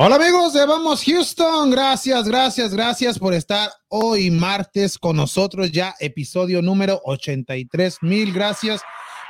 Hola amigos de Vamos Houston, gracias, gracias, gracias por estar hoy martes con nosotros ya episodio número 83. Mil gracias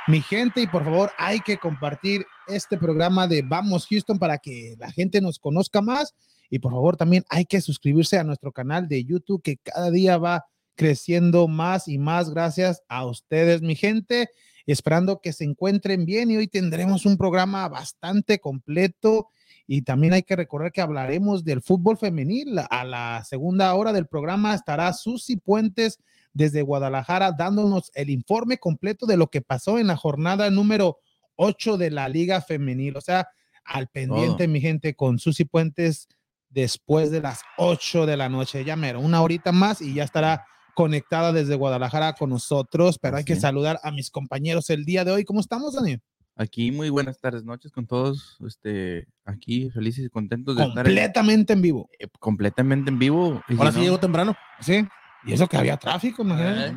mi gente y por favor hay que compartir este programa de Vamos Houston para que la gente nos conozca más. Y por favor también hay que suscribirse a nuestro canal de YouTube que cada día va creciendo más y más. Gracias a ustedes mi gente, esperando que se encuentren bien. Y hoy tendremos un programa bastante completo y también hay que recordar que hablaremos del fútbol femenil. A la segunda hora del programa estará Susi Puentes desde Guadalajara dándonos el informe completo de lo que pasó en la jornada número 8 de la Liga Femenil. O sea, al pendiente, mi gente, con Susi Puentes después de las 8 de la noche. Ya mero, una horita más y ya estará conectada desde Guadalajara con nosotros. Pero hay que saludar a mis compañeros el día de hoy. ¿Cómo estamos, Daniel? Aquí muy buenas tardes, noches con todos, este, aquí felices y contentos de estar completamente en vivo. Eh, completamente en vivo. Ahora sí llegó temprano. Sí. Y eso que había tráfico, imagínate.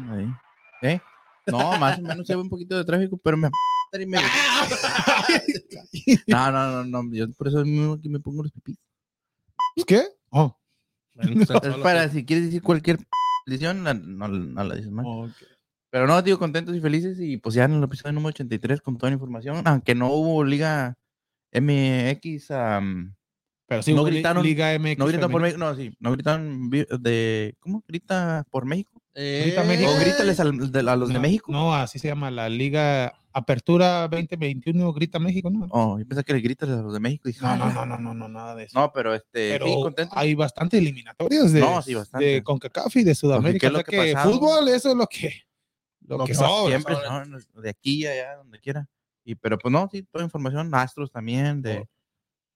¿Eh? No, más o menos se ve un poquito de tráfico, pero me No, no, no, no, yo por eso mismo aquí me pongo los pipis. ¿Qué? Oh. es para si quieres decir cualquier decisión, no, la dices mal. Pero no, digo, contentos y felices y pues ya en el episodio número 83 con toda la información, aunque no hubo Liga MX, pero sí no gritaron Liga MX. No gritaron por México, no, sí, no gritaron de, ¿cómo? ¿Grita por México? ¿Grita México? ¿O grítales a, los de México? No, así se llama la Liga Apertura 2021 Grita México, ¿no? Oh, yo pensé que le gritas a los de México. no, no, no, no, no, no, nada de eso. No, pero este, pero hay bastante eliminatorias de, no, sí, bastante. de CONCACAF y de Sudamérica. ¿Qué es lo que, fútbol, eso es lo que lo, que, siempre, de aquí allá, donde quiera. Y, pero pues no, sí, toda información, Astros también, de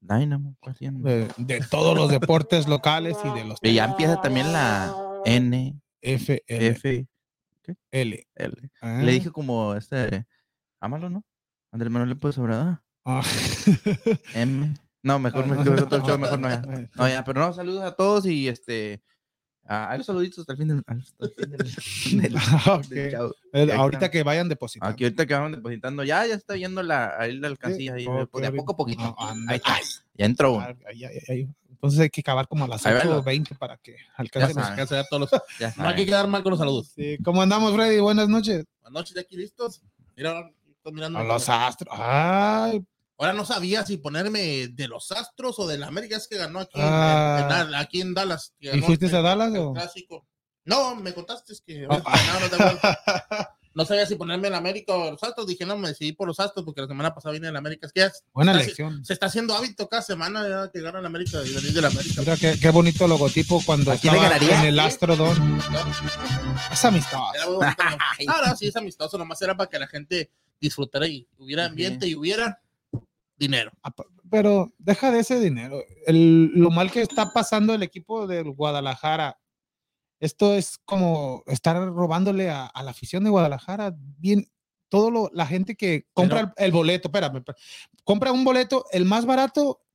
Dynamo, de, todos los deportes locales y de los. Y ya empieza también la N, F, L. F, L. L. Ah. Le dije como este, ámalo, ¿no? Andrés Manuel le puede sobrar. Ah. M. No, mejor, ah, mejor, mejor, mejor no, ya. No, ya, pero no, saludos a todos y este, Ah, hay saluditos hasta el fin del, del, ahorita que vayan depositando. Aquí ahorita que van depositando. Ya, ya está yendo la, ahí la alcancía. Ahí, de a poco a poquito. ahí está. Ya entró. Entonces hay que acabar como a las 8.20 para que alcance, a todos los. no hay que quedar mal con los saludos. Sí. ¿Cómo andamos, Freddy? Buenas noches. Buenas noches, de aquí listos. Mira, estoy mirando. A los astros. Ay, Ahora no sabía si ponerme de los Astros o de la América, es que ganó aquí, en, ah. aquí en Dallas. ¿Y fuiste a Dallas? o? Clásico. No, me contaste que oh. no, sabía si ponerme en la América o los Astros. Dije, no, me decidí por los Astros porque la semana pasada vine en la América. Es que Buena elección. Se, está haciendo hábito cada semana ya que gana la América y venir de la América. Mira qué, qué bonito logotipo cuando estaba en el Astrodón. Es amistoso. Ahora sí es amistoso, nomás era para que la gente disfrutara y hubiera ambiente y hubiera dinero. Pero deja de ese dinero. El, lo mal que está pasando el equipo del Guadalajara. Esto es como estar robándole a, la afición de Guadalajara. Bien, todo lo, la gente que compra el, boleto, espérame, compra un boleto, el más barato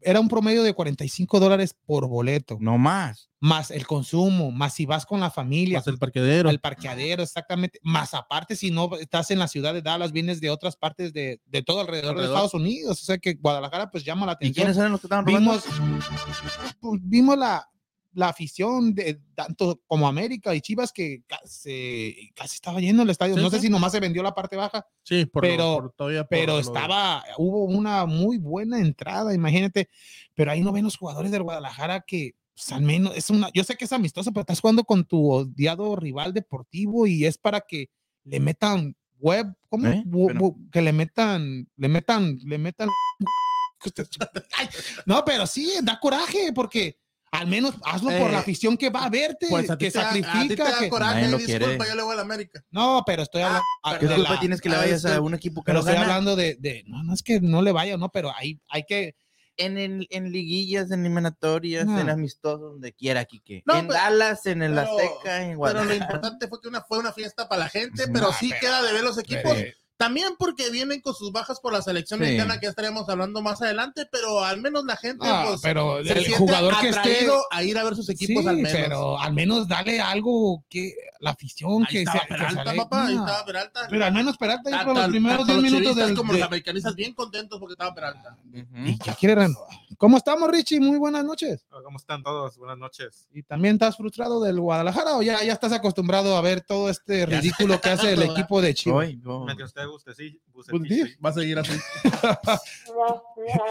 era un promedio de 45 dólares por boleto. No más. Más el consumo, más si vas con la familia. Más el parqueadero. El parqueadero, exactamente. Más aparte, si no estás en la ciudad de Dallas, vienes de otras partes de, de todo alrededor, de Estados Unidos. O sea que Guadalajara pues llama la atención. ¿Y quiénes eran los que estaban robando? Vimos, pues, vimos la, la afición de tanto como América y Chivas que casi, casi estaba lleno el estadio. no sé si nomás se vendió la parte baja. Sí, pero, pero estaba, hubo una muy buena entrada, imagínate. Pero ahí no ven los jugadores del Guadalajara que pues, al menos es una, yo sé que es amistoso, pero estás jugando con tu odiado rival deportivo y es para que le metan web, ¿cómo? ¿Eh? Que le metan, le metan, le metan. no, pero sí, da coraje porque al menos hazlo por la eh, afición que va a verte, pues que sacrifica. que... coraje, no disculpa, yo le voy a la América. No, pero estoy hablando. Ah, pero tienes que le vayas a un equipo que pero estoy hablando de, de, no, no es que no le vaya, no, pero hay, hay que. En, el, en liguillas, en eliminatorias, en amistosos, donde quiera, Kike. No, en Dallas, en el Azteca, en Guadalajara. Pero lo importante fue que una, fue una fiesta para la gente, pero sí queda de ver los equipos También porque vienen con sus bajas por la selección mexicana, que ya estaríamos hablando más adelante, pero al menos la gente, Ah, pues, pero se el jugador que esté a ir a ver sus equipos Sí, al menos. pero al menos dale algo que la afición Ahí que estaba se, que Peralta, se papá, ahí No, estaba Peralta. Pero al menos Peralta los primeros tanto 10 los minutos del, como de- los americanistas bien contentos porque estaba Peralta. y ya quiere renovar. ¿Cómo estamos, Richie? Muy buenas noches. ¿Cómo están todos? Buenas noches. ¿Y también estás frustrado del Guadalajara o ya, ya estás acostumbrado a ver todo este ridículo que hace el equipo de Chivas? Hoy, yo- Guste, sí. Pues. Va a seguir así.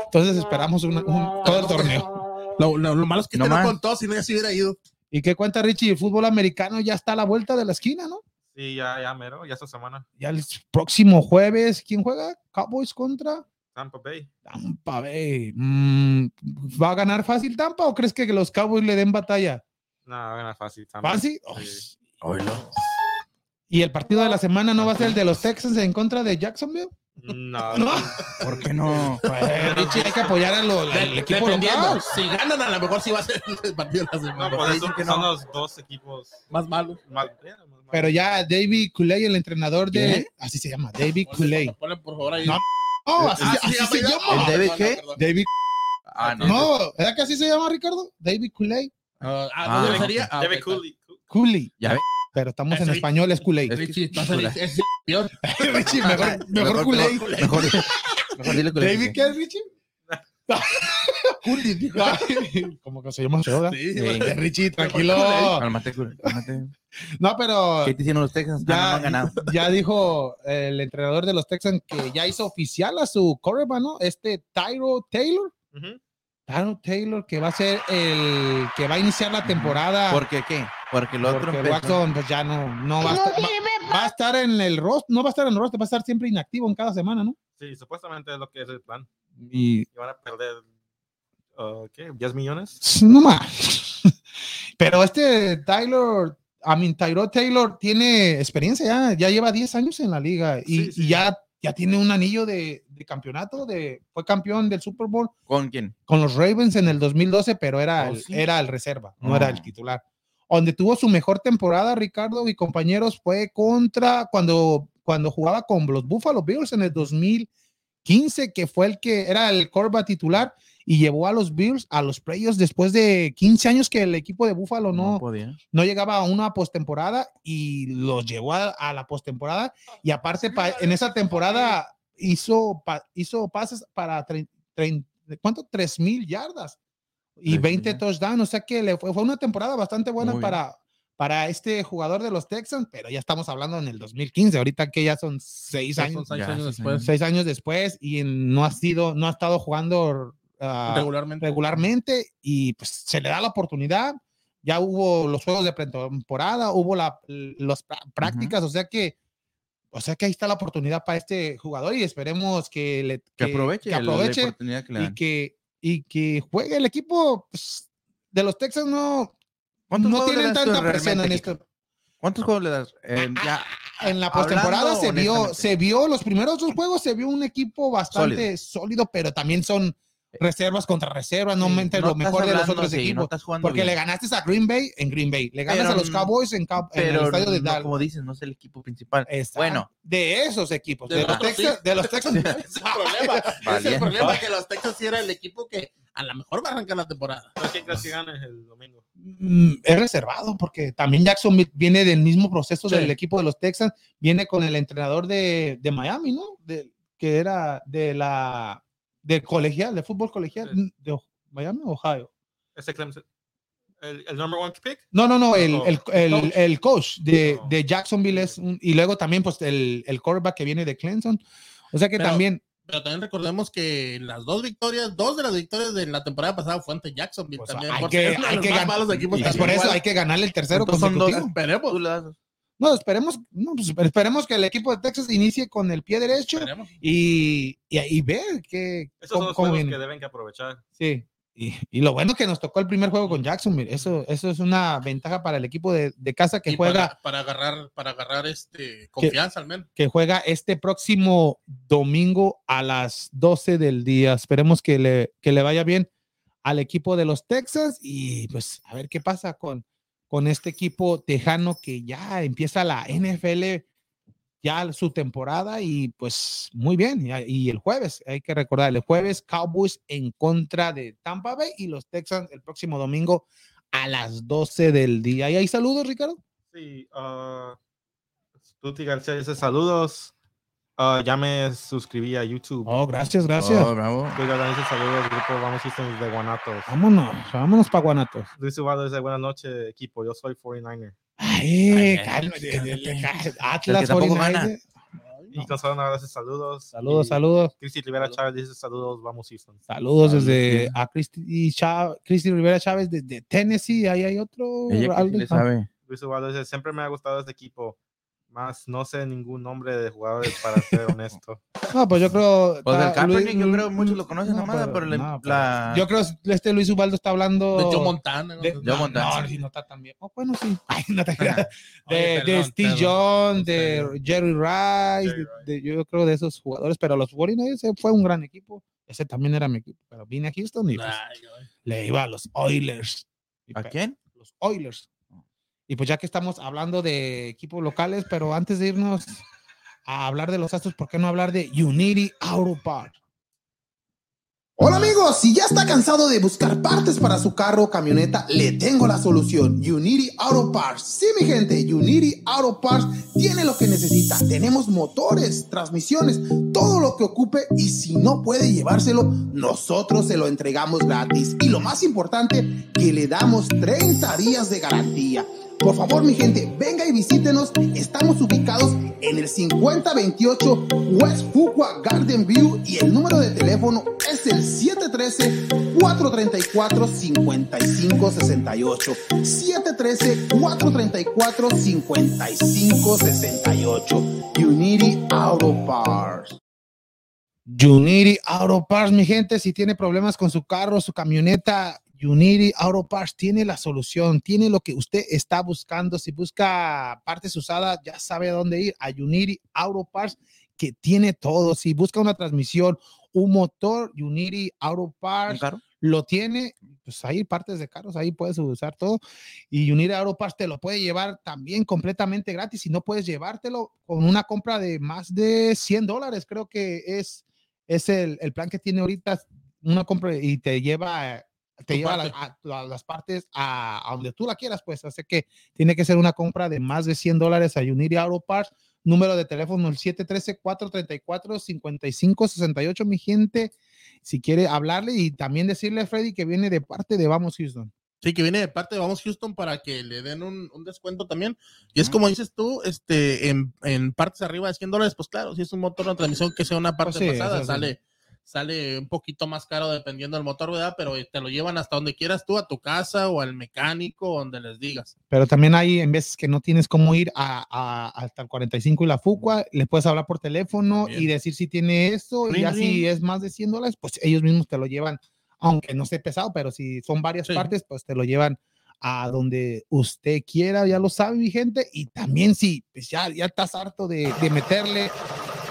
Entonces esperamos una- un- todo el torneo. Lo, lo- lo malo es que No te contó, si no ya se hubiera ido. ¿Y qué cuenta Richie? El fútbol americano ya está a la vuelta de la esquina, ¿no? Sí, ya, ya mero, ya esta semana. Ya el próximo jueves, ¿quién juega? Cowboys contra Tampa Bay. Tampa Bay. Mm, ¿Va a ganar fácil Tampa o crees que los Cowboys le den batalla? No, gana fácil. Tampa. ¿Fácil? Sí. Oílo. ¿Y el partido de la semana no va a ser el de los Texans en contra de Jacksonville? No, No. ¿Por qué no? Pues, Richie, hay que apoyar al al equipo local. Si ganan, a lo mejor sí va a ser el partido de la semana. No, por eso que son no. los dos equipos Más malos. Pero ya David Cooley, el entrenador de... Así se llama, David Cooley. Ponle por favor ahí. No, No, así, Ah, así sí, se llama. ¿El David perdón, qué? David... Ah, no. No, ¿verdad que así se llama, Ricardo? David Cooley. Ah, Ah, ¿dónde sería? Ah, David ok, Cooley. Cooley. Ya ve. Pero estamos en español, es está. Richie, es peor. Richie, mejor, mejor Kool-Aid. Mejor, dile Kool-Aid. ¿David qué es, Richie? Cooley, dijo. Como que se llama ¿verdad? Sí, Sí. Richie, tranquilo. Cálmate, Kool-Aid, cálmate. No, pero ¿Qué te hicieron los Texans? Ah, no, no ya, han ganado. ya dijo el entrenador de los Texans que ya hizo oficial a su quarterback, ¿no? Este Tyro Taylor. Tyro Taylor, que va a ser el que va a iniciar la temporada. ¿Por qué qué? Porque el otro porque empezó- Watson pues ya no, no va, a estar, va, va a estar en el roster, no va a estar en el roster, va a estar siempre inactivo en cada semana, ¿no? Sí, supuestamente es lo que es el plan. Y Y van a perder, uh, ¿qué? ¿10 millones? no más. Pero este Taylor, I mean, Tyro Taylor tiene experiencia ya, ya lleva 10 años en la liga y, Sí, sí. y ya, ya tiene un anillo de, de campeonato, de, fue campeón del Super Bowl ¿Con quién? con los Ravens en el 2012, pero era, Oh, el, sí. era el reserva, no Oh. era el titular. Donde tuvo su mejor temporada, Ricardo y compañeros, fue contra cuando, cuando jugaba con los Buffalo Bills en el 2015, que fue el que era el corba titular y llevó a los Bills a los playoffs después de 15 años que el equipo de Buffalo no, podía. no llegaba a una postemporada y los llevó a, a la postemporada y aparte pa- en esa temporada hizo, pa- hizo pases para ¿cuánto? 3 mil yardas y 3,000 20 yardas. touchdowns, o sea que le fue, fue una temporada bastante buena para, para este jugador de los Texans, pero ya estamos hablando en el 2015, ahorita que ya son seis Son años, seis Ya, años después. seis años después y no ha sido, no ha estado jugando ah, Regularmente. regularmente y pues se le da la oportunidad. Ya hubo los juegos de pretemporada, hubo la, las prácticas, o sea que o sea que ahí está la oportunidad para este jugador y esperemos que le Que aproveche, que el- la aproveche oportunidad que le y que y que juegue el equipo pues, de los Texans no ¿Cuántos no tienen tanta presión en esto. ¿Cuántos juegos le das? Eh, ya, En la postemporada se vio, se vio los primeros dos juegos, se vio un equipo bastante sólido, pero también son reservas contra reservas, no sí, meten no lo mejor de los otros equipos. porque bien. le ganaste a Green Bay en Green Bay, le ganas Pero a los Cowboys en, Cow- en el estadio de no, Dallas. como dices, no es el equipo principal. Está- Bueno. de esos equipos, de, De los Texas, sí. de los Texans. Ese es el problema. Es el problema que los Texans sí era el equipo que a lo mejor va a arrancar la temporada. ¿Pero quién crees que gane el domingo? Mm, es reservado porque también Jackson viene del mismo proceso Sí. del equipo de los Texans, viene con el entrenador de, de Miami, ¿no? De, que era de la de colegial, de fútbol colegial Sí. de O- Miami, Ohio. Ese Clemson. ¿El, el number one pick? No, no, no, el, Oh, el, el, coach. el coach de, Oh. de Jacksonville es un- y luego también pues el, el quarterback que viene de Clemson. O sea que Pero- también Pero también recordemos que las dos victorias, dos de las victorias de la temporada pasada fue ante Jacksonville. Pues, también, hay por que- hay que más gan- malos equipos y es también. por eso Igual, hay que ganarle el tercero Entonces son dos. Esperemos. No, esperemos, no, pues, esperemos que el equipo de Texas inicie con el pie derecho y, y, y ver que, Esos cómo, son los juegos que deben que aprovechar. Sí. Y, y lo bueno que nos tocó el primer juego con Jacksonville. Eso, eso es una ventaja para el equipo de, de casa que Y juega, para, para agarrar, para agarrar este confianza al menos. que juega este próximo domingo a las 12 del día. Esperemos que le, que le vaya bien al equipo de los Texas y pues a ver qué pasa con, con este equipo tejano que ya empieza la NFL. ya su temporada y pues muy bien. Y, el jueves, hay que recordar, el jueves Cowboys en contra de Tampa Bay y los Texans el próximo domingo a las 12 del día. ¿Y hay saludos, Ricardo? Sí, uh, Tuti García dice saludos. Uh, ya me suscribí a YouTube. Oh, gracias, gracias. Oh, bravo. saludos, grupo Vamos Houston de Guanatos. Vámonos, vámonos para Guanatos. Luis Ubaldo dice buenas noches, equipo. Yo soy 49er. Ay, Atlas 49er. Y Consuelo Navarro dice saludos. Saludos, saludos. Cristi Rivera Chávez dice saludos, vamos Houston. Saludos desde a Cristi, Cristi Rivera Chávez desde Tennessee. Ahí hay otro. Ella le sabe. Luis Ubaldo dice, siempre me ha gustado este equipo. Más no sé ningún nombre de jugadores para ser honesto. No, pues yo creo. Pues del Kaepernick, yo creo muchos lo conocen no, nomás, pero, la, Yo creo que este Luis Ubaldo está hablando. De Joe Montana. De, Joe Montana. No, sí. no está tan bien. Oh, bueno, sí. Ay, no te creas. De, de Steve Jones, de Jerry Rice, de, yo creo de esos jugadores, pero los 49 fue un gran equipo. Ese también era mi equipo, pero vine a Houston y pues, le iba a los Oilers. ¿A quién? Los Oilers. Y pues ya que estamos hablando de equipos locales, pero antes de irnos a hablar de los Astros, ¿por qué no hablar de Unity Auto Parts? Hola amigos, si ya está cansado de buscar partes para su carro o camioneta, le tengo la solución. Unity Auto Parts. Sí, mi gente, Unity Auto Parts tiene lo que necesita. Tenemos motores, transmisiones, todo lo que ocupe y si no puede llevárselo, nosotros se lo entregamos gratis. Y lo más importante, que le damos 30 días de garantía. Por favor, mi gente, venga y visítenos. Estamos ubicados en el 5028 West Fuqua Garden View y el número de teléfono es el 713-434-5568. 713-434-5568. Unity Auto Parts. Unity Auto Parts, mi gente, si tiene problemas con su carro, su camioneta, Unity Auto Parts tiene la solución, tiene lo que usted está buscando. Si busca partes usadas, ya sabe a dónde ir. A Unity Auto Parts, que tiene todo. Si busca una transmisión, un motor, Unity Auto Parts lo tiene. Pues ahí partes de carros, ahí puedes usar todo. Y Unity Auto Parts te lo puede llevar también completamente gratis. Si no puedes llevártelo con una compra de más de 100 dólares, creo que es, es el, el plan que tiene ahorita. Una compra y te lleva te lleva a, las partes a, donde tú la quieras, pues. Así que tiene que ser una compra de más de 100 dólares a Unity Auto Parts. Número de teléfono el 713-434-5568, mi gente. Si quiere hablarle y también decirle a Freddy que viene de parte de Vamos Houston. Sí, que viene de parte de Vamos Houston para que le den un, descuento también. Y es como dices tú, este, en, en, partes arriba de 100 dólares, pues claro, si es un motor de transmisión que sea una parte pues pasada, sale sale un poquito más caro dependiendo del motor, ¿verdad? Pero te lo llevan hasta donde quieras tú, a tu casa o al mecánico, donde les digas. Pero también hay en veces que no tienes cómo ir a, hasta el 45 y la Fuqua, le puedes hablar por teléfono y decir si tiene esto, y así es más de 100 dólares, pues ellos mismos te lo llevan, aunque no esté pesado, pero si son varias partes, pues te lo llevan a donde usted quiera, ya lo sabe mi gente, y también si pues ya, ya estás harto de, de meterle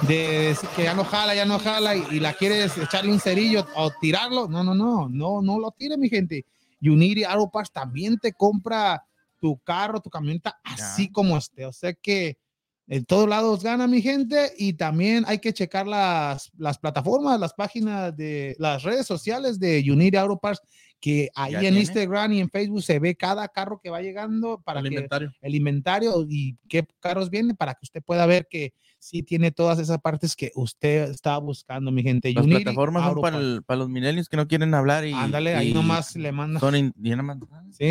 de que ya no jala, ya no jala y, la quieres echarle un cerillo o tirarlo. No, no, no, no, no lo tire, mi gente. Unity Auto Parts también te compra tu carro, tu camioneta, así como esté. O sea que en todos lados gana mi gente y también hay que checar las, las plataformas, las páginas de las redes sociales de Unity Auto Parts que ahí en Instagram y en Facebook se ve cada carro que va llegando para el inventario. el inventario y qué carros vienen para que usted pueda ver que sí tiene todas esas partes que usted está buscando, mi gente. Las plataformas son para, para, los milenios que no quieren hablar y. Ándale, ahí nomás le mandan. Son más, sí,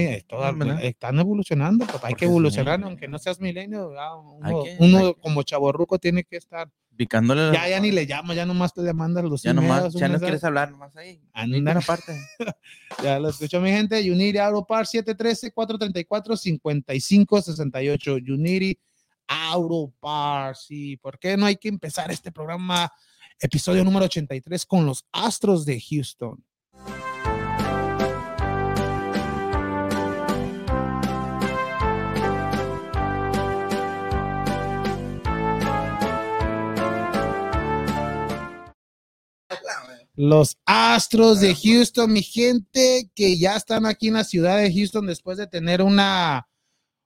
están evolucionando, pues hay que evolucionar, aunque no seas milenio. Uno, uno como chaborruco tiene que estar picándole. Ya, ya ni le llamo, ya nomás te mandas los Ya nomás, ya no quieres hablar, nomás ahí. Anda aparte. ya lo escucho mi gente. Unity Auropar 713-434-5568. Unity Auropar. Sí, ¿por qué no hay que empezar este programa, episodio número 83, con los Astros de Houston? Los Astros de Houston, mi gente, que ya están aquí en la ciudad de Houston después de tener una,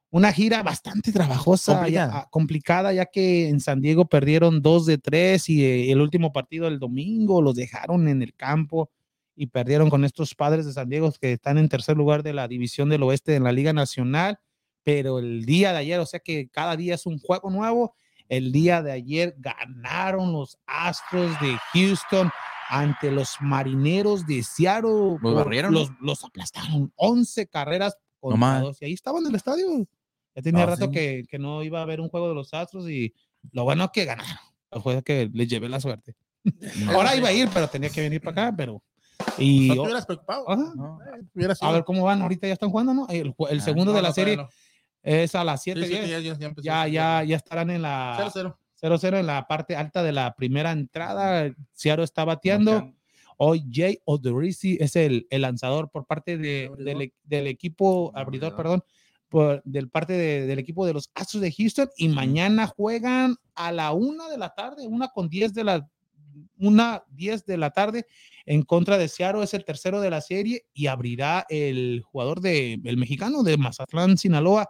una gira bastante trabajosa, complicada. complicada, ya que en San Diego perdieron dos de tres y eh, el último partido del domingo los dejaron en el campo y perdieron con estos padres de San Diego que están en tercer lugar de la división del oeste en la Liga Nacional. Pero el día de ayer, o sea que cada día es un juego nuevo. El día de ayer ganaron los Astros de Houston ante los Marineros de Seattle. Los Los, aplastaron 11 carreras contra dos. Y ahí estaban en el estadio. Ya tenía ah, rato que, que, no iba a haber un juego de los Astros y lo bueno es que ganaron. Lo fue que les llevé la suerte. Ahora iba a ir, pero tenía que venir para acá, pero. Y, no te hubieras preocupado. A ver cómo van. Ahorita ya están jugando, ¿no? El, el ah, segundo de la serie es a las 7. ya, ya, ya, estarán en la 0-0 en la parte alta de la primera entrada. Seattle está bateando. Hoy Jay Odorizzi es el, el, lanzador por parte de, del, del, equipo, abridor, perdón, por, del parte del equipo de los Astros de Houston y mañana juegan a la una de la tarde, una con diez de la una 10 de la tarde en contra de Seattle, es el tercero de la serie y abrirá el jugador de el mexicano de Mazatlán, Sinaloa,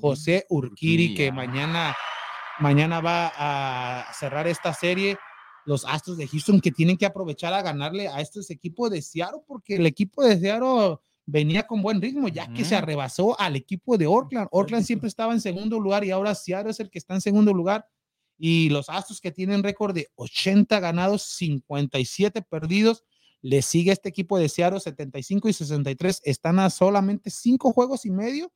José Urquiri, que mañana mañana va a cerrar esta serie los Astros de Houston que tienen que aprovechar a ganarle a estos equipos de Seattle porque el equipo de Seattle venía con buen ritmo, ya que se arrebasó al equipo de Oakland. Oakland siempre estaba en segundo lugar y ahora Seattle es el que está en segundo lugar. Y los Astros que tienen récord de 80 ganados, 57 perdidos, le sigue este equipo de Seattle 75 y 63. Están a solamente cinco juegos y medio.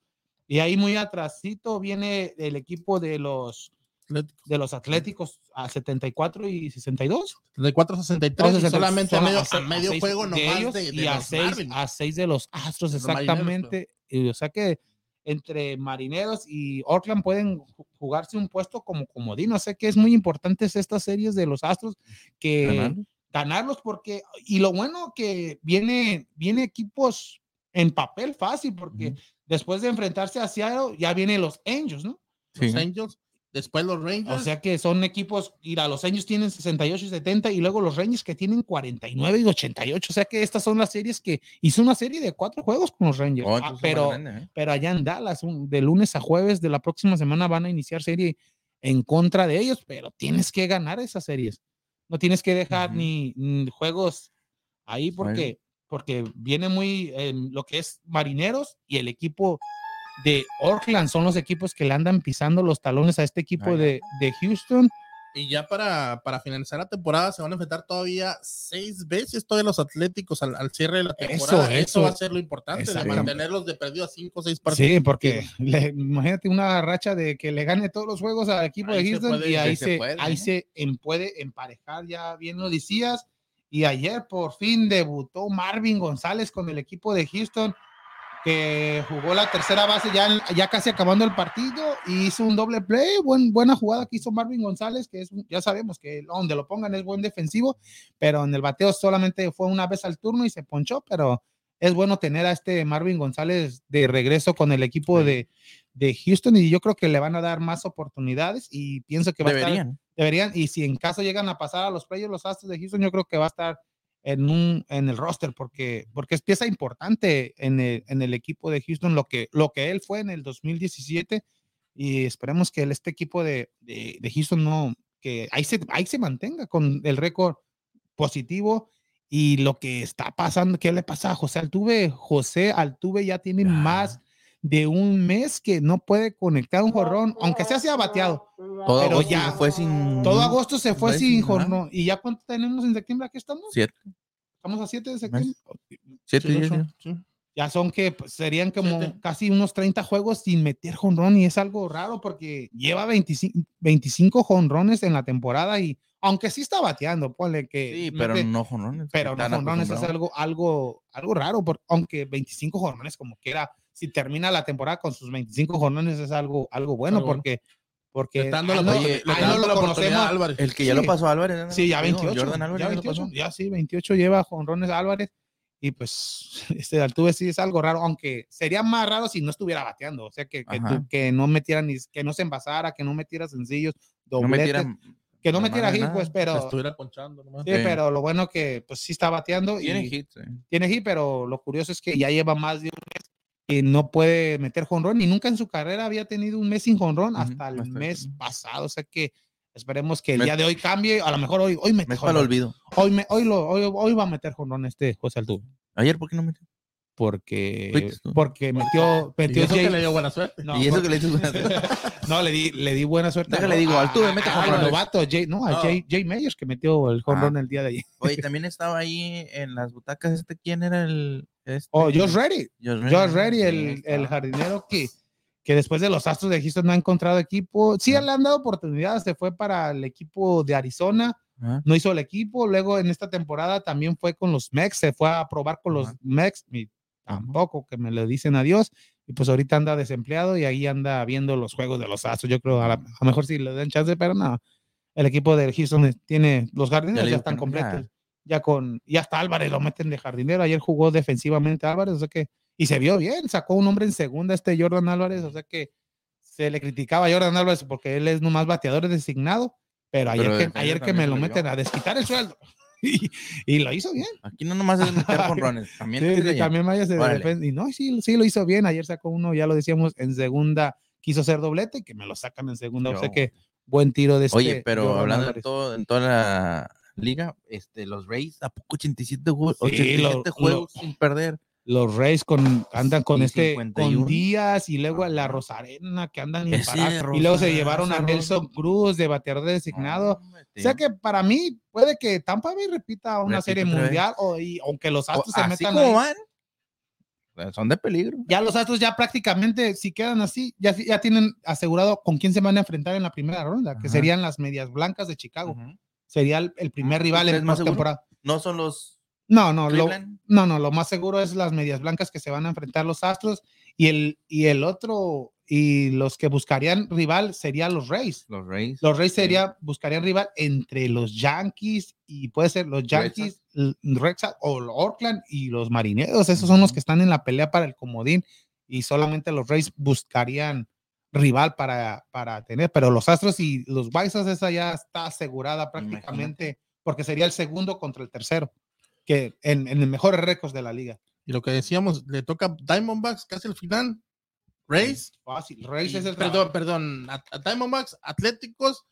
Y ahí muy atrásito viene el equipo de los de los Atléticos a 74 y 62. 74 63 solamente a medio, medio juego de ellos, de, y a 6 a 6 de los Astros exactamente. y, o sea que entre Marineros y Oakland pueden jugarse un puesto como comodín. O sea que es muy importante estas series de los Astros que ganarlos porque y lo bueno que viene viene equipos en papel fácil porque después de enfrentarse a Seattle ya vienen los Angels, ¿no? Los Angels Después los Rangers. O sea que son equipos, mira, los Angels tienen 68 y 70 y luego los Rangers que tienen 49 y 88. O sea que estas son las series que hizo una serie de cuatro juegos con los Rangers. Oh, ah, pero, ¿eh? pero allá en Dallas, de lunes a jueves de la próxima semana van a iniciar serie en contra de ellos, pero tienes que ganar esas series. No tienes que dejar ni, juegos ahí porque, porque viene muy lo que es Marineros y el equipo de Oakland son los equipos que le andan pisando los talones a este equipo de, de, Houston. Y ya para, para, finalizar la temporada se van a enfrentar todavía seis veces todos los Atléticos al, cierre de la temporada. Eso, va a ser lo importante, de mantenerlos de perdido a cinco o seis partidos. Sí, porque imagínate una racha de que le gane todos los juegos al equipo de Houston y ahí, se, ahí se puede emparejar, ya bien lo decías. Y ayer por fin debutó Marvin González con el equipo de Houston que jugó la tercera base ya, ya casi acabando el partido y hizo un doble play, buen, buena jugada que hizo Marvin González, que es, ya sabemos que donde lo pongan es buen defensivo, pero en el bateo solamente fue una vez al turno y se ponchó, pero es bueno tener a este Marvin González de regreso con el equipo de, de, Houston y yo creo que le van a dar más oportunidades y pienso que va deberían. a estar, deberían, y si en caso llegan a pasar a los playoffs los Astros de Houston, yo creo que va a estar en, un, en el roster porque, porque es pieza importante en el, en el equipo de Houston, lo que, lo que él fue en el 2017 y esperemos que este equipo de, de, Houston no, que ahí se, ahí se mantenga con el récord positivo y lo que está pasando, ¿qué le pasa a José Altuve? José Altuve ya tiene más de un mes que no puede conectar un jorrón, aunque sea sea bateado. Todo pero ya fue sin. Todo agosto se fue, sin jorrón. ¿Y ya cuánto tenemos en septiembre? Aquí estamos. Siete. Estamos a 7 de septiembre. Siete Ya son que pues, serían como casi unos 30 juegos sin meter jonrón y es algo raro porque lleva 25, 25 jonrones en la temporada y aunque sí está bateando, ponle que. Sí, pero no jonrones. Pero no jonrones es algo, algo, algo raro, porque, aunque 25 jonrones como quiera si termina la temporada con sus 25 jornadas es algo, algo bueno porque porque no, lo conocemos Álvarez. El que ya lo pasó Álvarez. Sí, ya 28. Jordan Álvarez ya, 28, ya sí, 28 lleva jonrones Álvarez y pues este Altuve sí es algo raro, aunque sería más raro si no estuviera bateando, o sea que, que, que no metiera ni que no se envasara, que no metiera sencillos, dobletes, que no metiera hit, pues, pero estuviera ponchando nomás. Sí, pero lo bueno que pues sí está bateando tiene hit, tiene hit, pero lo curioso es que ya lleva más de un mes que no puede meter jonrón y nunca en su carrera había tenido un mes sin jonrón hasta el mes pasado. O sea que esperemos que el día de hoy cambie. A lo mejor hoy, hoy mete Me olvido. Hoy, me, hoy, lo, hoy, hoy va a meter jonrón este José Altuve. Ayer, ¿por qué no metió? Porque, porque metió, metió ¿Y eso que le dio buena suerte. No, y eso que le dio buena suerte. no, le di, le di buena suerte. le digo, Altuve mete con novato, Jay, no, a Jay, Jay Meyers que metió el jonrón el día de ayer. Oye, también estaba ahí en las butacas, este, ¿quién era el? Este? Oh, Josh Reddy. Josh Reddy, el, el jardinero que, que después de los Astros de Houston no ha encontrado equipo. Sí, le han dado oportunidades, se fue para el equipo de Arizona, no hizo el equipo. Luego en esta temporada también fue con los Mex, se fue a probar con los Mex tampoco que me lo dicen adiós. Y pues ahorita anda desempleado y ahí anda viendo los juegos de los Astros. Yo creo a, lo mejor sí le dan chance, pero no. El equipo de Houston tiene los jardineros ya, están completos. Ya con, ya hasta Álvarez lo meten de jardinero. Ayer jugó defensivamente Álvarez, o sea que, y se vio bien, sacó un hombre en segunda este Jordan Álvarez, o sea que se le criticaba a Jordan Álvarez porque él es nomás bateador designado, pero ayer que, ayer que me lo meten a desquitar el sueldo. Y, lo hizo bien. Aquí no nomás es meter rones también. sí, también vaya de defensa. Y no, sí, sí lo hizo bien. Ayer sacó uno, ya lo decíamos, en segunda quiso hacer doblete, que me lo sacan en segunda. O sea que buen tiro de este. Oye, pero hablando de todo, en toda la liga, este, los Rays, ¿a poco 87 juegos, 87 juegos sin perder? Los Reyes con, andan con este con Díaz y luego a la Rosarena que andan y luego se llevaron a Nelson Cruz de bateador designado. o sea que para mí puede que Tampa Bay repita una serie mundial o, y, aunque los Astros se metan como van, pues, son de peligro. Ya los Astros ya prácticamente si quedan así ya, ya tienen asegurado con quién se van a enfrentar en la primera ronda, que serían las Medias Blancas de Chicago. Sería el, primer ah, rival en más temporada. No son los no, no, lo, no, no, lo más seguro es las medias blancas que se van a enfrentar los Astros y el, y el otro, y los que buscarían rival serían los Rays. Los Rays. Los Rays sería, buscarían rival entre los Yankees y puede ser los Yankees, Red o Oakland y los Marineros. Esos son los que están en la pelea para el comodín y solamente los Rays buscarían rival para, para tener, pero los Astros y los White esa ya está asegurada prácticamente porque sería el segundo contra el tercero que en, en el mejor récords de la liga. Y lo que decíamos, le toca Diamondbacks casi el final. Rays. Fácil. Rays es el Perdón, perdón. A, Diamondbacks, Atléticos,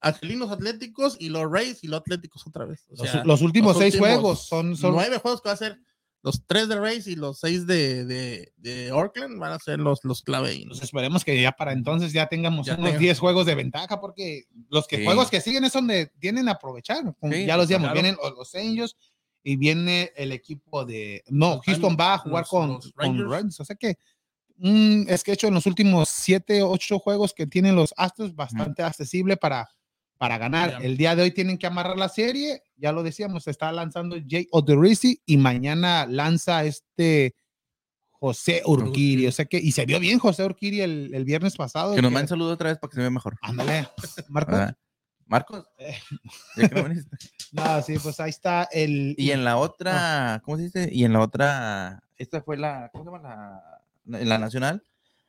Angelinos Atléticos y los Rays y los Atléticos otra vez. los, últimos seis juegos son, son, Nueve juegos que va a ser los tres de Rays y los seis de, de, de Oakland van a ser los, los clave. Pues esperemos que ya para entonces ya tengamos unos diez juegos de ventaja, porque los que, juegos que siguen es donde tienen a aprovechar. ya los digamos, vienen los, los Angels, y viene el equipo de. No, Houston va a jugar con, los Rangers. O sea que un sketch en los últimos siete, ocho juegos que tienen los Astros bastante accesible para, para ganar. El día de hoy tienen que amarrar la serie. Ya lo decíamos, está lanzando Jay Odorizzi y mañana lanza este. José Urquiri, o sea que, y se vio bien José Urquiri el, el viernes pasado. Que nos manden saludo otra vez para que se vea mejor. Ándale, Marco. Marcos. no, sí, pues ahí está el. Y en la otra, ¿cómo se dice? Y en la otra, esta fue la, ¿cómo se llama? La, en la nacional.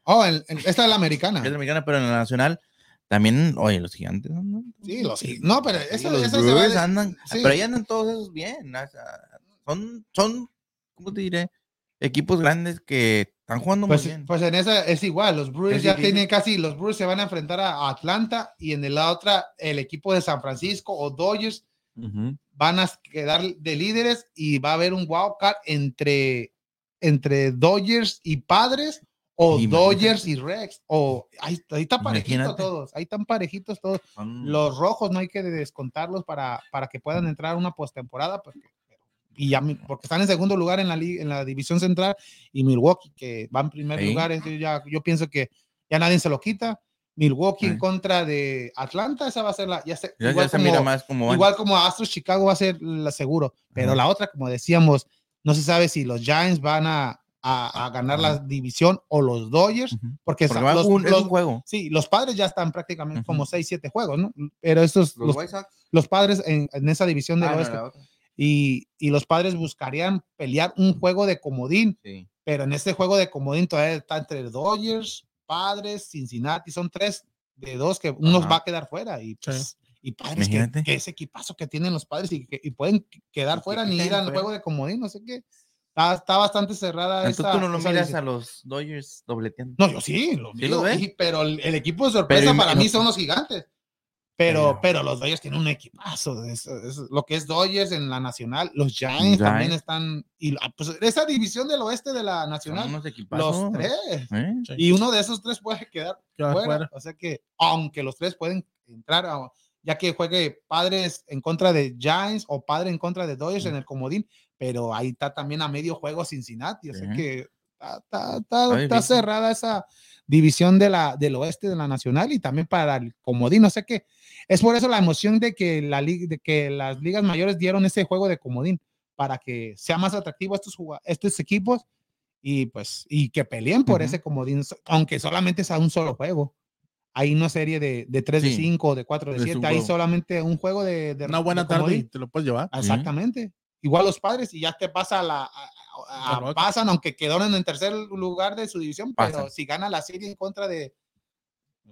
Oh, esta es la americana. Es la americana, pero en la nacional también, oye, los gigantes. ¿no? Sí, los gigantes. No, pero eso, los eso se andan, pero ahí andan todos esos bien. son, son, ¿cómo te diré? Equipos grandes que están jugando pues, muy bien. Pues en esa es igual, los Brewers ya tienen casi, los Brewers se van a enfrentar a Atlanta y en la otra el equipo de San Francisco o Dodgers van a quedar de líderes y va a haber un wildcard entre, entre Dodgers y Padres o Dodgers y Rex o ahí, ahí están parejitos todos, ahí están parejitos todos. Los rojos no hay que descontarlos para, para que puedan entrar a una postemporada porque y ya porque están en segundo lugar en la en la división central y Milwaukee que va en primer lugar ya yo pienso que ya nadie se lo quita. Milwaukee en contra de Atlanta esa va a ser la ya, igual, como, mira más como igual como Astros Chicago va a ser la seguro pero la otra como decíamos no se sabe si los Giants van a a, ganar la división o los Dodgers, porque, los, un, los, juego. Sí, los padres ya están prácticamente como 6, 7 juegos, ¿no? Pero estos, los, los, padres en, en, esa división de ah, y, los padres buscarían pelear un juego de comodín, pero en este juego de comodín todavía está entre Dodgers, Padres, Cincinnati, son tres de dos que uno va a quedar fuera y pues, y padres que, ese equipazo que tienen los padres y que y pueden quedar fuera ni ir al juego de comodín, no sé qué. Está, bastante cerrada. Entonces tú no lo miras a los Dodgers dobleteando. No, yo sí, lo, pero el, equipo de sorpresa para mí son los gigantes. Pero, pero los Dodgers tienen un equipazo. Es, lo que es Dodgers en la nacional. Los Giants, también están. Y pues, esa división del oeste de la nacional. los tres. ¿eh? Y uno de esos tres puede quedar fuera. O sea que, aunque los tres pueden entrar, ya que juegue padres en contra de Giants o padre en contra de Dodgers en el comodín, pero ahí está también a medio juego Cincinnati. O sea que está, está, está cerrada esa división de la, del oeste de la nacional y también para el comodín. O sea que es por eso la emoción de que, la, de que las ligas mayores dieron ese juego de comodín para que sea más atractivo a estos, estos equipos y pues y que peleen por ese comodín, aunque solamente sea un solo juego. Ahí no serie de, de 3 de 5 o de 4 de 7, ahí solamente un juego de, Una buena tarde te lo puedes llevar. Exactamente. Igual los padres y ya te pasa la, pasan, aunque quedaron en tercer lugar de su división, pero si gana la serie en contra de,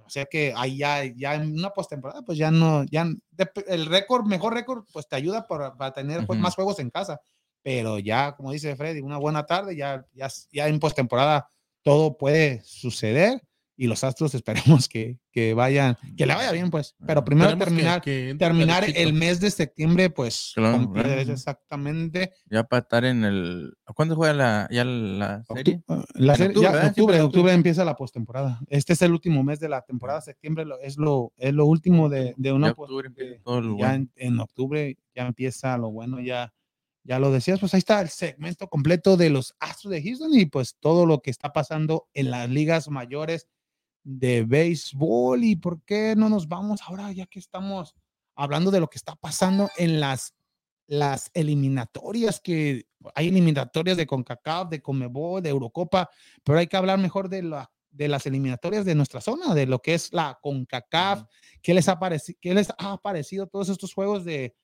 o sea que ahí ya, ya en una postemporada, pues ya no, ya el récord, mejor récord, pues te ayuda para, tener pues, más juegos en casa. Pero ya, como dice Freddy, una buena tarde, ya, ya, ya en postemporada todo puede suceder y los Astros esperemos que, que, vayan, que le vaya bien, pues. Pero primero terminar, terminar el mes de septiembre, pues, exactamente. Ya para estar en el. ¿Cuándo juega la, ya la serie? Ah, la serie octubre, ya, octubre, octubre, empieza la postemporada. Este es el último mes de la temporada. Septiembre es lo, es lo último de, de una. Octubre, ya en, en, octubre ya empieza lo bueno, ya. Ya lo decías, pues ahí está el segmento completo de los Astros de Houston y pues todo lo que está pasando en las ligas mayores de béisbol y por qué no nos vamos ahora ya que estamos hablando de lo que está pasando en las las eliminatorias que hay eliminatorias de CONCACAF, de CONMEBOL, de Eurocopa, pero hay que hablar mejor de la de las eliminatorias de nuestra zona, de lo que es la CONCACAF, qué les ha parecido, qué les ha parecido todos estos juegos de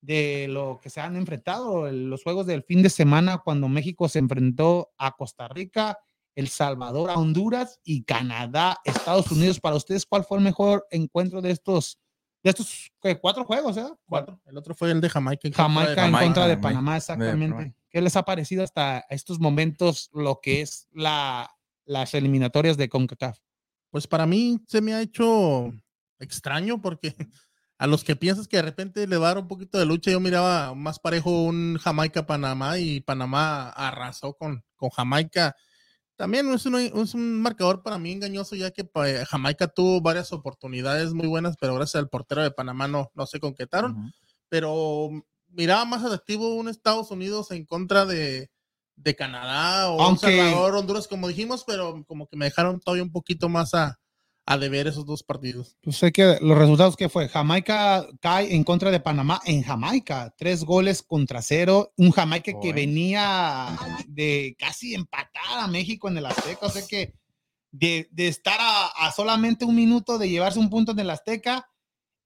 de lo que se han enfrentado, los juegos del fin de semana cuando México se enfrentó a Costa Rica el Salvador a Honduras y Canadá, Estados Unidos. Para ustedes, ¿cuál fue el mejor encuentro de estos, de estos cuatro juegos? Eh? Cuatro. El otro fue el de Jamaica. En Jamaica, en contra de Panamá, exactamente. ¿Qué les ha parecido hasta estos momentos lo que es la, las eliminatorias de CONCACAF? Pues para mí se me ha hecho extraño porque a los que piensas que de repente le va a dar un poquito de lucha, yo miraba más parejo un Jamaica-Panamá y Panamá arrasó con, con Jamaica también es un, marcador para mí engañoso, ya que pues, Jamaica tuvo varias oportunidades muy buenas, pero gracias al portero de Panamá no, no se concretaron. Pero miraba más atractivo un Estados Unidos en contra de, Canadá o un Salvador, Honduras, como dijimos, pero como que me dejaron todavía un poquito más a, a deber esos dos partidos. Pues sé que los resultados que fue, Jamaica cae en contra de Panamá en Jamaica, tres goles contra cero, un Jamaica que venía de casi empatar a México en el Azteca, o sea que de, estar a, solamente un minuto de llevarse un punto en el Azteca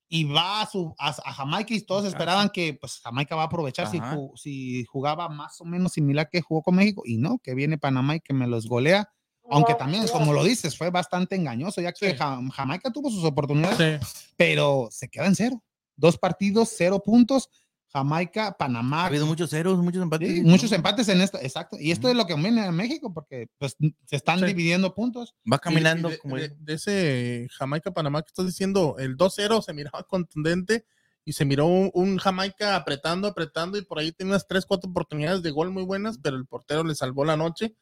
y va a, su, a, Jamaica y todos esperaban que pues Jamaica va a aprovechar si, si jugaba más o menos similar que jugó con México y no, que viene Panamá y que me los golea aunque también, como lo dices, fue bastante engañoso, ya que Jamaica tuvo sus oportunidades, pero se queda en cero. Dos partidos, cero puntos. Jamaica, Panamá. Ha habido muchos ceros, muchos empates. muchos empates en esto, exacto. Y esto es lo que viene a México, porque pues se están dividiendo puntos. Va caminando. de, como de, ese Jamaica-Panamá que estás diciendo, el 2-0 se miraba contundente y se miró un, Jamaica apretando, apretando y por ahí tenía unas 3, 4 oportunidades de gol muy buenas, pero el portero le salvó la noche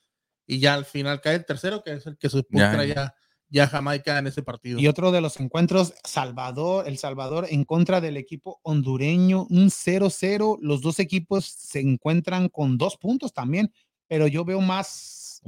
y ya al final cae el tercero, que es el que supuso ya, ya, Jamaica en ese partido. Y otro de los encuentros, Salvador, El Salvador en contra del equipo hondureño, un 0-0. Los dos equipos se encuentran con dos puntos también, pero yo veo más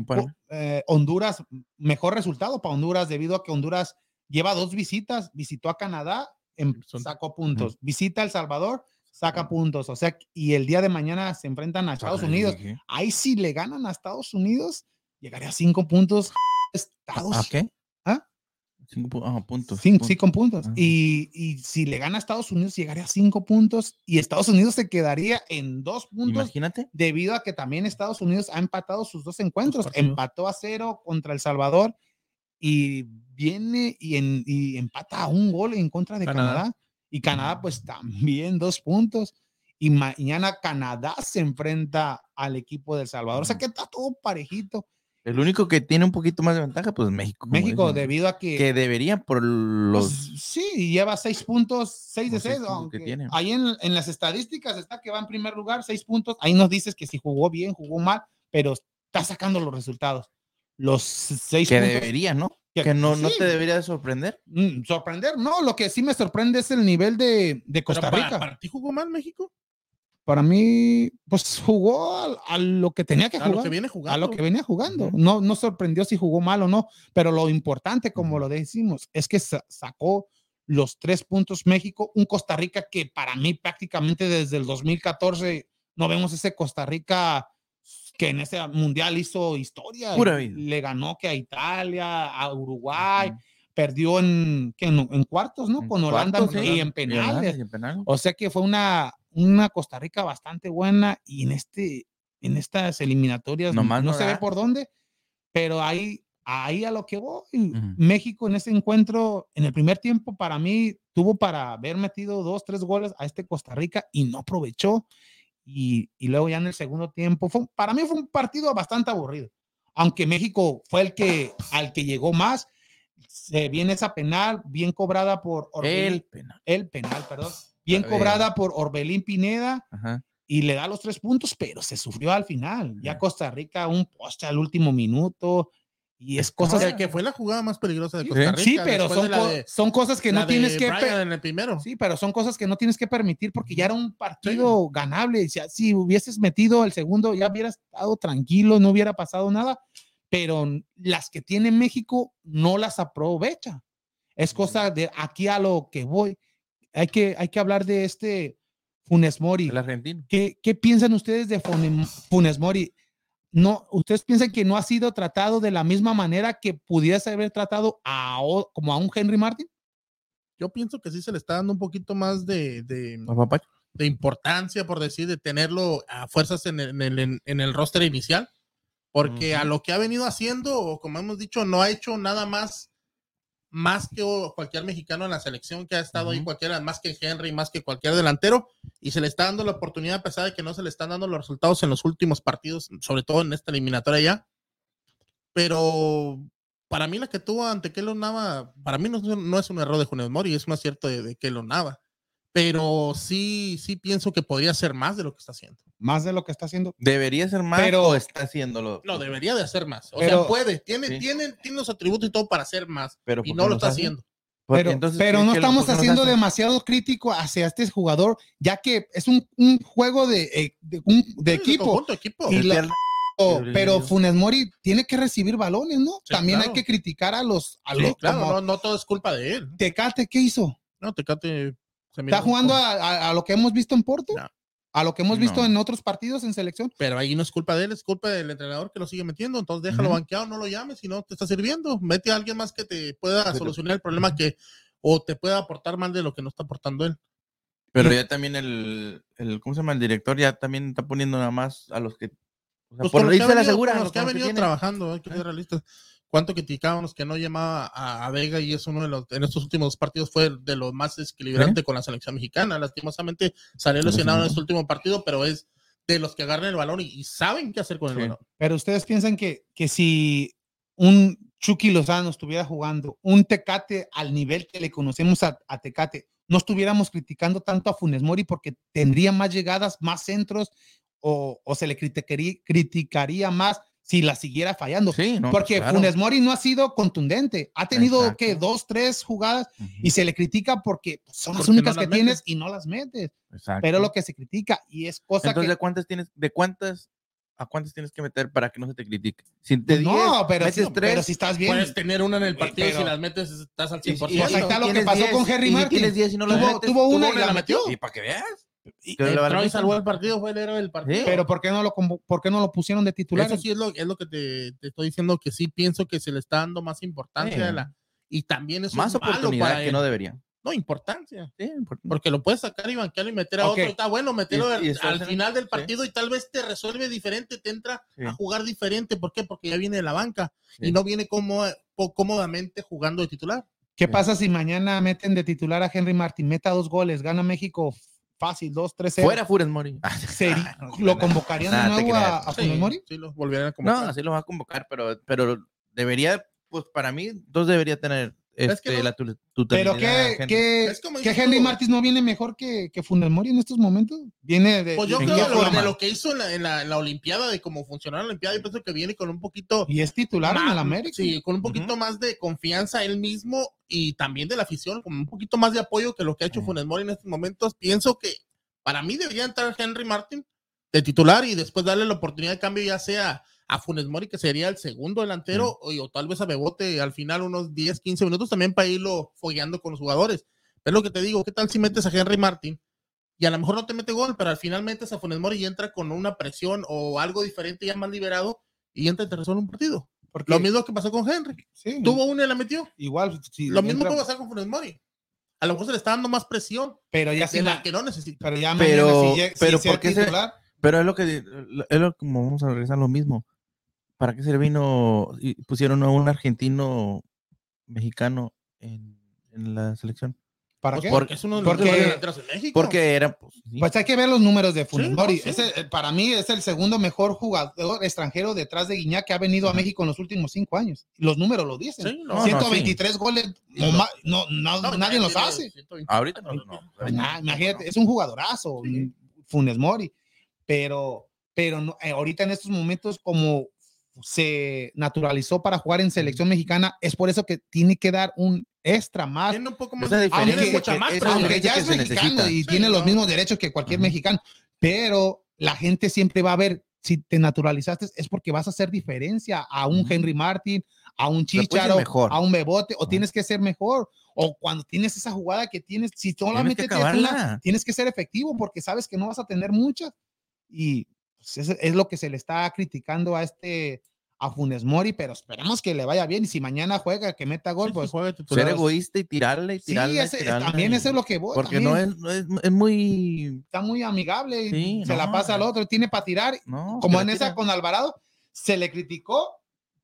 eh, Honduras, mejor resultado para Honduras debido a que Honduras lleva dos visitas, visitó a Canadá, en, sacó puntos, visita El Salvador, saca puntos, o sea, y el día de mañana se enfrentan a Estados Unidos. Ahí si le ganan a Estados Unidos, llegaría a cinco puntos. Estados, ¿A qué? ¿Ah? Cinco puntos. Cinco, cinco puntos. Y, y, si le gana a Estados Unidos, llegaría a cinco puntos y Estados Unidos se quedaría en dos puntos. Imagínate. Debido a que también Estados Unidos ha empatado sus dos encuentros. Empató a cero contra El Salvador y viene y, en, y empata a un gol en contra de Canadá. Y Canadá, pues también dos puntos. Y mañana Canadá se enfrenta al equipo del Salvador. O sea que está todo parejito. El único que tiene un poquito más de ventaja, pues México. México, debido a que. Que debería por los. Pues, sí, lleva seis puntos, seis de seis. Ahí en, en, las estadísticas está que va en primer lugar, seis puntos. Ahí nos dices que si jugó bien, jugó mal, pero está sacando los resultados. Los seis que debería, ¿no? Que, no, no te debería sorprender. Mm, sorprender, no. Lo que sí me sorprende es el nivel de, de Costa Rica. ¿Para ti jugó mal México? Para mí, pues jugó a, lo que tenía que jugar. A lo que viene. A lo que venía jugando. No, no sorprendió si jugó mal o no, pero lo importante, como lo decimos, es que sacó los tres puntos México, un Costa Rica que para mí prácticamente desde el 2014 no vemos ese Costa Rica que en ese mundial hizo historia. Le ganó que a Italia, a Uruguay. perdió en, en, cuartos, ¿no? Con Holanda y, en penales. O sea que fue una, una Costa Rica bastante buena y en, este, en estas eliminatorias no, no se ve por dónde, pero ahí, ahí a lo que voy. México en ese encuentro, en el primer tiempo, para mí, tuvo para haber metido dos, tres goles a este Costa Rica y no aprovechó. Y, y luego ya en el segundo tiempo, fue, para mí fue un partido bastante aburrido. Aunque México fue el que al que llegó más, se viene esa penal bien cobrada por el penal. El penal, perdón bien cobrada por Orbelín Pineda y le da los tres puntos, pero se sufrió al final. Ya Costa Rica un poste al último minuto. Y es cosa que fue la jugada más peligrosa de Costa Rica. Sí, pero son, son cosas que no tienes que en el primero. Sí, pero son cosas que no tienes que permitir porque ya era un partido ganable. Si, si hubieses metido el segundo, ya hubieras estado tranquilo, no hubiera pasado nada. Pero las que tiene México no las aprovecha. Es cosa de aquí a lo que voy hay que, hay que hablar de este Funes Mori. El argentino. ¿Qué, ¿Qué, piensan ustedes de Funes Mori? No, ¿Ustedes piensan que no ha sido tratado de la misma manera que pudiese haber tratado a, como a un Henry Martin? Yo pienso que sí se le está dando un poquito más de, de, de importancia, por decir, de tenerlo a fuerzas en el, en en el roster inicial, porque a lo que ha venido haciendo, como hemos dicho, no ha hecho nada más más que cualquier mexicano en la selección que ha estado ahí, cualquiera, más que Henry, más que cualquier delantero, y se le está dando la oportunidad, a pesar de que no se le están dando los resultados en los últimos partidos, sobre todo en esta eliminatoria ya. Pero para mí la que tuvo ante Kelo Nava, para mí no, es un error de Junes Mori, es un acierto de, de Kelo Nava pero sí, sí pienso que podría ser más de lo que está haciendo. Más de lo que está haciendo. Debería ser más, pero está haciéndolo. No, debería de hacer más. O sea, puede, tiene, tiene, tiene los atributos y todo para hacer más, pero y no lo está haciendo. Pero, pero no estamos haciendo demasiado crítico hacia este jugador, ya que es un, un juego de, eh, de, un, de equipo. equipo. pero Funes Mori tiene que recibir balones, ¿no? También hay que criticar a los. A los claro, no, no todo es culpa de él. Tecate, ¿qué hizo? No, Tecate ¿Está jugando a, lo que hemos visto en Porto? A lo que hemos visto en otros partidos en selección. Pero ahí no es culpa de él, es culpa del entrenador que lo sigue metiendo. Entonces déjalo banqueado, no lo llames si no te está sirviendo. Mete a alguien más que te pueda solucionar el problema que o te pueda aportar más de lo que no está aportando él. Pero ya también el, el ¿cómo se llama? El director ya también está poniendo nada más a los que. O sea, pues por lo la segura. Los, que han venido trabajando, hay que ser realistas cuánto criticábamos que no llamaba a, Vega y es uno de los, en estos últimos partidos fue de los más desequilibrante con la selección mexicana. Lastimosamente salió lesionado en este último partido, pero es de los que agarran el balón y, saben qué hacer con el balón. Pero ustedes piensan que, que si un Chucky Lozano estuviera jugando, un Tecate al nivel que le conocemos a, Tecate, no estuviéramos criticando tanto a Funes Mori porque tendría más llegadas, más centros o, o se le criticaría, criticaría más si la siguiera fallando. porque Funes Mori no ha sido contundente. Ha tenido que dos, tres jugadas y se le critica porque son las únicas que tienes y no las metes. Pero lo que se critica y es cosa Entonces, que... ¿de cuántas tienes? ¿De cuántas? ¿A cuántas tienes que meter para que no se te critique? Si te no, pero, si, pero si estás bien. Puedes tener una en el partido y si las metes estás al 100%. Y, ahí está lo que pasó con Henry Martin. Tienes 10 y no tuvo, tuvo una y la metió. Y para que veas. Y y salvó el partido, fue el héroe del partido. Pero ¿por qué no lo, por qué no lo pusieron de titular? Eso sí es lo, es lo que te, te, estoy diciendo, que sí pienso que se le está dando más importancia la, y también es más oportunidad para que no debería. No, importancia. Sí, porque lo puedes sacar y banquearlo y meter a otro. Está bueno meterlo al, final del partido y tal vez te resuelve diferente, te entra a jugar diferente. ¿Por qué? Porque ya viene de la banca y no viene como, cómodamente jugando de titular. ¿Qué pasa si mañana meten de titular a Henry Martin, meta dos goles, gana México fácil, 2, 3, Fuera Funes Mori. ¿Lo convocarían de nuevo a, a Funes Mori? Sí, lo volvieran a No, convocar. así lo va a convocar, pero, pero debería, pues para mí, dos debería tener Es que este, no- la tu- Pero que, Henry. que, Henry. Martins no viene mejor que, que Funes Mori en estos momentos. Viene de. Pues yo ¿en creo lo, de lo que hizo en la, en, la, en la Olimpiada, de cómo funcionó la Olimpiada, yo pienso que viene con un poquito Y es titular en más- el América. Sí, con un poquito más de confianza él mismo y también de la afición, con un poquito más de apoyo que lo que ha hecho. Funes Mori en estos momentos. Pienso que para mí debería entrar Henry Martin de titular y después darle la oportunidad de cambio ya sea a Funes Mori, que sería el segundo delantero, o, o tal vez a Bebote al final unos 10, 15 minutos también para irlo fogueando con los jugadores. Pero lo que te digo, ¿qué tal si metes a Henry Martin? Y a lo mejor no te mete gol, pero al final metes a Funes Mori y entra con una presión o algo diferente ya más liberado y entra y te resuelve un partido. Porque- Lo mismo que pasó con Henry. sí, Tuvo una y la metió. igual. si Lo mismo entra- puede pasar con Funes Mori. A lo mejor se le está dando más presión Pero ya sí. la que no necesita. Pero ya Pero- mañana, si, pero si sea ¿por qué se- Pero es lo que, es lo como vamos a regresar a lo mismo. ¿Para qué se le vino y pusieron a un argentino mexicano en, en la selección? ¿para Pues qué? porque es uno de los Porque- mejores delanteros en México. Porque era, pues, sí. Pues hay que ver los números de Funes Sí, no, Mori. sí. Ese, eh, para mí es el segundo mejor jugador extranjero detrás de Guiñac que ha venido a México en los últimos cinco años. Los números lo dicen. Sí, no, no, 123 goles, no, no, No, nadie los hace. 120. ahorita no. no. Ah, imagínate, es un jugadorazo, Funes Mori, pero, pero no- eh, ahorita en estos momentos como se naturalizó para jugar en selección mexicana, es por eso que tiene que dar un extra más, Tiene un poco más de diferencia Aunque- que- aunque ya que es mexicano y Sí, tiene los mismos derechos que cualquier mexicano, pero la gente siempre va a ver, si te naturalizaste es porque vas a hacer diferencia a un. Henry Martin, a un Chicharo, mejor. a un Bebote, o tienes que ser mejor, o cuando tienes esa jugada que tienes, si solamente tienes acabarla. una, tienes que ser efectivo porque sabes que no vas a tener muchas y pues, es, es lo que se le está criticando a este a Funes Mori, pero esperemos que le vaya bien y si mañana juega que meta gol, Sí, pues juega titular. Ser egoísta y tirarle y sí, tirarle. y ese- tirarle, también eso es lo que voy. Porque también. no es, no es, es muy. está muy amigable Sí, se la pasa al eh. otro, tiene para tirar, No, como en esa con Alvarado, se le criticó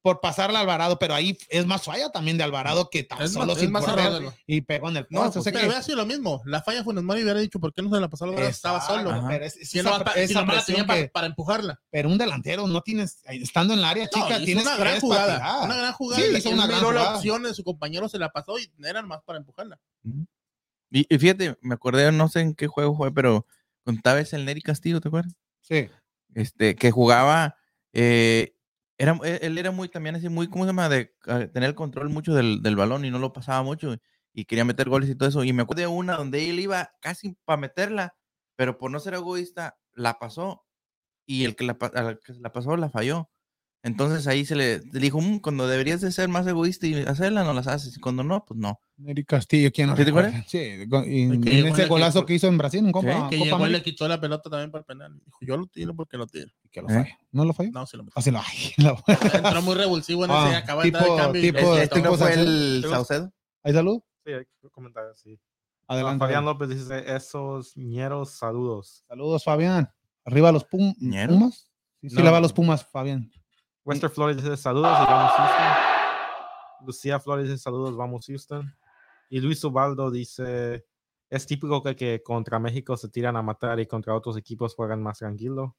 por pasarle a Alvarado, pero ahí es más falla también de Alvarado que tan Es solo más, sin más correr y pegó en el No, poste, o pues, sea pero que- hubiera sido lo mismo. La falla Funes Mori hubiera dicho, ¿por qué no se la pasó a Alvarado? Estaba Exacto, solo. Pero es- es Si, esa no, esa la tenía para, que- para empujarla. pero un delantero no tienes, estando en la área No, chica, tienes una gran jugada. Una gran jugada. Sí, y hizo una gran miró la jugada. opción de su compañero, se la pasó y eran más para empujarla. Y, y fíjate, me acordé, no sé en qué juego fue, pero contaba ese el Neri Castillo, ¿te acuerdas? Sí. Este, que jugaba, eh, era, él él era muy, también así, muy, ¿cómo se llama? De eh, tener el control mucho del, del balón y no lo pasaba mucho y quería meter goles y todo eso. Y me acuerdo de una donde él iba casi para meterla, pero por no ser egoísta, la pasó y el que la, al que la pasó la falló. Entonces ahí se le, dijo, "Mm, cuando deberías de ser más egoísta y hacerla, no las haces. Y cuando no, pues no. Neri Castillo, ¿quién no ¿Sí te acuerdas? Sí, y en que en ese golazo que hizo en Brasil, en Copa, que Copa llegó y le quitó la pelota también para el penal. Dijo, yo lo tiro porque lo tiro. que lo ¿Eh? falló. ¿No lo falló? No, se lo metió. Ah, sí lo- lo- Entró muy revulsivo en Ah, ese, acaba de entrar tipo- el cambio. tipo- y Este, fue el ¿Te Saucedo. ¿Hay salud? Sí, hay que comentar así. Adelante. Fabián López dice, esos ñeros, saludos. Saludos, Fabián. Arriba los Pum-. Pumas. Sí, sí No. le va a los Pumas, Fabián. Wester Flores dice, saludos y vamos Houston. Lucía Flores dice, saludos, vamos Houston. Y Luis Ubaldo dice, es típico que, que contra México se tiran a matar y contra otros equipos juegan más tranquilo.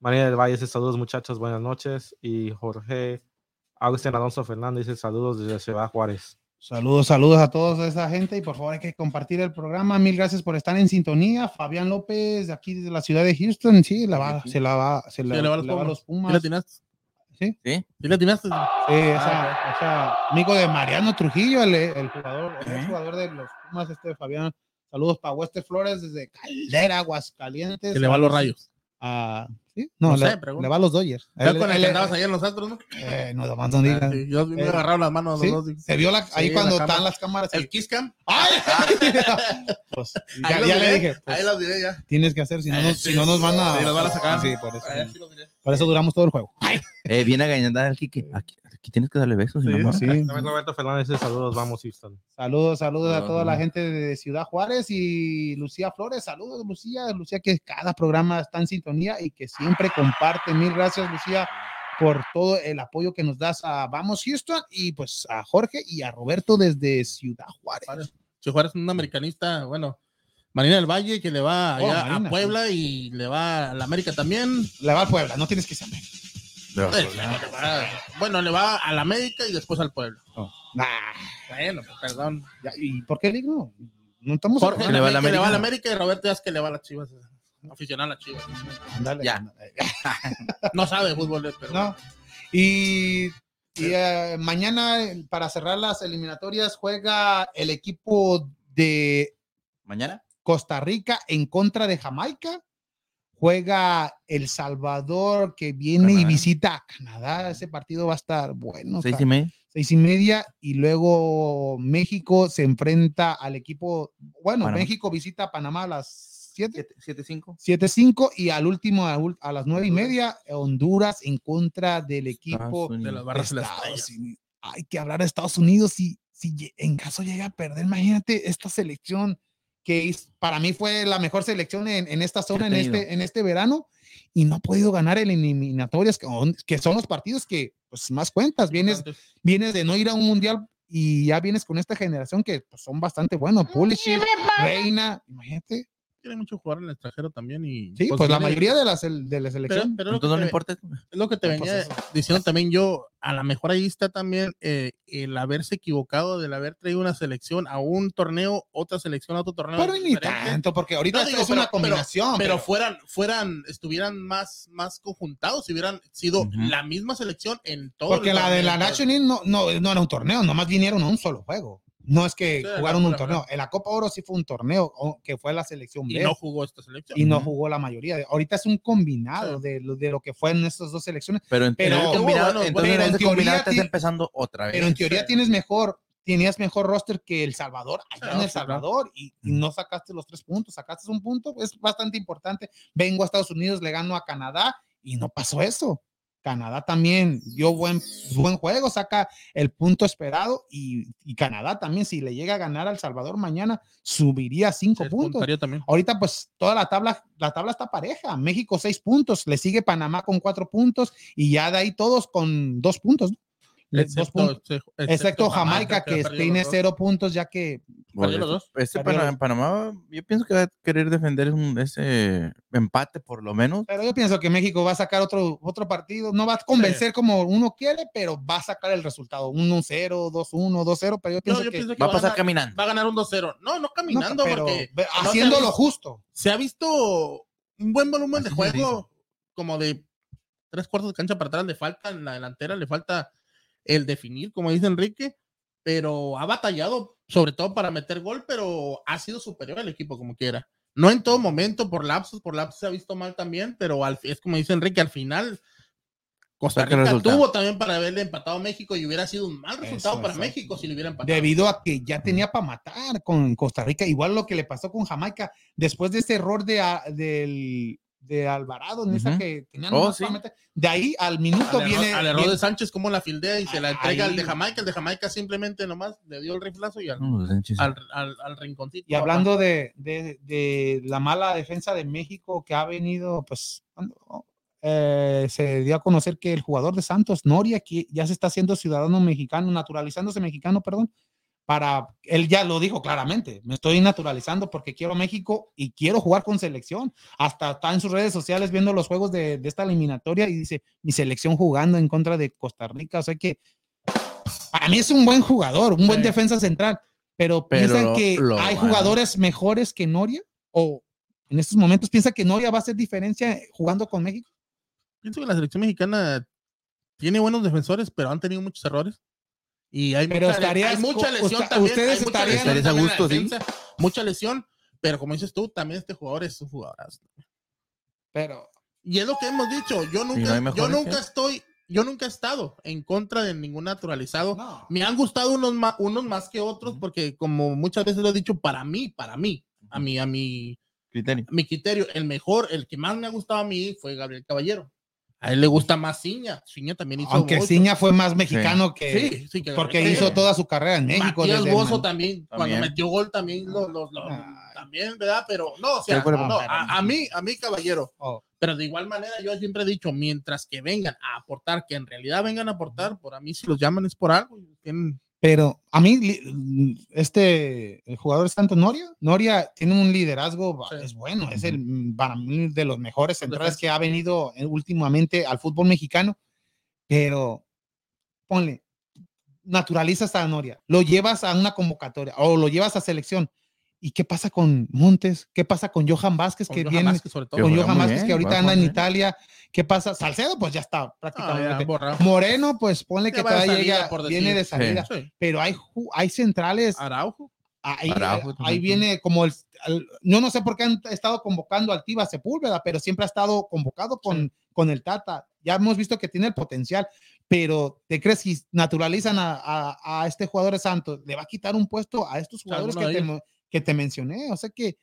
María del Valle dice, saludos muchachos, buenas noches. Y Jorge Agustín Alonso Fernández dice, saludos desde Ciudad Juárez. Saludos, saludos a toda esa gente y por favor hay que compartir el programa. Mil gracias por estar en sintonía. Fabián López, de aquí desde la ciudad de Houston, sí, la va, se la va, se la, le va a le los va los ¿Sí Pumas. atinaste? Sí, ¿Sí? ¿Sí le atinaste? sí, Ah, esa, esa amigo de Mariano Trujillo, el, el jugador, el ¿Eh? jugador de los Pumas, este Fabián. Saludos para Wester Flores desde Caldera, Aguascalientes. Que le va a los rayos. Ah, ¿sí? No, No le, sé, le va a los Dodgers. Ya Él- con el él- que andabas ayer en los astros, ¿no? eh, no, nomás no Ah, digas. sí, Yo me Eh, agarraron las manos Sí, los dos. Se vio la, ahí Sí, cuando la están las cámaras. El y- Kiss Cam. ¡Ay! Pues, ya, los ya le dije, pues, Ahí los diré ya. tienes que hacer, si no, Eh, nos, sí, si no nos van a, sí, nos van a sacar. Sí, por eso, Ahí sí los diré. Por eso duramos todo el juego. Eh, viene a ganar al Kike. Aquí, aquí tienes que darle besos. Sí, Roberto Fernández saludos, vamos Houston. Saludos, saludos a toda la gente de Ciudad Juárez y Lucía Flores. Saludos, Lucía. Lucía, que cada programa está en sintonía y que siempre comparte. Mil gracias, Lucía, por todo el apoyo que nos das a Vamos Houston y pues a Jorge y a Roberto desde Ciudad Juárez. Juárez. Si Juárez es un americanista, bueno, Marina del Valle, que le va Oh, allá Marina, a Puebla y le va a la América también. Le va al Puebla, no tienes que saber. No, Eh, va- bueno, le va a la América y después al Puebla. Oh, nah, Bueno, pues, perdón. ¿Y por qué digo? No estamos Jorge le va a la que le va a la América. América y Roberto Díaz que le va a las Chivas. Aficionado a las Chivas. Ándale, Ya. No sabe fútbol, eh, pero No. Y, y, eh, mañana, para cerrar las eliminatorias, juega el equipo de ¿Mañana? Costa Rica en contra de Jamaica. Juega El Salvador que viene y Canadá. visita a Canadá. Ese partido va a estar bueno. ¿Seis y media? seis y media. Y luego México se enfrenta al equipo. Bueno, Panamá. México visita a Panamá a las 7. ¿Siete, siete, cinco? 7-5 y al último a, las 9 y media Honduras en contra del equipo de las barras de. Unidos. Hay que hablar de Estados Unidos si, si en caso llega a perder, imagínate esta selección que es- para mí fue la mejor selección en, en esta zona en este, en este verano y no ha podido ganar en eliminatorias que, son- que son los partidos que pues más cuentas, vienes, vienes de no ir a un mundial y ya vienes con esta generación que pues, son bastante buenos, Pulisic, Reina, imagínate, Tiene mucho jugador en el extranjero también. Y, sí, pues la viene- mayoría de las del- de la selección. pero Entonces no le te- importa. Es lo que te No, pues venía diciendo también yo, a lo mejor ahí está también eh, el haberse equivocado del haber traído una selección a un torneo, otra selección a otro torneo. Pero ni tanto, porque ahorita No, digo, es una pero- combinación. Pero pero- fueran, fueran, estuvieran más, más conjuntados, si hubieran sido la misma selección en todo. porque el la de la. National no, no, no era un torneo, nomás vinieron a un solo juego. No es que Sí, jugaron un torneo. En la Copa Oro sí fue un torneo o- que fue la selección Y B no jugó esta selección. y no jugó la mayoría. Ahorita es un combinado Sí. de, lo, de lo que fue en estas dos selecciones. Pero en, Pero- en el combinado, bueno, entonces pero en ese teoría combinado estás empezando otra vez. Pero en teoría sí. tienes mejor, tenías mejor roster que El Salvador, allá en El claro. Salvador, y, y no sacaste los tres puntos, sacaste un punto, es bastante importante. Vengo a Estados Unidos, le gano a Canadá y no pasó eso. Canadá también dio buen, buen juego, saca el punto esperado y, y Canadá también, si le llega a ganar al Salvador mañana, subiría cinco puntos. Ahorita, pues, toda la tabla, la tabla está pareja. México, seis puntos. Le sigue Panamá con cuatro puntos y ya de ahí todos con dos puntos. ¿no? Excepto, Excepto Jamaica, que tiene cero puntos, ya que Perdió los dos. Este Panamá, yo pienso que va a querer defender un- ese empate por lo menos. Pero yo pienso que México va a sacar otro, otro partido. No va a convencer como uno quiere, pero va a sacar el resultado. 1-0, 2-1, 2-0. Pero yo No, pienso yo que. pienso que Va a pasar ganar- caminando. Va a ganar un 2-0. No, no no, caminando, pero porque haciendo ha lo justo. se ha visto un buen volumen Así de juego, como de tres cuartos de cancha para atrás, le falta en la delantera, le falta el definir, como dice Enrique, pero ha batallado, sobre todo para meter gol, pero ha sido superior al equipo como quiera. No en todo momento, por lapsos, por lapsos se ha visto mal también, pero al, es como dice Enrique, al final Costa Rica tuvo también para haberle empatado a México y hubiera sido un mal resultado Eso, para. México si le hubiera empatado. Debido a que ya tenía para matar con Costa Rica, igual lo que le pasó con Jamaica, después de ese error de, a- del, de Alvarado, en esa que tenían Oh, sí. de ahí al minuto al, viene. error, al error viene- de Sánchez, como la fildea y se la entrega al de Ahí. Jamaica. El de Jamaica simplemente nomás le dio el riflazo y al, No, pues, al, al, al rinconcito. Y hablando de, de- de la mala defensa de México que ha venido, pues cuando, eh, se dio a conocer que el jugador de Santos, Noria, que ya se está haciendo ciudadano mexicano, naturalizándose mexicano, perdón, para, él ya lo dijo claramente, me estoy naturalizando porque quiero México y quiero jugar con selección. Hasta está en sus redes sociales viendo los juegos de, de esta eliminatoria y dice, mi selección jugando en contra de Costa Rica, o sea que para mí es un buen jugador, un buen Sí. defensa central, pero, Pero piensan lo- que lo hay jugadores mejores que Noria o en estos momentos piensa que Noria va a hacer diferencia jugando con México. Pienso que la selección mexicana tiene buenos defensores, pero han tenido muchos errores. Y hay, Pero mucha, estarías hay mucha lesión también. ustedes hay mucha estarían- lesión a gusto, sí. Mucha lesión, pero como dices tú, también este jugador es un jugadorazo. Pero Y es lo que hemos dicho. Yo no nunca, hay yo nunca estoy, yo nunca he estado en contra de ningún naturalizado. no. Me han gustado unos más, unos más que otros, porque como muchas veces lo he dicho, para mí, para mí, a mí, a mi, Criterio. mi criterio, el mejor, el que más me ha gustado a mí fue Gabriel Caballero. A él le gusta más Ciña. Ciña también hizo. aunque mucho. Ciña fue más mexicano que Sí, sí, que porque hizo Caballero. toda su carrera en México. Matías desde Bozo Man- también, cuando También. metió gol también, lo, lo- lo- también, ¿verdad? Pero no, o sea, Sí, no, a, a mí, a mí, caballero. Oh. Pero de igual manera, yo siempre he dicho, mientras que vengan a aportar, que en realidad vengan a aportar, por a mí si los llaman es por algo, tienen, Pero a mí, este el jugador es tanto Noria. Noria tiene un liderazgo, es bueno, es el para mí de los mejores centrales que ha venido eh, últimamente al fútbol mexicano. Pero ponle, naturalizas a Noria, lo llevas a una convocatoria o lo llevas a selección. ¿Y qué pasa con Montes? ¿Qué pasa con Johan Vázquez, que viene sobre todo. con Johan Vázquez, que ahorita anda en Italia? ¿Qué pasa? Salcedo, pues ya está prácticamente. Moreno, pues ponle que todavía llega, viene de salida. Pero hay, hay centrales. Araujo. Ahí, ahí viene como el, Yo no sé por qué han estado convocando al Tiva Sepúlveda, pero siempre ha estado convocado con, con el Tata. Ya hemos visto que tiene el potencial, pero ¿te crees si naturalizan a, a, este jugador de Santos? ¿Le va a quitar un puesto a estos jugadores que te, que te mencioné. O sea que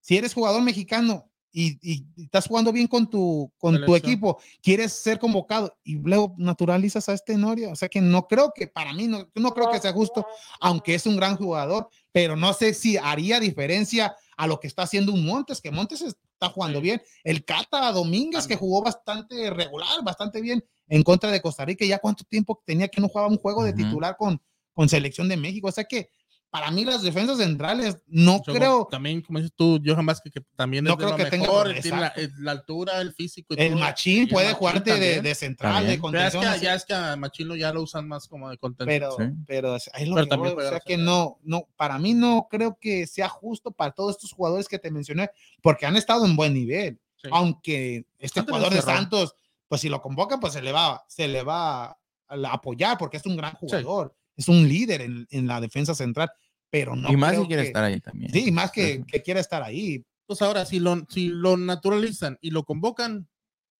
si eres jugador mexicano y, estás jugando bien con tu, con tu equipo, quieres ser convocado y luego naturalizas a este Noria. O sea que no creo que, para mí, no, no creo que sea justo, aunque es un gran jugador, pero no sé si haría diferencia a lo que está haciendo un Montes, que Montes está jugando bien. El Cata Domínguez, que jugó bastante regular, bastante bien en contra de Costa Rica, ya cuánto tiempo tenía que no jugaba un juego de titular con, con selección de México. O sea que para mí las defensas centrales, no creo. También, como dices tú, Johan Vázquez, que también no creo que mejor, tenga la, la, altura, el físico. el machín puede jugarte de, de, central, de contención. es que, ya es que a Machín ya lo usan más como de contención. Pero, pero es lo que también o sea que no, no, para mí no creo que sea justo para todos estos jugadores que te mencioné, porque han estado en buen nivel. Aunque este jugador de Santos, pues si lo convoca, pues se le va, se le va a apoyar, porque es un gran jugador es un líder en, en, la defensa central, pero no. Y más que quiere estar ahí también. Sí, más que, que quiere estar ahí. Pues ahora, si lo, si lo naturalizan y lo convocan,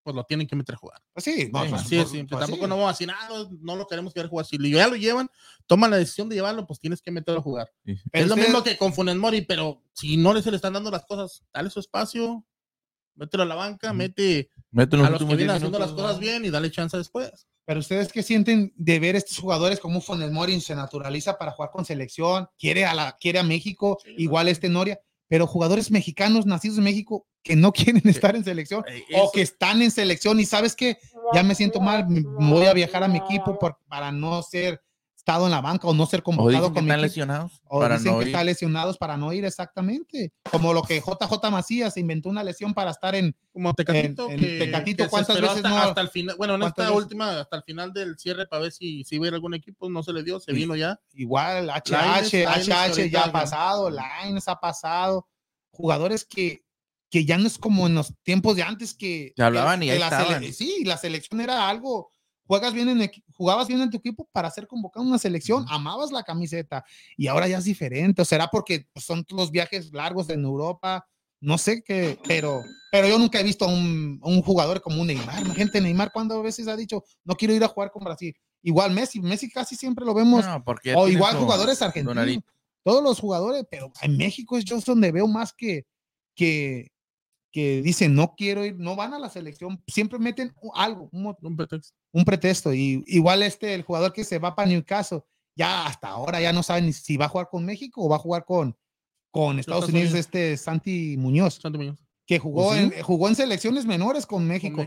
pues lo tienen que meter a jugar. Pues sí, no, pues, sí, sí, pues tampoco no vamos a decir, ah, no, lo queremos querer jugar. Si ya lo llevan, toman la decisión de llevarlo, pues tienes que meterlo a jugar. Es lo mismo que con Funes Mori, pero si no le se le están dando las cosas, dale su espacio, mételo a la banca, mete a los que vienen haciendo las cosas bien y dale chance después. Pero ustedes qué sienten de ver estos jugadores como Funes Mori se naturaliza para jugar con selección, quiere a la quiere a México, igual este Noria, pero jugadores mexicanos nacidos en México que no quieren estar en selección eh, o que están en selección y sabes que ya me siento mal, voy a viajar a mi equipo para no ser estado en la banca o no ser convocado. O que están lesionados. O para dicen que están lesionados para no ir exactamente. Como lo que JJ Macías inventó una lesión para estar en. Como Tecatito. Tecatito, ¿cuántas veces hasta, no? Hasta el final, bueno, en esta última, hasta el final del cierre para ver si, si hubiera algún equipo, no se le dio, se vino ya. Igual, HH, HH ya ha pasado, Lines ha pasado. Jugadores que, que ya no es como en los tiempos de antes que. Que hablaban y ahí Sí, la selección era algo juegas bien en jugabas bien en tu equipo para ser convocado a una selección, amabas la camiseta y ahora ya es diferente, o será porque son los viajes largos en Europa, no sé qué, pero, pero yo nunca he visto a un, un, jugador como un Neymar. Gente, Neymar, cuando a veces ha dicho, no quiero ir a jugar con Brasil? Igual Messi, Messi casi siempre lo vemos, o igual jugadores argentinos, todos los jugadores, pero en México es yo donde veo más que, que, que dicen no quiero ir, no van a la selección, siempre meten algo, un, pretexto. Un pretexto. Y igual este, el jugador que se va para Newcastle, ya hasta ahora ya no saben si va a jugar con México o va a jugar con, con Estados Unidos, este Santi Muñoz, que jugó, pues en, jugó en selecciones menores con México.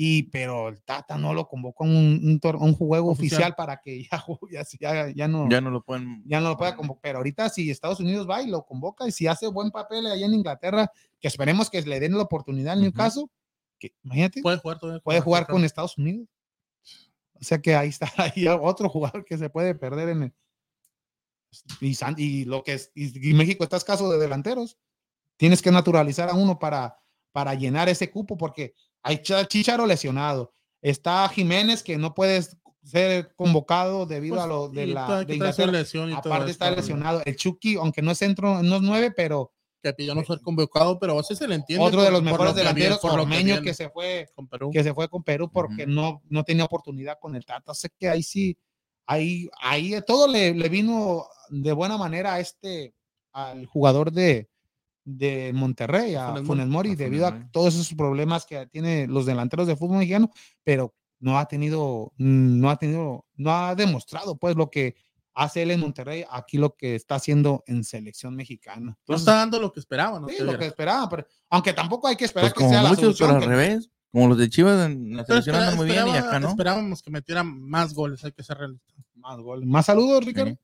Y, pero el Tata no lo convocó a un, un, juego oficial. para que ya, ya, ya, no ya no lo pueden ya no lo pueda convocar pero ahorita si Estados Unidos va y lo convoca y si hace buen papel allá en Inglaterra que esperemos que le den la oportunidad en Newcastle que imagínate puede jugar puede jugar con Estados Unidos. O sea que ahí está ahí otro jugador que se puede perder en el, y, y lo que es y, México está escaso de delanteros. Tienes que naturalizar a uno para para llenar ese cupo porque hay Chicharo lesionado. Está Jiménez que no puede ser convocado debido pues, a lo de la de lesión y Aparte está lesionado. El Chucky, aunque no es centro, no es nueve, pero que pidió no ser convocado, pero a veces se le entiende. Otro de los mejores delanteros, Ormeño, que, se fue con Perú. que se fue con Perú porque no, no tenía oportunidad con el Tata. Sé que ahí sí, ahí, ahí todo le, le vino de buena manera a este, al jugador de, de Monterrey a Funes, Mori debido a todos esos problemas que tiene los delanteros de fútbol mexicano, pero no ha tenido, no ha tenido, no ha demostrado pues lo que hace él en Monterrey, aquí lo que está haciendo en selección mexicana. no está dando lo que esperaban. Sí, lo que esperaban, pero aunque tampoco hay que esperar pues que sea la solución. Pero al revés, como los de Chivas en la selección andan muy bien y acá no. Esperábamos que metieran más goles, hay que ser realistas. Más goles. ¿Más saludos, Ricardo?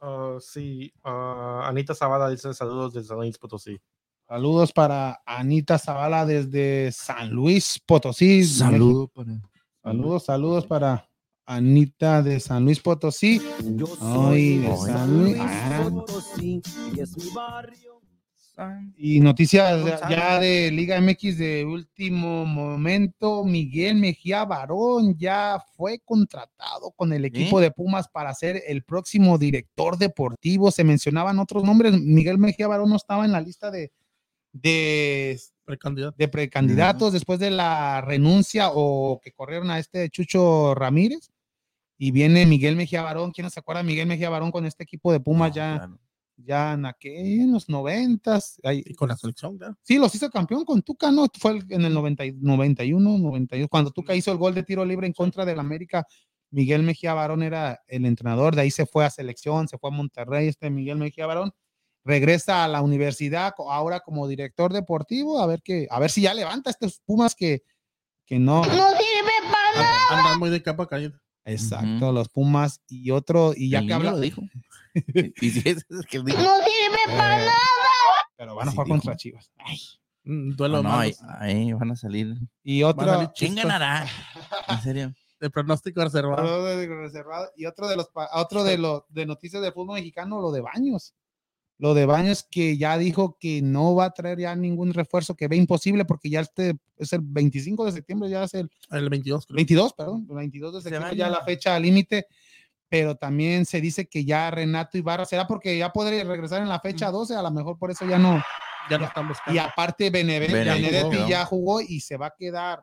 Uh, sí, uh, Anita Zavala dice saludos desde San Luis Potosí. Saludos para Anita Zavala desde San Luis Potosí. Saludos para. Saludos, saludos para Anita de San Luis Potosí. Yo soy de de San San Luis. Potosí y es mi barrio. Y noticias ya de Liga MX de último momento, Miguel Mejía Barón ya fue contratado con el equipo de Pumas para ser el próximo director deportivo. Se mencionaban otros nombres. Miguel Mejía Barón no estaba en la lista de, de, Precandidato. de precandidatos después de la renuncia o que corrieron a este Chucho Ramírez. Y viene Miguel Mejía Barón. ¿Quién no se acuerda de Miguel Mejía Barón con este equipo de Pumas No, ya? claro. ya en, aquel- en los noventas. ahí- Y con la selección. Sí, los hizo campeón con Tuca, ¿no? Fue el- en el 90 y- 91, 92, cuando Tuca hizo el gol de tiro libre en contra del América. Miguel Mejía Barón era el entrenador, de ahí se fue a selección, se fue a Monterrey, este Miguel Mejía Barón regresa a la universidad ahora como director deportivo, a ver que, a ver si ya levanta estos Pumas que, que no. An- Andan muy de capa caída. Exacto, los Pumas y otro, y ya El que habla, lo dijo. y si es es que dijo. eh, pero van a Sí jugar dijo. contra Chivas. Ay. Mm, Duelo No, no, ahí, ahí van a salir. Y salir ¿Quién ganará? En serio. El pronóstico reservado. Otro de reservado. Y otro de los pa- otro de los de noticias del fútbol mexicano, lo de Baños. Lo de Baños que ya dijo que no va a traer ya ningún refuerzo, que ve imposible porque ya este es el 25 de septiembre, ya es el El 22. creo. 22, perdón, el 22 de Se septiembre ya la fecha límite, pero también se dice que ya Renato Ibarra será porque ya podría regresar en la fecha 12, a lo mejor por eso ya no. Ya no están buscando. Y aparte Benedetti Benedetti ya jugó y se va a quedar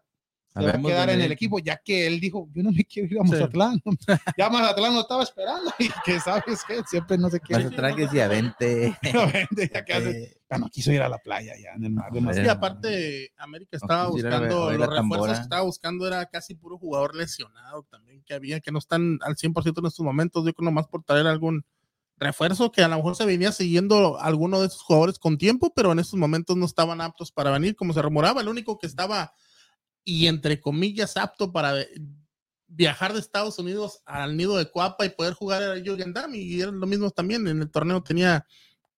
se va a quedar en el equipo, ya que él dijo, yo no me quiero ir a Sí. Mazatlán. ya Mazatlán lo estaba esperando y que sabes que siempre no se quiere. Traer que decía, vente. Lo vende, ya que hace- Eh, ya no quiso ir a la playa ya en el mar No, Mazatlán. Sí, aparte, América estaba ver- buscando, oír los refuerzos tambora. que estaba buscando era casi puro jugador lesionado también que había, que no están al 100% en estos momentos. Yo creo nomás por traer algún refuerzo que a lo mejor se venía siguiendo alguno de esos jugadores con tiempo, pero en estos momentos no estaban aptos para venir, como se rumoraba. El único que estaba, y entre comillas, apto para viajar de Estados Unidos al nido de Cuapa y poder jugar era Jürgen Damm, y era lo mismo también. En el torneo tenía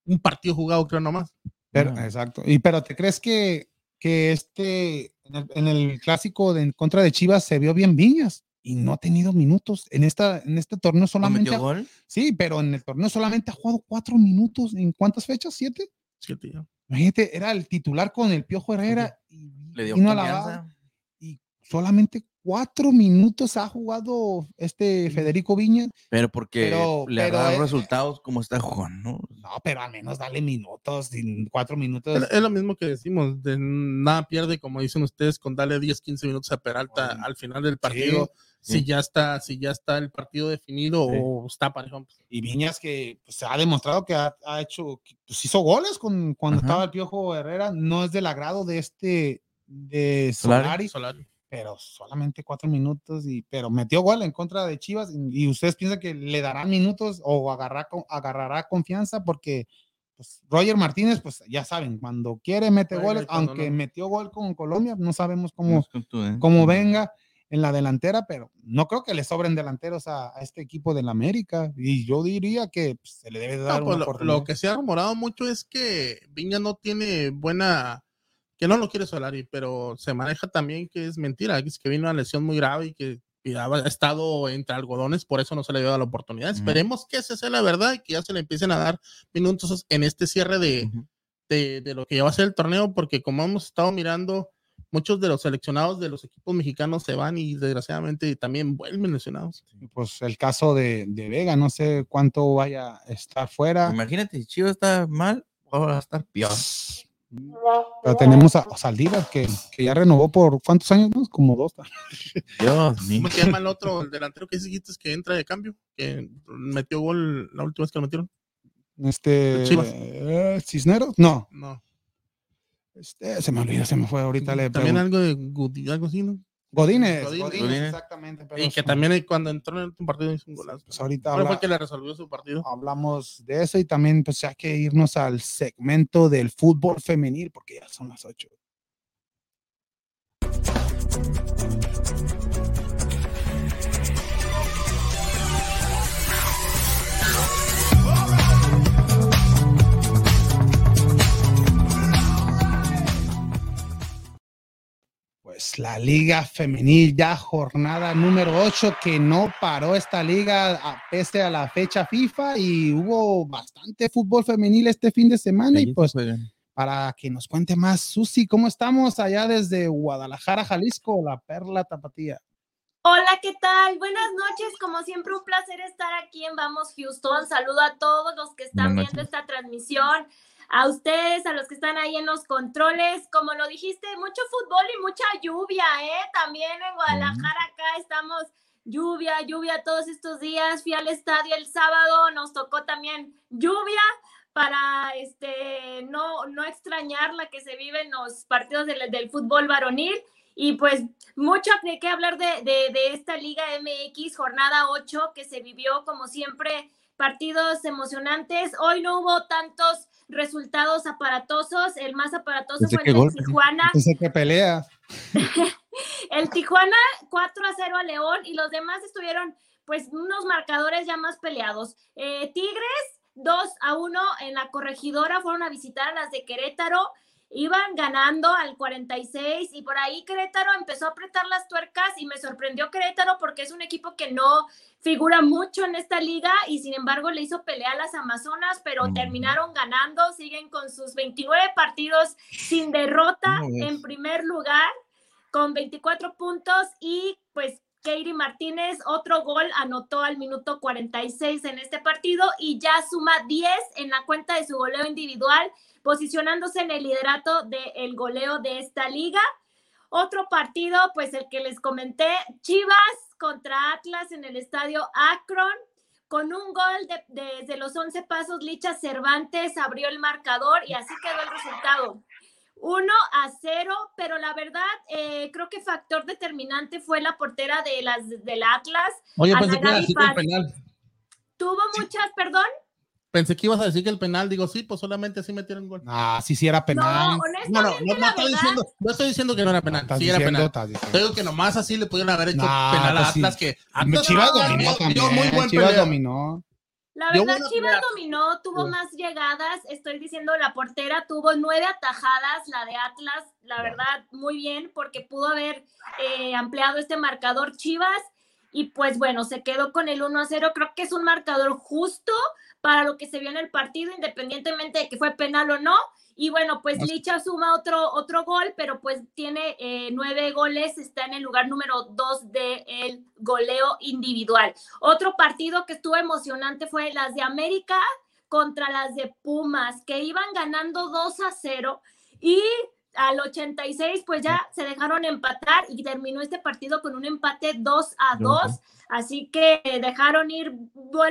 un partido jugado, creo nomás. Pero- No. Exacto. Y pero ¿te crees que, que este en el, en el clásico de en contra de Chivas se vio bien Viñas y no ha tenido minutos en esta en este torneo ¿No solamente metió ha- gol? sí, pero en el torneo solamente ha jugado cuatro minutos. ¿En cuántas fechas? ¿Siete? Sí, tío. Imagínate, era el titular con el Piojo Herrera y Le dio vino a la y solamente cuatro minutos ha jugado este Federico Viñas. Pero porque Pero- le pero ha dado es- resultados como está jugando. No, pero al menos dale minutos, cuatro minutos. Es, lo mismo que decimos, de nada pierde, como dicen ustedes, con darle 10, 15 minutos a Peralta al final del partido, sí. si ya está, si ya está el partido definido Sí. o está parejo. Y Viñas que pues, se ha demostrado que ha, ha hecho, pues hizo goles con, cuando Ajá. estaba el Piojo Herrera. No es del agrado de este, de Solari. Solari, Solari. Pero solamente cuatro minutos, y, pero metió gol en contra de Chivas. Y, y ustedes piensan que le darán minutos o agarrará, con- agarrará confianza porque pues, Roger Martínez, pues ya saben, cuando quiere mete goles, aunque no. metió gol con Colombia, no sabemos cómo, tú, ¿eh? cómo venga en la delantera, pero no creo que le sobren delanteros a, a este equipo del América. Y yo diría que pues, se le debe de dar No, pues, una lo que se ha rumorado mucho es que Viña no tiene buena, que no lo quiere Solari, pero se maneja también que es mentira, que es que vino una lesión muy grave y que y ha estado entre algodones, por eso no se le dio la oportunidad. Ujú. Esperemos que esa sea la verdad y que ya se le empiecen a dar minutos en este cierre de, Ujú. de, de lo que ya va a ser el torneo, porque como hemos estado mirando, muchos de los seleccionados de los equipos mexicanos se van y desgraciadamente también vuelven lesionados. Pues el caso de, de Vega, no sé cuánto vaya a estar fuera. Imagínate, si Chivas está mal, va a estar peor. Pero tenemos a, a Saldívar que, que ya renovó por cuántos años, ¿no? Como dos. Dios mío. ¿Cómo se llama el otro, el delantero que dijiste es que entra de cambio? Que metió gol la última vez que lo metieron. Este eh, Cisneros, no, No. este, se me olvidó, se me fue ahorita. Le También algo de Gudi- algo así, ¿no? Godínez, Godínez. Godínez, Godínez. exactamente. pero Y que también cuando entró en el último partido hizo un golazo. pues ahorita ¿Cuál fue habla- el que le resolvió su partido? hablamos de eso y también pues hay que irnos al segmento del fútbol femenil porque ya son las 8. Pues la liga femenil ya jornada número 8 que no paró esta liga a, pese a la fecha FIFA y hubo bastante fútbol femenil este fin de semana y pues para que nos cuente más Susi, ¿cómo estamos allá desde Guadalajara, Jalisco, la Perla Tapatía? Hola, ¿qué tal? Buenas noches, como siempre un placer estar aquí en Vamos Houston. Saludo a todos los que están viendo esta transmisión a ustedes, a los que están ahí en los controles. Como lo dijiste, mucho fútbol y mucha lluvia, ¿eh? También en Guadalajara acá estamos lluvia, lluvia todos estos días. Fui al estadio el sábado, nos tocó también lluvia para este no, no extrañar la que se vive en los partidos del, del fútbol varonil. Y pues mucho de qué hablar de, de, de esta Liga MX, jornada 8, que se vivió como siempre partidos emocionantes. Hoy no hubo tantos resultados aparatosos. El más aparatoso fue el de Tijuana. que pelea. el Tijuana 4 a 0 a León y los demás estuvieron pues unos marcadores ya más peleados. Eh, Tigres 2 a 1 en la corregidora fueron a visitar a las de Querétaro iban ganando al 46 y por ahí Querétaro empezó a apretar las tuercas y me sorprendió Querétaro porque es un equipo que no figura mucho en esta liga y sin embargo le hizo pelea a las Amazonas, pero terminaron ganando, siguen con sus 29 partidos sin derrota en primer lugar con 24 puntos y pues Katie Martínez, otro gol, anotó al minuto 46 en este partido y ya suma 10 en la cuenta de su goleo individual posicionándose en el liderato del goleo de esta liga. Otro partido, pues el que les comenté, Chivas contra Atlas en el estadio Akron. Con un gol desde los 11 pasos, Licha Cervantes abrió el marcador y así quedó el resultado. 1 a 0, pero la verdad eh, creo que factor determinante fue la portera de las del Atlas. Oye, era penal. Tuvo muchas, perdón. Pensé que ibas a decir que el penal, digo, sí, pues solamente así metieron gol. Ah, sí, sí era penal. No, no, no, no, estoy diciendo, no estoy diciendo que no era penal, sí era penal. digo que nomás así le pudieron haber hecho penal a pues Atlas que Chivas dominó también. Muy buen Chivas dominó. La verdad, Chivas dominó, tuvo más llegadas. Estoy diciendo, la portera tuvo nueve atajadas, la de Atlas, la verdad, muy bien, porque pudo haber eh, ampliado este marcador Chivas. Y pues bueno, se quedó con el 1 a 0. Creo que es un marcador justo para lo que se vio en el partido, independientemente de que fue penal o no. Y bueno, pues Licha suma otro, otro gol, pero pues tiene eh, nueve goles, está en el lugar número dos del el goleo individual. Otro partido que estuvo emocionante fue las de América contra las de Pumas, que iban ganando 2 a 0 y al 86 pues ya se dejaron empatar y terminó este partido con un empate 2 a 2. Así que dejaron ir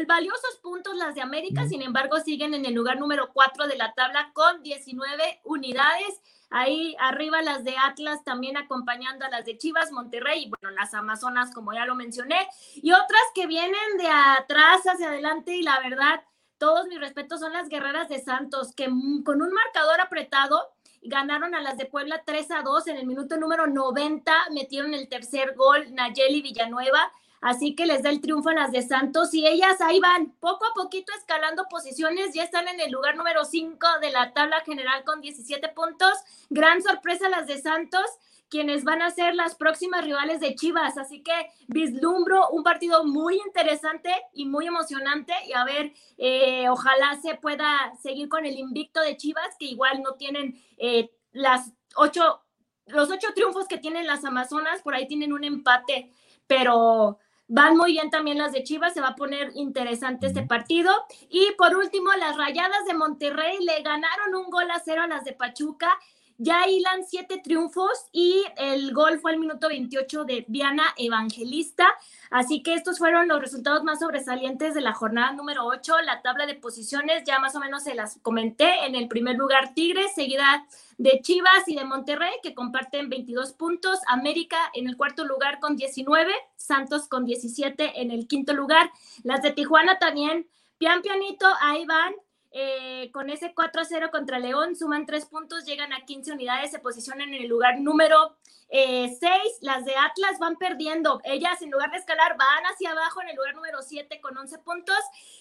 valiosos puntos las de América, sin embargo siguen en el lugar número 4 de la tabla con 19 unidades. Ahí arriba las de Atlas también acompañando a las de Chivas, Monterrey y bueno, las Amazonas como ya lo mencioné. Y otras que vienen de atrás hacia adelante y la verdad, todos mis respetos son las guerreras de Santos que con un marcador apretado ganaron a las de Puebla 3 a 2 en el minuto número 90, metieron el tercer gol Nayeli Villanueva, así que les da el triunfo a las de Santos y ellas ahí van poco a poquito escalando posiciones, ya están en el lugar número 5 de la tabla general con 17 puntos, gran sorpresa las de Santos quienes van a ser las próximas rivales de Chivas. Así que vislumbro un partido muy interesante y muy emocionante. Y a ver, eh, ojalá se pueda seguir con el invicto de Chivas, que igual no tienen eh, las ocho, los ocho triunfos que tienen las Amazonas, por ahí tienen un empate, pero van muy bien también las de Chivas, se va a poner interesante este partido. Y por último, las Rayadas de Monterrey le ganaron un gol a cero a las de Pachuca ya hilan siete triunfos y el gol fue al minuto 28 de Viana Evangelista. Así que estos fueron los resultados más sobresalientes de la jornada número 8. La tabla de posiciones ya más o menos se las comenté. En el primer lugar Tigres, seguida de Chivas y de Monterrey, que comparten 22 puntos. América en el cuarto lugar con 19. Santos con 17 en el quinto lugar. Las de Tijuana también, pian pianito, ahí van eh, con ese 4 a 0 contra León, suman tres puntos, llegan a 15 unidades, se posicionan en el lugar número 6. Eh, Las de Atlas van perdiendo. Ellas, en lugar de escalar, van hacia abajo en el lugar número 7 con 11 puntos.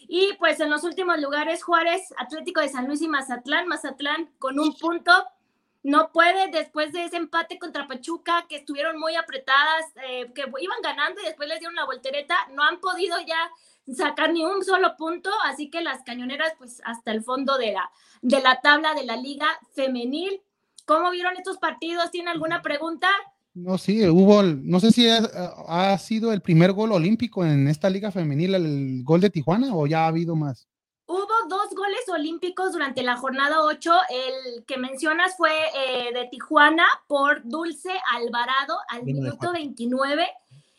Y pues en los últimos lugares, Juárez, Atlético de San Luis y Mazatlán. Mazatlán con un punto. No puede después de ese empate contra Pachuca, que estuvieron muy apretadas, eh, que iban ganando y después les dieron la voltereta, no han podido ya sacar ni un solo punto, así que las cañoneras pues hasta el fondo de la, de la tabla de la liga femenil. ¿Cómo vieron estos partidos? ¿Tiene alguna pregunta? No, sí, hubo, no sé si ha, sido el primer gol olímpico en esta liga femenil, el gol de Tijuana, o ya ha habido más. Hubo dos goles olímpicos durante la jornada 8. El que mencionas fue eh, de Tijuana por Dulce Alvarado al minuto 29.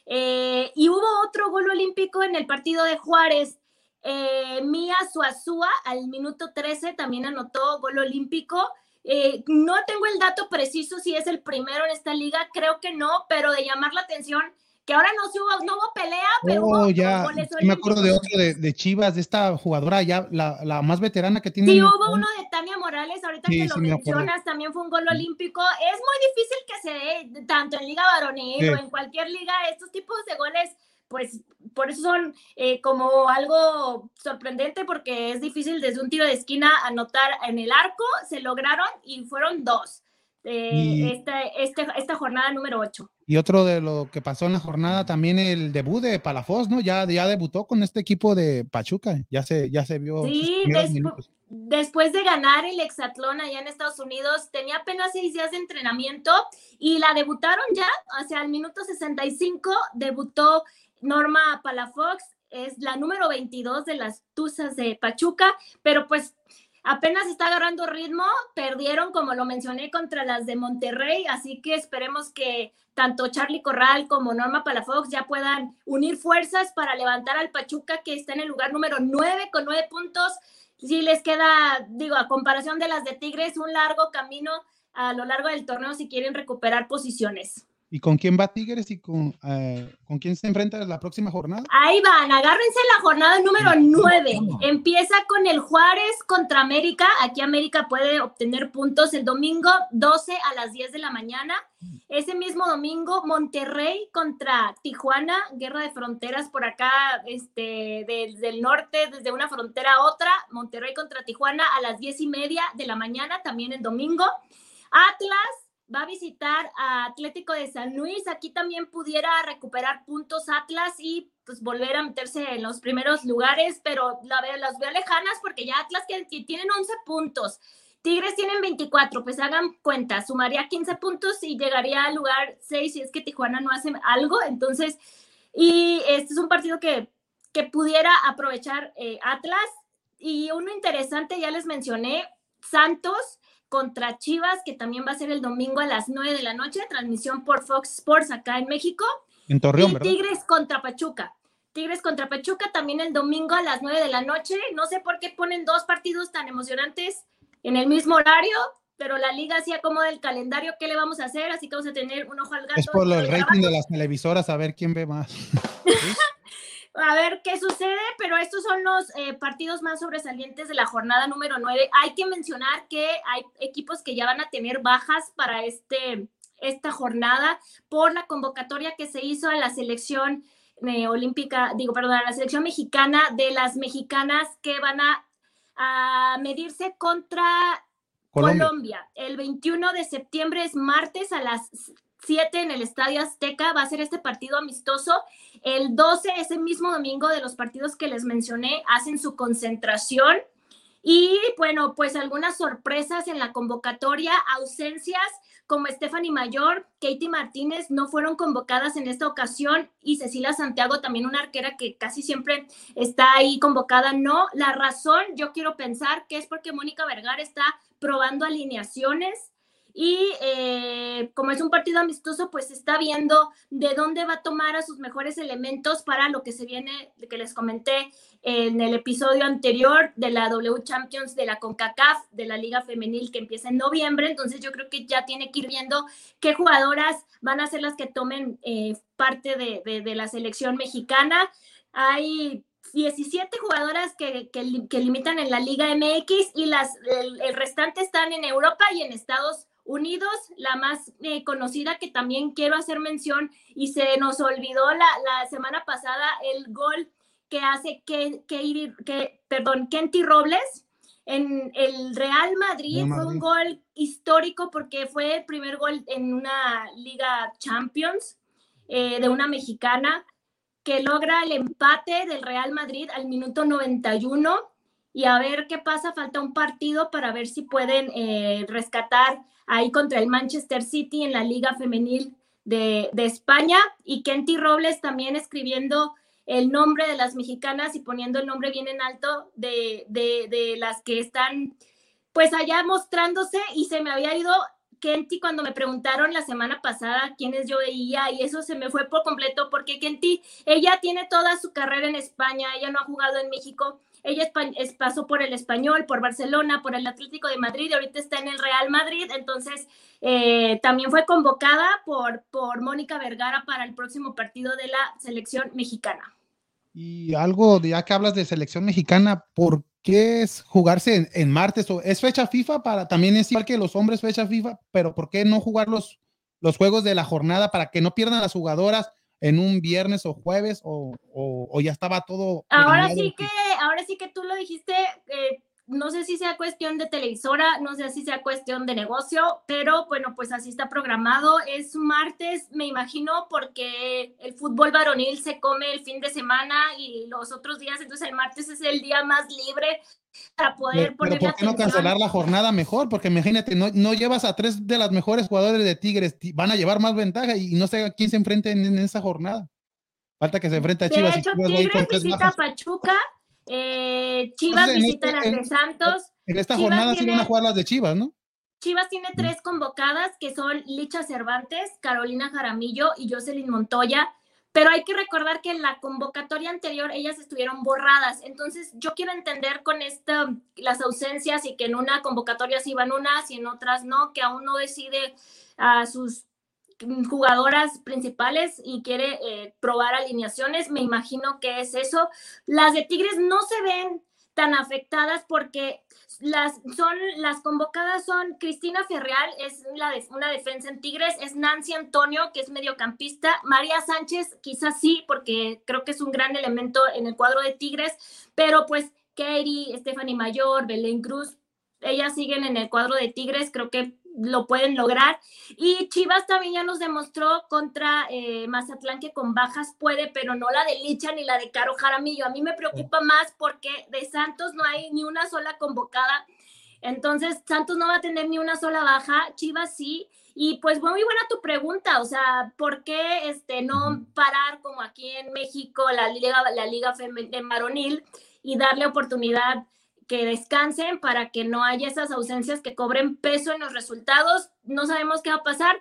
Eh, y hubo otro gol olímpico en el partido de Juárez. Eh, Mía Suazúa al minuto 13 también anotó gol olímpico. Eh, no tengo el dato preciso si es el primero en esta liga, creo que no, pero de llamar la atención que ahora no, hubo, no hubo pelea, pero oh, ya, me acuerdo de otro de, Chivas, de esta jugadora ya, la, más veterana que tiene. Sí, hubo uno de Tania Morales, ahorita que lo mencionas, también fue un gol olímpico. Es muy difícil que se dé, tanto en liga varonil o en cualquier liga, estos tipos de goles pues por eso son eh, como algo sorprendente porque es difícil desde un tiro de esquina anotar en el arco, se lograron y fueron dos. Eh, esta, este, esta, jornada número 8. Y otro de lo que pasó en la jornada también el debut de Palafox, ¿no? Ya, ya debutó con este equipo de Pachuca, ya se, ya se vio. Sí, después de ganar el Exatlón allá en Estados Unidos, tenía apenas seis días de entrenamiento y la debutaron ya, hacia el minuto 65, debutó Norma Palafox es la número 22 de las Tuzas de Pachuca, pero pues apenas está agarrando ritmo, perdieron como lo mencioné contra las de Monterrey, así que esperemos que tanto Charlie Corral como Norma Palafox ya puedan unir fuerzas para levantar al Pachuca que está en el lugar número 9 con 9 puntos. Sí les queda, digo, a comparación de las de Tigres, un largo camino a lo largo del torneo si quieren recuperar posiciones. ¿Y con quién va Tigres y con, eh, con quién se enfrenta la próxima jornada? Ahí van, agárrense la jornada número 9. Empieza con el Juárez contra América. Aquí América puede obtener puntos el domingo 12 a las 10 de la mañana. Ese mismo domingo, Monterrey contra Tijuana, guerra de fronteras por acá, este, desde el norte, desde una frontera a otra. Monterrey contra Tijuana a las 10 y media de la mañana, también el domingo. Atlas va a visitar a Atlético de San Luis. Aquí también pudiera recuperar puntos Atlas y pues volver a meterse en los primeros lugares, pero la las veo lejanas porque ya Atlas que, tienen 11 puntos. Tigres tienen 24, pues hagan cuenta, sumaría 15 puntos y llegaría al lugar 6 si es que Tijuana no hace algo. Entonces, y este es un partido que, que pudiera aprovechar eh, Atlas. Y uno interesante, ya les mencioné, Santos contra Chivas, que también va a ser el domingo a las 9 de la noche, transmisión por Fox Sports acá en México. En Torreón, y Tigres contra Pachuca. Tigres contra Pachuca también el domingo a las 9 de la noche. No sé por qué ponen dos partidos tan emocionantes en el mismo horario, pero la liga así acomoda el calendario. ¿Qué le vamos a hacer? Así que vamos a tener un ojo al gato. Es por el rating de las televisoras, a ver quién ve más. a ver qué sucede, pero estos son los eh, partidos más sobresalientes de la jornada número 9. Hay que mencionar que hay equipos que ya van a tener bajas para este, esta jornada por la convocatoria que se hizo a la selección eh, olímpica, digo, perdón, a la selección mexicana de las mexicanas que van a, a medirse contra Colombia. Colombia. El 21 de septiembre es martes a las 7 en el Estadio Azteca va a ser este partido amistoso. El 12, ese mismo domingo de los partidos que les mencioné, hacen su concentración. Y bueno, pues algunas sorpresas en la convocatoria, ausencias como Stephanie Mayor, Katie Martínez no fueron convocadas en esta ocasión y Cecilia Santiago, también una arquera que casi siempre está ahí convocada, no. La razón, yo quiero pensar que es porque Mónica Vergara está probando alineaciones y eh, como es un partido amistoso, pues está viendo de dónde va a tomar a sus mejores elementos para lo que se viene, que les comenté en el episodio anterior de la W Champions de la CONCACAF, de la Liga Femenil que empieza en noviembre. Entonces yo creo que ya tiene que ir viendo qué jugadoras van a ser las que tomen eh, parte de, la selección mexicana. Hay 17 jugadoras que, que, limitan en la Liga MX y las, el, restante están en Europa y en Estados Unidos, la más eh, conocida que también quiero hacer mención y se nos olvidó la, la semana pasada el gol que hace que, que, que perdón, Kenty Robles en el Real Madrid, fue un gol histórico porque fue el primer gol en una Liga Champions eh, de una mexicana que logra el empate del Real Madrid al minuto 91 y a ver qué pasa, falta un partido para ver si pueden eh, rescatar ahí contra el Manchester City en la Liga Femenil de, España. Y Kenty Robles también escribiendo el nombre de las mexicanas y poniendo el nombre bien en alto de, de las que están pues allá mostrándose. Y se me había ido Kenty cuando me preguntaron la semana pasada quiénes yo veía y eso se me fue por completo porque Kenty, ella tiene toda su carrera en España, ella no ha jugado en México, ella es, pasó por el Español, por Barcelona, por el Atlético de Madrid y ahorita está en el Real Madrid, entonces eh, también fue convocada por, por Mónica Vergara para el próximo partido de la selección mexicana. Y algo, ya que hablas de selección mexicana, ¿por qué es jugarse en, martes? ¿O ¿Es fecha FIFA para también es igual que los hombres fecha FIFA, pero por qué no jugar los, los juegos de la jornada para que no pierdan las jugadoras en un viernes o jueves o, o, ya estaba todo? Ahora sí que, ahora sí que tú lo dijiste, eh, no sé si sea cuestión de televisora, no sé si sea cuestión de negocio, pero bueno, pues así está programado. Es martes, me imagino, porque el fútbol varonil se come el fin de semana y los otros días, entonces el martes es el día más libre para poder poner. ¿Por qué no cancelar la jornada mejor? Porque imagínate, no, no llevas a tres de las mejores jugadores de Tigres, van a llevar más ventaja y no sé a quién se enfrente en, esa jornada. Falta que se enfrente a Chivas. De hecho, Tigres visita Pachuca eh, Chivas visita a las de Santos. En esta jornada sí van a jugar las de Chivas, ¿no? Chivas tiene tres convocadas que son Licha Cervantes, Carolina Jaramillo y Jocelyn Montoya, pero hay que recordar que en la convocatoria anterior ellas estuvieron borradas, entonces yo quiero entender con esta las ausencias y que en una convocatoria sí van unas y en otras no, que aún no decide a sus jugadoras principales y quiere eh, probar alineaciones, me imagino que es eso. Las de Tigres no se ven tan afectadas porque las son las convocadas son Cristina Ferreal, es una defensa en Tigres, es Nancy Antonio, que es mediocampista, María Sánchez, quizás sí, porque creo que es un gran elemento en el cuadro de Tigres, pero pues Katie, Stephanie Mayor, Belén Cruz, ellas siguen en el cuadro de Tigres, creo que lo pueden lograr. Y Chivas también ya nos demostró contra eh, Mazatlán que con bajas puede, pero no la de Licha ni la de Caro Jaramillo. A mí me preocupa más porque de Santos no hay ni una sola convocada. Entonces, Santos no va a tener ni una sola baja, Chivas sí. Y pues muy buena tu pregunta, o sea, ¿por qué este, no parar como aquí en México la Liga, la Liga Femenil Maronil y darle oportunidad que descansen para que no haya esas ausencias que cobren peso en los resultados. No sabemos qué va a pasar.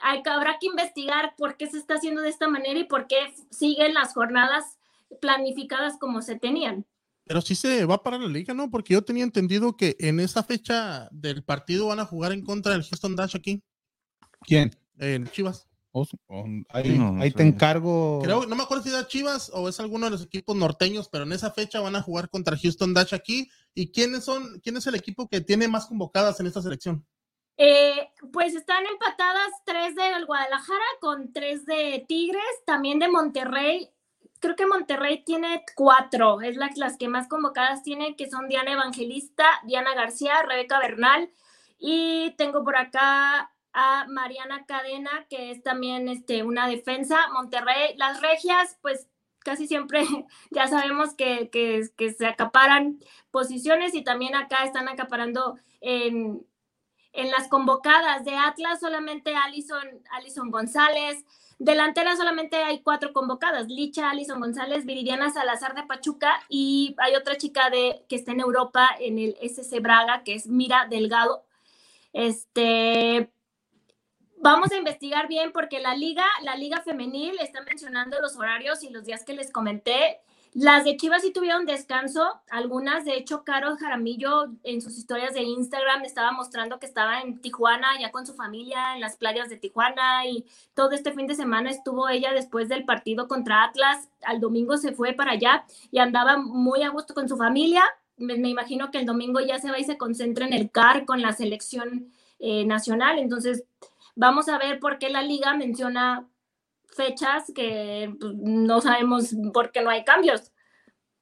Hay, habrá que investigar por qué se está haciendo de esta manera y por qué siguen las jornadas planificadas como se tenían. Pero sí se va para la liga, ¿no? Porque yo tenía entendido que en esa fecha del partido van a jugar en contra del Houston Dash aquí. ¿Quién? En Chivas. Ahí, te encargo. Creo, no me acuerdo si era Chivas o es alguno de los equipos norteños, pero en esa fecha van a jugar contra Houston Dash aquí. ¿Y quiénes son, quién es el equipo que tiene más convocadas en esta selección? Eh, pues están empatadas tres de Guadalajara con tres de Tigres, también de Monterrey. Creo que Monterrey tiene cuatro, es las que más convocadas tienen, que son Diana Evangelista, Diana García, Rebeca Bernal, y tengo por acá a Mariana Cadena, que es también este, una defensa. Monterrey, las regias, pues casi siempre ya sabemos que, que, se acaparan posiciones y también acá están acaparando en, en las convocadas de Atlas solamente Alison, Alison González, delantera solamente hay cuatro convocadas, Licha, Alison González, Viridiana Salazar de Pachuca y hay otra chica de, que está en Europa en el SC Braga, que es Mira Delgado. Este, Vamos a investigar bien porque la liga, la liga femenil está mencionando los horarios y los días que les comenté. Las de Chivas sí tuvieron descanso, algunas, de hecho, Caro Jaramillo en sus historias de Instagram estaba mostrando que estaba en Tijuana, ya con su familia, en las playas de Tijuana, y todo este fin de semana estuvo ella después del partido contra Atlas, al domingo se fue para allá y andaba muy a gusto con su familia. Me, imagino que el domingo ya se va y se concentra en el CAR con la selección eh, nacional, entonces Vamos a ver por qué la liga menciona fechas que pues, no sabemos por qué no hay cambios.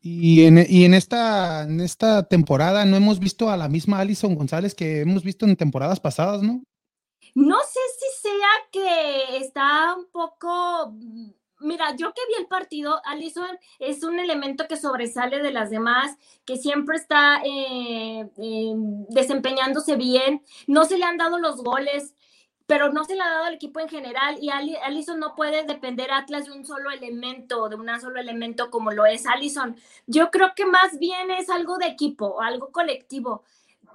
Y en, y en, esta, en esta temporada no hemos visto a la misma Alison González que hemos visto en temporadas pasadas, ¿no? No sé si sea que está un poco Mira, yo que vi el partido, Alison es un elemento que sobresale de las demás, que siempre está eh, desempeñándose bien. No se le han dado los goles, pero no se le ha dado al equipo en general. Y Alison no puede depender Atlas de un solo elemento, de un solo elemento como lo es Alison. Yo creo que más bien es algo de equipo, algo colectivo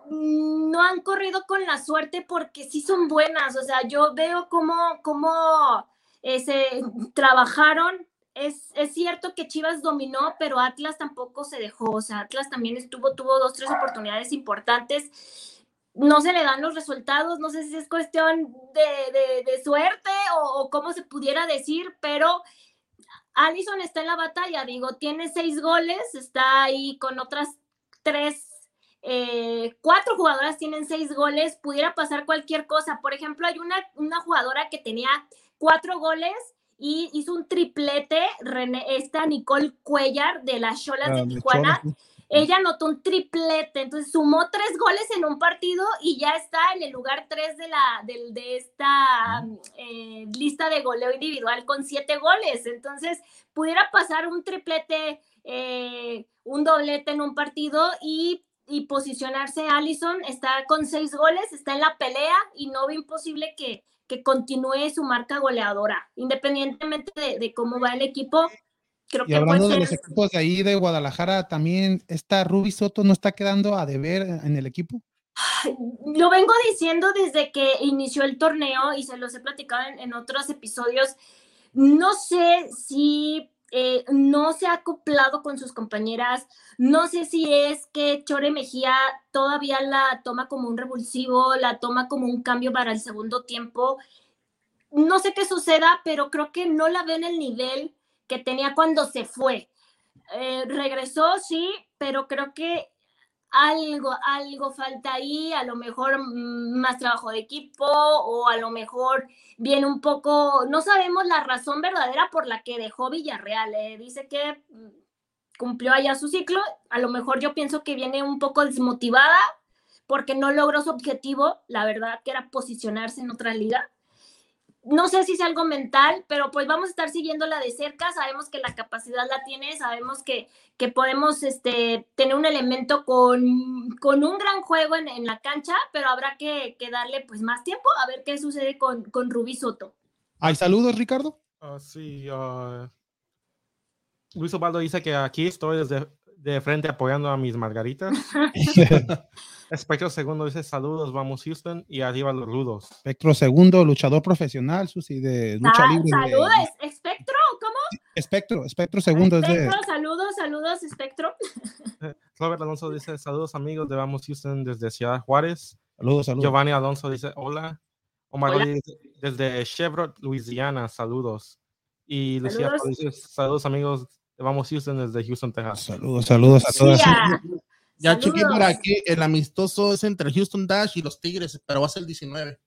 no han corrido con la suerte porque sí son buenas. O sea, yo veo cómo, cómo se trabajaron. Es, es, cierto que Chivas dominó, pero Atlas tampoco se dejó. O sea, Atlas también estuvo, tuvo dos, tres oportunidades importantes. No se le dan los resultados, no sé si es cuestión de, de, suerte o, o, cómo se pudiera decir, pero Allison está en la batalla, digo, tiene seis goles, está ahí con otras tres eh, cuatro jugadoras tienen seis goles, pudiera pasar cualquier cosa. Por ejemplo, hay una, una jugadora que tenía cuatro goles y hizo un triplete, esta Nicole Cuellar de las Cholas de ah, Tijuana. Ella anotó un triplete, entonces sumó tres goles en un partido y ya está en el lugar tres de, la, de, de esta eh, lista de goleo individual con siete goles. Entonces, pudiera pasar un triplete, eh, un doblete en un partido y y posicionarse Allison, está con seis goles, está en la pelea y no ve imposible que, que continúe su marca goleadora, independientemente de, cómo va el equipo. Creo y hablando de los equipos de ahí de Guadalajara, también está Ruby Soto no está quedando a deber en el equipo. Lo vengo diciendo desde que inició el torneo y se los he platicado en otros episodios. No sé si eh, no se ha acoplado con sus compañeras. No sé si es que Chore Mejía todavía la toma como un revulsivo, la toma como un cambio para el segundo tiempo. No sé qué suceda, pero creo que no la ve en el nivel que tenía cuando se fue. Eh, regresó, sí, pero creo que algo, algo falta ahí, a lo mejor mm, más trabajo de equipo o a lo mejor viene un poco, no sabemos la razón verdadera por la que dejó Villarreal. Eh. Dice que mm, cumplió allá su ciclo, a lo mejor yo pienso que viene un poco desmotivada porque no logró su objetivo, la verdad que era posicionarse en otra liga no sé si es algo mental, pero pues vamos a estar siguiéndola de cerca. Sabemos que la capacidad la tiene, sabemos que, que podemos este, tener un elemento con, con un gran juego en, en, la cancha, pero habrá que, que, darle pues más tiempo a ver qué sucede con, con Rubí Soto. ¿Hay saludos, Ricardo? Uh, sí, uh, Luis Obaldo dice que aquí estoy desde de frente apoyando a mis margaritas. Espectro Segundo dice saludos, vamos Houston y arriba los rudos. Espectro Segundo, luchador profesional, Susi, de lucha libre. Saludos, Espectro, ¿cómo? Espectro, Espectro Segundo. Espectro, saludos, saludos, Espectro. Robert Alonso dice saludos amigos de Vamos Houston desde Ciudad Juárez. Saludos, saludos. Giovanni Alonso dice hola. Omar dice, desde Chevrolet, Louisiana, saludos. Y Lucía dice saludos amigos de Vamos Houston desde Houston, Texas. Saludos, saludos a todos. Ya chequé por aquí, el amistoso es entre Houston Dash y los Tigres, pero va a ser el 19.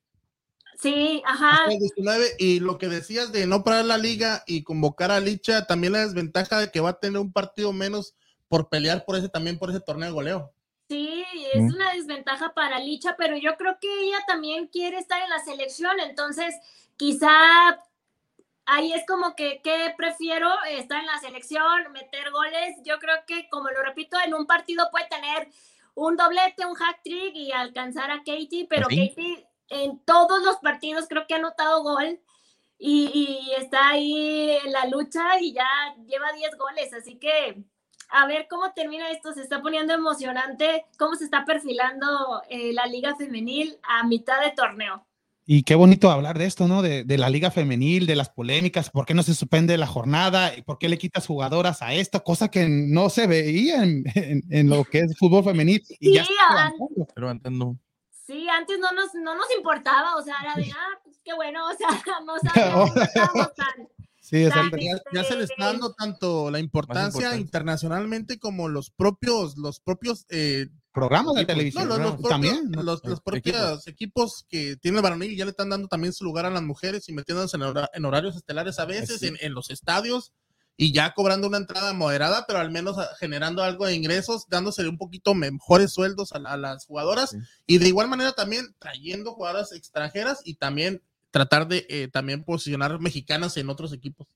Sí, ajá. El 19, y lo que decías de no parar la liga y convocar a Licha, también la desventaja de que va a tener un partido menos por pelear por ese también por ese torneo de goleo. Sí, es una desventaja para Licha, pero yo creo que ella también quiere estar en la selección, entonces quizá ahí es como que, ¿qué prefiero? Estar en la selección, meter goles. Yo creo que, como lo repito, en un partido puede tener un doblete, un hack trick y alcanzar a Katie, pero Katie en todos los partidos creo que ha anotado gol y, está ahí en la lucha y ya lleva 10 goles, así que a ver cómo termina esto, se está poniendo emocionante, cómo se está perfilando eh, la liga femenil a mitad de torneo. Y qué bonito hablar de esto, ¿no? De, de, la liga femenil, de las polémicas, por qué no se suspende la jornada, por qué le quitas jugadoras a esto, cosa que no se veía en, en, lo que es fútbol femenil. Y sí, ya pero antes no. Sí, antes no nos, no nos importaba, o sea, era de, ah, pues qué bueno, o sea, no sabíamos, no tan... Sí, exacto. Ya, ya, se le está dando tanto la importancia internacionalmente como los propios, los propios eh, programas de televisión. No, los, propios, también. Los, propios equipos. que tienen el varonil ya le están dando también su lugar a las mujeres y metiéndose en, horarios estelares a veces, en, los estadios. y ya cobrando una entrada moderada, pero al menos ah, generando algo de ingresos, dándose un poquito mejores sueldos a, las jugadoras y de igual manera también trayendo jugadoras extranjeras y también tratar de eh, también posicionar mexicanas en otros equipos.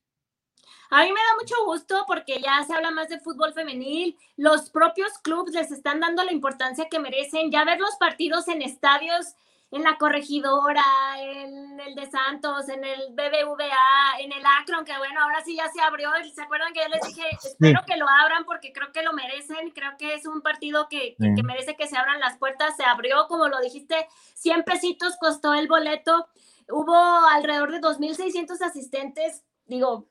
A mí me da mucho gusto porque ya se habla más de fútbol femenil, los propios clubes les están dando la importancia que merecen, ya ver los partidos en estadios en la corregidora, en el de Santos, en el BBVA, en el Akron, que bueno, ahora sí ya se abrió. ¿Se acuerdan que yo les dije, espero que lo abran porque creo que lo merecen? Creo que es un partido que, que, merece que se abran las puertas. Se abrió, como lo dijiste, 100 pesitos costó el boleto. Hubo alrededor de 2.600 asistentes. Digo,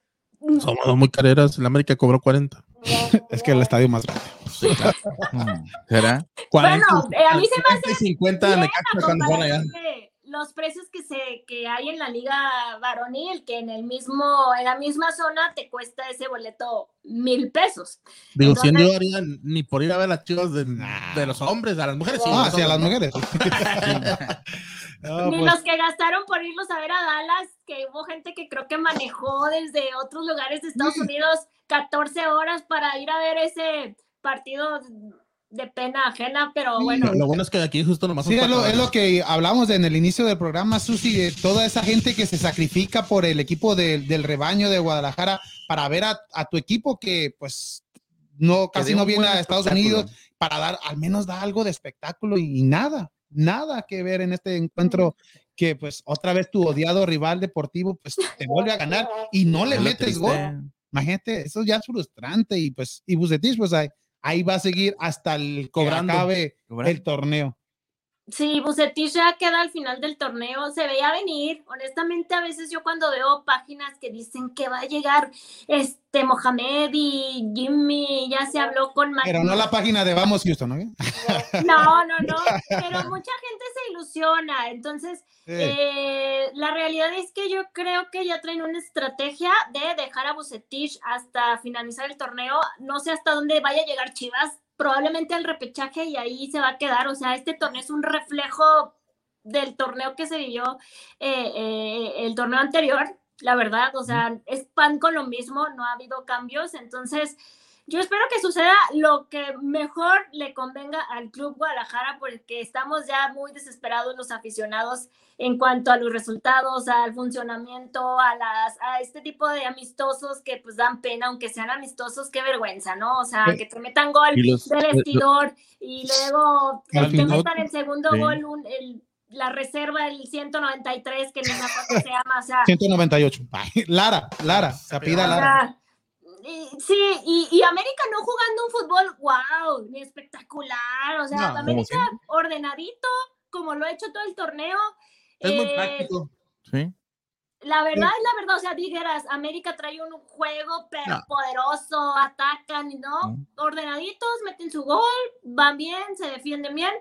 somos muy careras. En América cobró 40. es que el estadio más grande. ¿Será? Bueno, eh, a mí se me hace 50 bien los precios que se que hay en la liga varonil, que en el mismo, en la misma zona te cuesta ese boleto mil pesos. Digo, si no harían ni por ir a ver las chivas de, de los hombres, a las mujeres. Sí, ah, sí, a las mujeres. Ni pues. los que gastaron por irlos a ver a Dallas, que hubo gente que creo que manejó desde otros lugares de Estados Unidos 14 horas para ir a ver ese partido de pena ajena, pero bueno. Lo bueno es que aquí justo nomás. Sí, es lo, es lo, que hablamos en el inicio del programa, Susi, de toda esa gente que se sacrifica por el equipo del rebaño de Guadalajara para ver a, tu equipo que pues no casi no viene a Estados Unidos para dar, al menos da algo de espectáculo y nada nada que ver en este encuentro que pues otra vez tu odiado rival deportivo pues te vuelve a ganar y no le metes gol. Imagínate, eso ya es frustrante y pues y Bucetich pues ahí, ahí va a seguir hasta el cobrando acabe el torneo. Sí, Bucetich ya queda al final del torneo, se veía venir. Honestamente, a veces yo cuando veo páginas que dicen que va a llegar este Mohamed y Jimmy, ya se habló con Pero no la página de Vamos Houston, ¿no? No, no, no, pero mucha gente se ilusiona. Entonces, eh, la realidad es que yo creo que ya traen una estrategia de dejar a Bucetich hasta finalizar el torneo. No sé hasta dónde vaya a llegar Chivas probablemente al repechaje y ahí se va a quedar. O sea, este torneo es un reflejo del torneo que se vivió eh, eh, el torneo anterior, la verdad. O sea, es pan con lo mismo, no ha habido cambios. Entonces, yo espero que suceda lo que mejor le convenga al Club Guadalajara, porque estamos ya muy desesperados los aficionados en cuanto a los resultados, al funcionamiento, a las a este tipo de amistosos que pues dan pena, aunque sean amistosos, qué vergüenza, ¿no? O sea, que te metan gol del eh, vestidor y luego te metan el segundo gol, el, la reserva el 193, que ni me acuerdo se llama, o sea. 198. Lara, Lara, se pida Lara sí, y, América no jugando un fútbol, wow, ni espectacular. O sea, América ordenadito, como lo ha hecho todo el torneo. Es muy eh, práctico. Sí. La verdad es la verdad, o sea, dijeras, América trae un juego pero poderoso, atacan, ¿no? Ordenaditos, meten su gol, van bien, se defienden bien.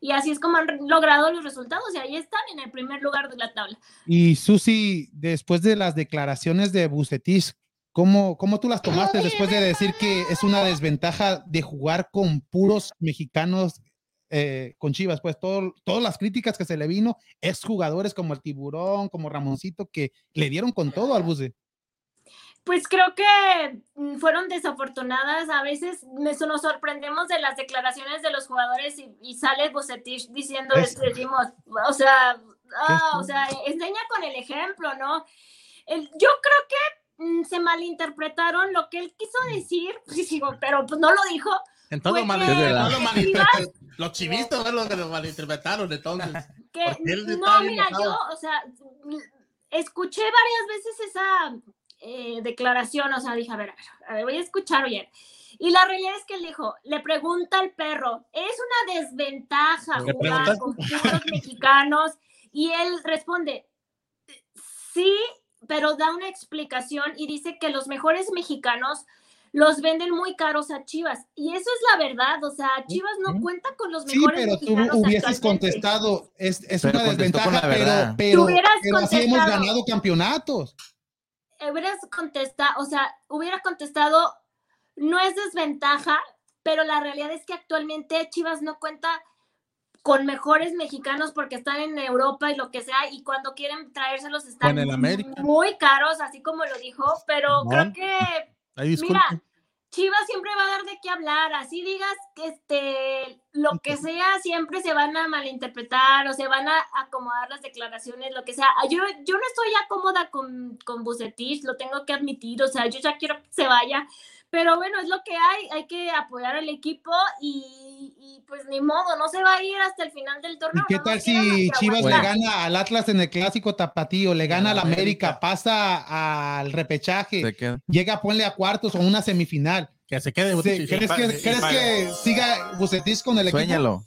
Y así es como han logrado los resultados y ahí están en el primer lugar de la tabla. Y Susi, después de las declaraciones de Bucetis, ¿Cómo, ¿Cómo, tú las tomaste después de decir que es una desventaja de jugar con puros mexicanos eh, con Chivas? Pues todo, todas las críticas que se le vino, es jugadores como el Tiburón, como Ramoncito, que le dieron con todo al Buce. Pues creo que mm, fueron desafortunadas. A veces nos sorprendemos de las declaraciones de los jugadores y, sale Bucetich diciendo decimos, o sea, ah, o sea, enseña con el ejemplo, ¿no? Yo creo que se malinterpretaron lo que él quiso decir, pero pues no lo dijo. En todo mal, Los chivistas los que lo malinterpretaron, entonces. no, mira, yo, o sea, escuché varias veces esa eh, declaración, o sea, dije, a ver, a ver, voy a escuchar bien. Y la realidad es que él dijo, le pregunta al perro, es una desventaja jugar con puros mexicanos, y él responde, sí, pero da una explicación y dice que los mejores mexicanos los venden muy caros a Chivas. Y eso es la verdad, o sea, Chivas no cuenta con los mejores mexicanos. Sí, pero tú hubieses contestado, es, es una desventaja, pero, pero, pero así hemos ganado campeonatos. Hubieras contestado, o sea, hubiera contestado, no es desventaja, pero la realidad es que actualmente Chivas no cuenta con mejores mexicanos porque están en Europa y lo que sea, y cuando quieren traérselos están muy caros, así como lo dijo, pero creo que Mira, Chivas siempre va a dar de qué hablar, así digas que este, lo que sea, siempre se van a malinterpretar o se van a acomodar las declaraciones, lo que sea. Yo, yo no estoy ya cómoda con, con Bucetich, lo tengo que admitir, o sea, yo ya quiero que se vaya, pero bueno, es lo que hay, hay que apoyar al equipo y, pues ni modo, no se va a ir hasta el final del torneo. ¿Y qué tal si Chivas le gana al Atlas en el clásico tapatío, le gana al América, pasa al repechaje, llega, ponle a cuartos o una semifinal? Que se quede. ¿Crees, que, siga Bucetis con el equipo? Suéñalo.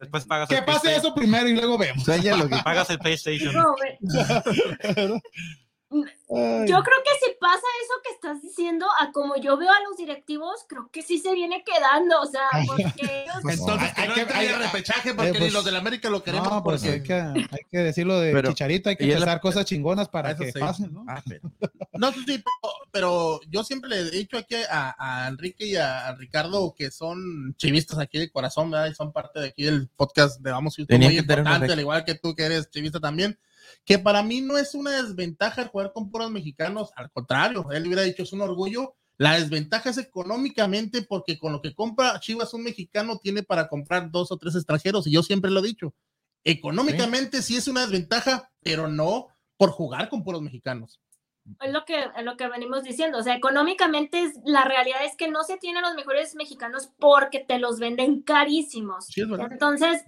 Después pagas que pase eso primero y luego vemos. Suéñalo. pagas el PlayStation. Yo creo que si pasa eso que estás diciendo, a como yo veo a los directivos, creo que sí se viene quedando, o sea, porque ellos... Pues, Entonces, hay, que hay repechaje porque eh, ni pues, los del América lo queremos. No, porque hay que, hay que decirlo de Chicharito, hay que pensar cosas chingonas para que pasen, ¿no? Ah, no, sí, pero, yo siempre le he dicho aquí a, Enrique y a, Ricardo que son chivistas aquí de corazón, ¿verdad? Y son parte de aquí del podcast de Vamos, muy importante, al igual que tú que eres chivista también que para mí no es una desventaja el jugar con puros mexicanos, al contrario, él hubiera dicho es un orgullo. La desventaja es económicamente porque con lo que compra Chivas un mexicano tiene para comprar dos o tres extranjeros y yo siempre lo he dicho. Económicamente sí, es una desventaja, pero no por jugar con puros mexicanos. Es lo que, es lo que venimos diciendo, o sea, económicamente la realidad es que no se tienen los mejores mexicanos porque te los venden carísimos. Entonces,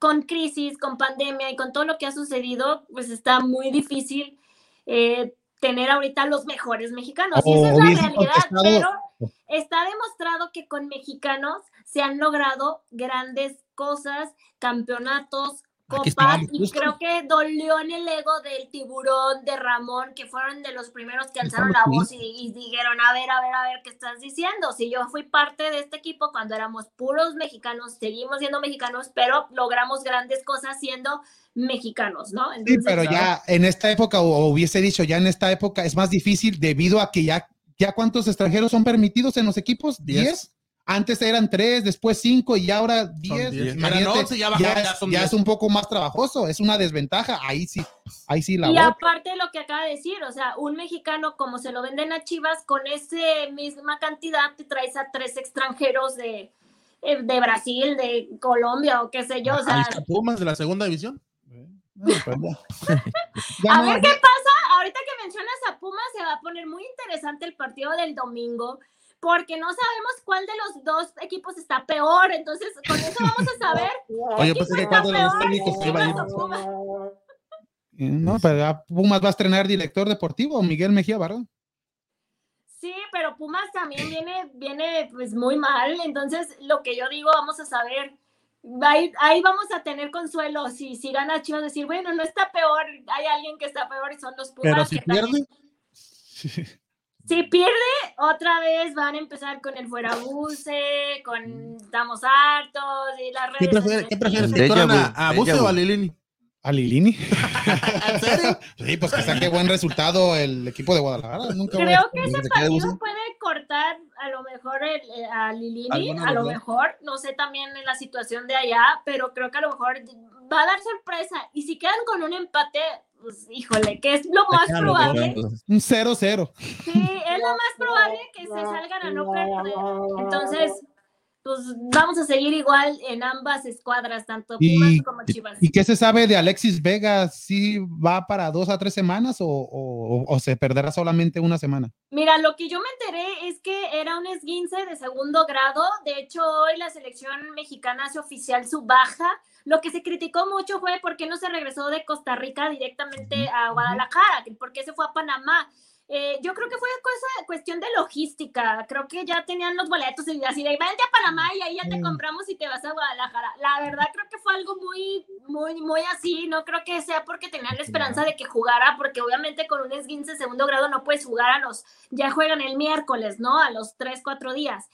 con crisis, con pandemia y con todo lo que ha sucedido, pues está muy difícil eh, tener ahorita los mejores mexicanos. y esa es la realidad, pero está demostrado que con mexicanos se han logrado grandes cosas, campeonatos, y creo que dolió en el ego del tiburón de Ramón, que fueron de los primeros que alzaron la voz y, dijeron, a ver, a ver, a ver, ¿qué estás diciendo? Si yo fui parte de este equipo cuando éramos puros mexicanos, seguimos siendo mexicanos, pero logramos grandes cosas siendo mexicanos, ¿no? sí, pero ya en esta época, o hubiese dicho, ya en esta época es más difícil debido a que ya, ya cuántos extranjeros son permitidos en los equipos, ¿10? Antes eran tres, después cinco y ahora diez. ya, es un poco más trabajoso, es una desventaja. Ahí sí, ahí sí la. Y aparte lo que acaba de decir, o sea, un mexicano como se lo venden a Chivas, con esa misma cantidad te traes a tres extranjeros de, eh, de Brasil, de Colombia o qué sé yo. O sea, Pumas de la segunda división. Pues a ver qué pasa. Ahorita que mencionas a Pumas, se va a poner muy interesante el partido del domingo porque no sabemos cuál de los dos equipos está peor. Entonces, con eso vamos a saber. Oye, pues que cuando los técnicos se No, pero Pumas va a estrenar director deportivo, Miguel Mejía Barón. Sí, pero Pumas también viene, viene pues muy mal. Entonces, lo que yo digo, vamos a saber. Ahí, ahí, vamos a tener consuelo si, si gana Chivas decir, bueno, no está peor, hay alguien que está peor y son los Pumas. Pero si pierde. Si pierde, otra vez van a empezar con el fuera buce, con estamos hartos y las redes. ¿Qué prefieres? ¿Que a, a Buse o a Lilini? ¿A Lilini? ¿En serio? Sí, pues que saque buen resultado el equipo de Guadalajara. Nunca Creo que ese partido puede cortar a lo mejor el, a Lilini, a lo mejor, no sé también en la situación de allá, pero creo que a lo mejor va a dar sorpresa. Y si quedan con un empate, pues híjole, que es lo más probable. Un 0-0. Sí, es lo más probable que se salgan a no perder. Entonces, pues vamos a seguir igual en ambas escuadras, tanto Pumas como Chivas. ¿Y qué se sabe de Alexis Vega? ¿Sí va para dos a tres semanas o, o, se perderá solamente una semana? Mira, lo que yo me enteré es que era un esguince de segundo grado. De hecho, hoy la selección mexicana hace oficial su baja. Lo que se criticó mucho fue por qué no se regresó de Costa Rica directamente a Guadalajara, por qué se fue a Panamá. Eh, yo creo que fue cosa, cuestión de logística. Creo que ya tenían los boletos y así de vente a Panamá y ahí ya te compramos y te vas a Guadalajara. La verdad creo que fue algo muy, muy, muy así. No creo que sea porque tenían la esperanza de que jugara, porque obviamente con un esguince segundo grado no puedes jugar a los, ya juegan el miércoles, ¿no? A los tres, cuatro días.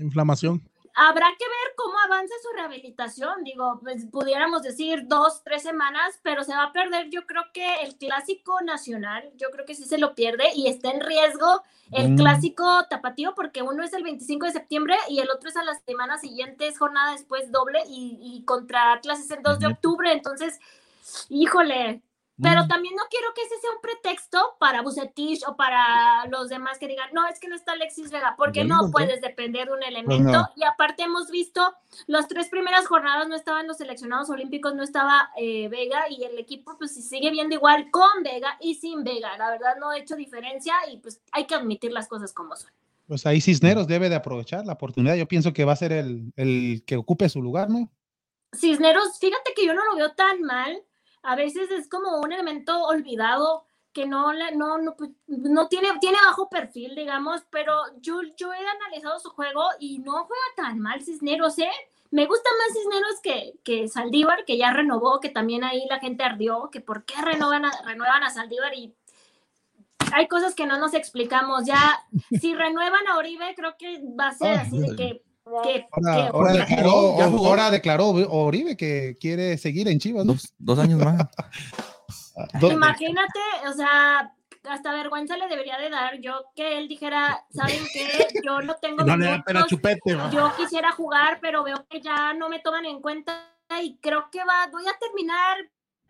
Inflamación habrá que ver cómo avanza su rehabilitación. Digo, pues pudiéramos decir dos, tres semanas, pero se va a perder. Yo creo que el clásico nacional, yo creo que sí se lo pierde y está en riesgo el mm. clásico tapatío porque uno es el 25 de septiembre y el otro es a la semana siguiente, es jornada después doble y, y contra Atlas es el 2 de octubre. Entonces, híjole, Pero también no quiero que ese sea un pretexto para Bucetich o para los demás que digan, no, es que no está Alexis Vega, porque no puedes depender de un pues elemento. Y aparte hemos visto, las tres primeras jornadas no estaban los seleccionados olímpicos, no estaba eh, Vega y el equipo pues sigue viendo igual con Vega y sin Vega. La verdad no ha hecho diferencia y pues hay que admitir las cosas como son. Pues ahí Cisneros debe de aprovechar la oportunidad. Yo pienso que va a ser el, el que ocupe su lugar, ¿no? Cisneros, fíjate que yo no lo veo tan mal a veces es como un elemento olvidado que no, no, no, pues, no tiene, tiene bajo perfil, digamos, pero yo, yo he analizado su juego y no juega tan mal Cisneros, ¿eh? Me gusta más Cisneros que, que Saldívar, que ya renovó, que también ahí la gente ardió, que por qué renovan a, renuevan a Saldívar y hay cosas que no nos explicamos. Ya, si renuevan a Oribe, creo que va a ser así de que ahora, declaró, Oribe que quiere seguir en Chivas. Dos, años más. Imagínate, o sea, hasta vergüenza le debería de dar yo que él dijera, ¿saben qué? Yo no tengo no chupete, yo quisiera jugar, pero veo que ya no me toman en cuenta y creo que va, voy a terminar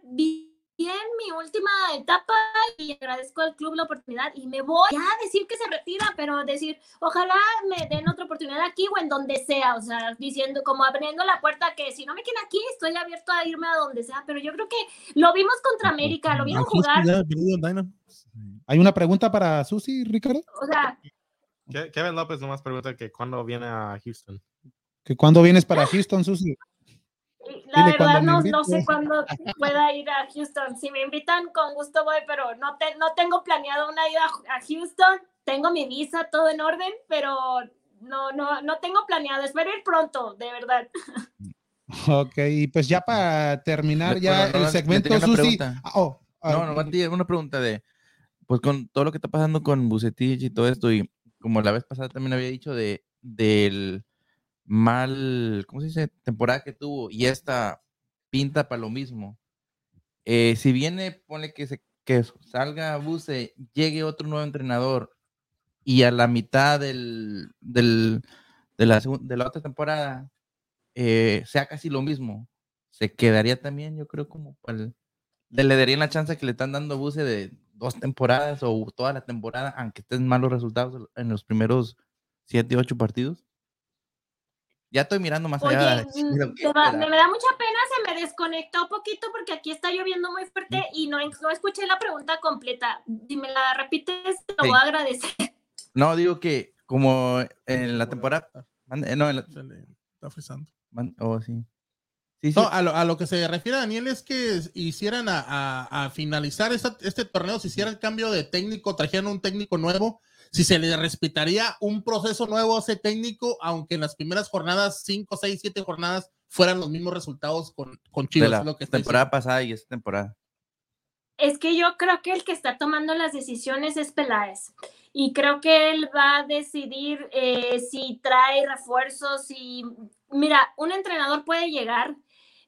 bien mi última etapa y agradezco al club la oportunidad y me voy a decir que se retira, pero decir, ojalá me den otra oportunidad aquí o en donde sea, o sea, diciendo como abriendo la puerta que si no me quieren aquí, estoy abierto a irme a donde sea, pero yo creo que lo vimos contra América, lo vieron jugar. Hay una pregunta para Susi, Ricardo. O sea, Kevin López nomás pregunta que cuándo viene a Houston. Que cuándo vienes para Houston, Susi. La verdad no, no, sé cuándo pueda ir a Houston. Si me invitan, con gusto voy, pero no, te, no tengo planeado una ida a Houston. Tengo mi visa, todo en orden, pero no, no, no tengo planeado. Espero ir pronto, de verdad. Ok, y pues ya para terminar ya el segmento, Susi. Ah, oh, ah, no, no, una pregunta de, pues con todo lo que está pasando con Bucetich y todo esto, y como la vez pasada también había dicho de, del mal, ¿cómo se dice? Temporada que tuvo y esta pinta para lo mismo. Eh, si viene, pone que, se, que salga Buse, llegue otro nuevo entrenador y a la mitad del, del, de, la, de la otra temporada eh, sea casi lo mismo, se quedaría también, yo creo, como le, le darían la chance que le están dando Buse de dos temporadas o toda la temporada, aunque estén malos resultados en los primeros siete, ocho partidos. Ya estoy mirando más allá. Mm, me, da mucha pena, se me desconectó un poquito porque aquí está lloviendo muy fuerte y no, no escuché la pregunta completa. Si me la repites, te lo voy a agradecer. No, digo que como en la temporada. Eh, no, en la, está frisando. Oh, sí. Sí, sí. a, lo, a, lo, que se refiere Daniel es que hicieran a, a, a finalizar este torneo, si hiciera el cambio de técnico, trajeran un técnico nuevo si se le respetaría un proceso nuevo a ese técnico, aunque en las primeras jornadas, 5, 6, 7 jornadas, fueran los mismos resultados con, con Chivas. la lo que temporada pasada y esta temporada. Es que yo creo que el que está tomando las decisiones es Peláez. Y creo que él va a decidir eh, si trae refuerzos y mira, un entrenador puede llegar,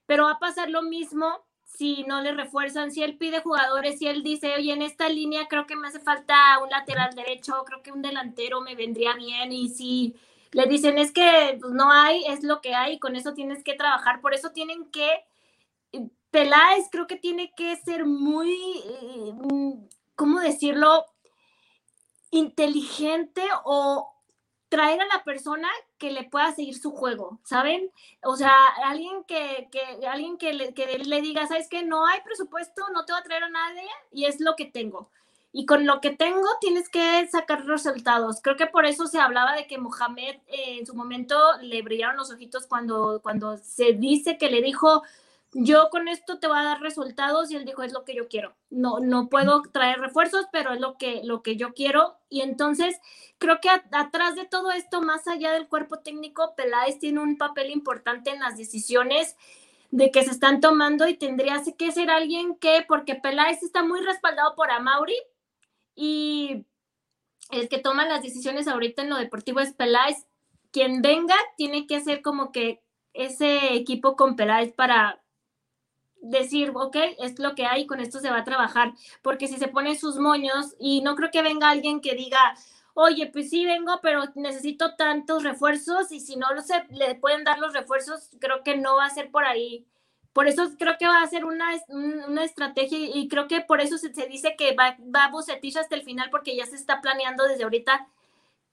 pero va a pasar lo mismo si no le refuerzan, si él pide jugadores, si él dice, oye, en esta línea creo que me hace falta un lateral derecho, creo que un delantero me vendría bien, y si le dicen, es que pues, no hay, es lo que hay, con eso tienes que trabajar, por eso tienen que, Peláez creo que tiene que ser muy, eh, ¿cómo decirlo? inteligente o traer a la persona que le pueda seguir su juego, ¿saben? O sea, alguien que, que alguien que le, que le diga, ¿sabes qué? No hay presupuesto, no te va a traer a nadie y es lo que tengo. Y con lo que tengo tienes que sacar resultados. Creo que por eso se hablaba de que Mohamed eh, en su momento le brillaron los ojitos cuando, cuando se dice que le dijo, yo con esto te voy a dar resultados y él dijo, es lo que yo quiero. No, no puedo traer refuerzos, pero es lo que, lo que yo quiero. Y entonces creo que atrás de todo esto, más allá del cuerpo técnico, Peláez tiene un papel importante en las decisiones de que se están tomando y tendría que ser alguien que, porque Peláez está muy respaldado por Amauri y el que toma las decisiones ahorita en lo deportivo es Peláez. Quien venga tiene que hacer como que ese equipo con Peláez para decir, ok, es lo que hay, con esto se va a trabajar, porque si se pone sus moños y no creo que venga alguien que diga, oye, pues sí vengo, pero necesito tantos refuerzos y si no se le pueden dar los refuerzos, creo que no va a ser por ahí. Por eso creo que va a ser una, una estrategia y creo que por eso se, dice que va, va a hasta el final porque ya se está planeando desde ahorita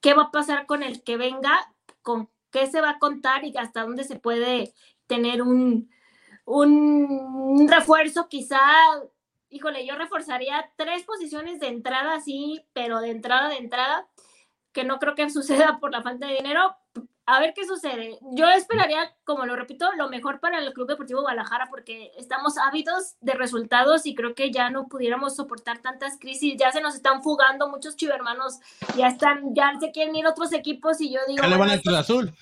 qué va a pasar con el que venga, con qué se va a contar y hasta dónde se puede tener un, un refuerzo quizá híjole, yo reforzaría tres posiciones de entrada, sí, pero de entrada, de entrada, que no creo que suceda por la falta de dinero. A ver qué sucede. Yo esperaría, como lo repito, lo mejor para el Club Deportivo Guadalajara porque estamos ávidos de resultados y creo que ya no pudiéramos soportar tantas crisis. Ya se nos están fugando muchos chivermanos, ya están, ya se quieren ir otros equipos y yo digo. ¿Qué le van al Azul?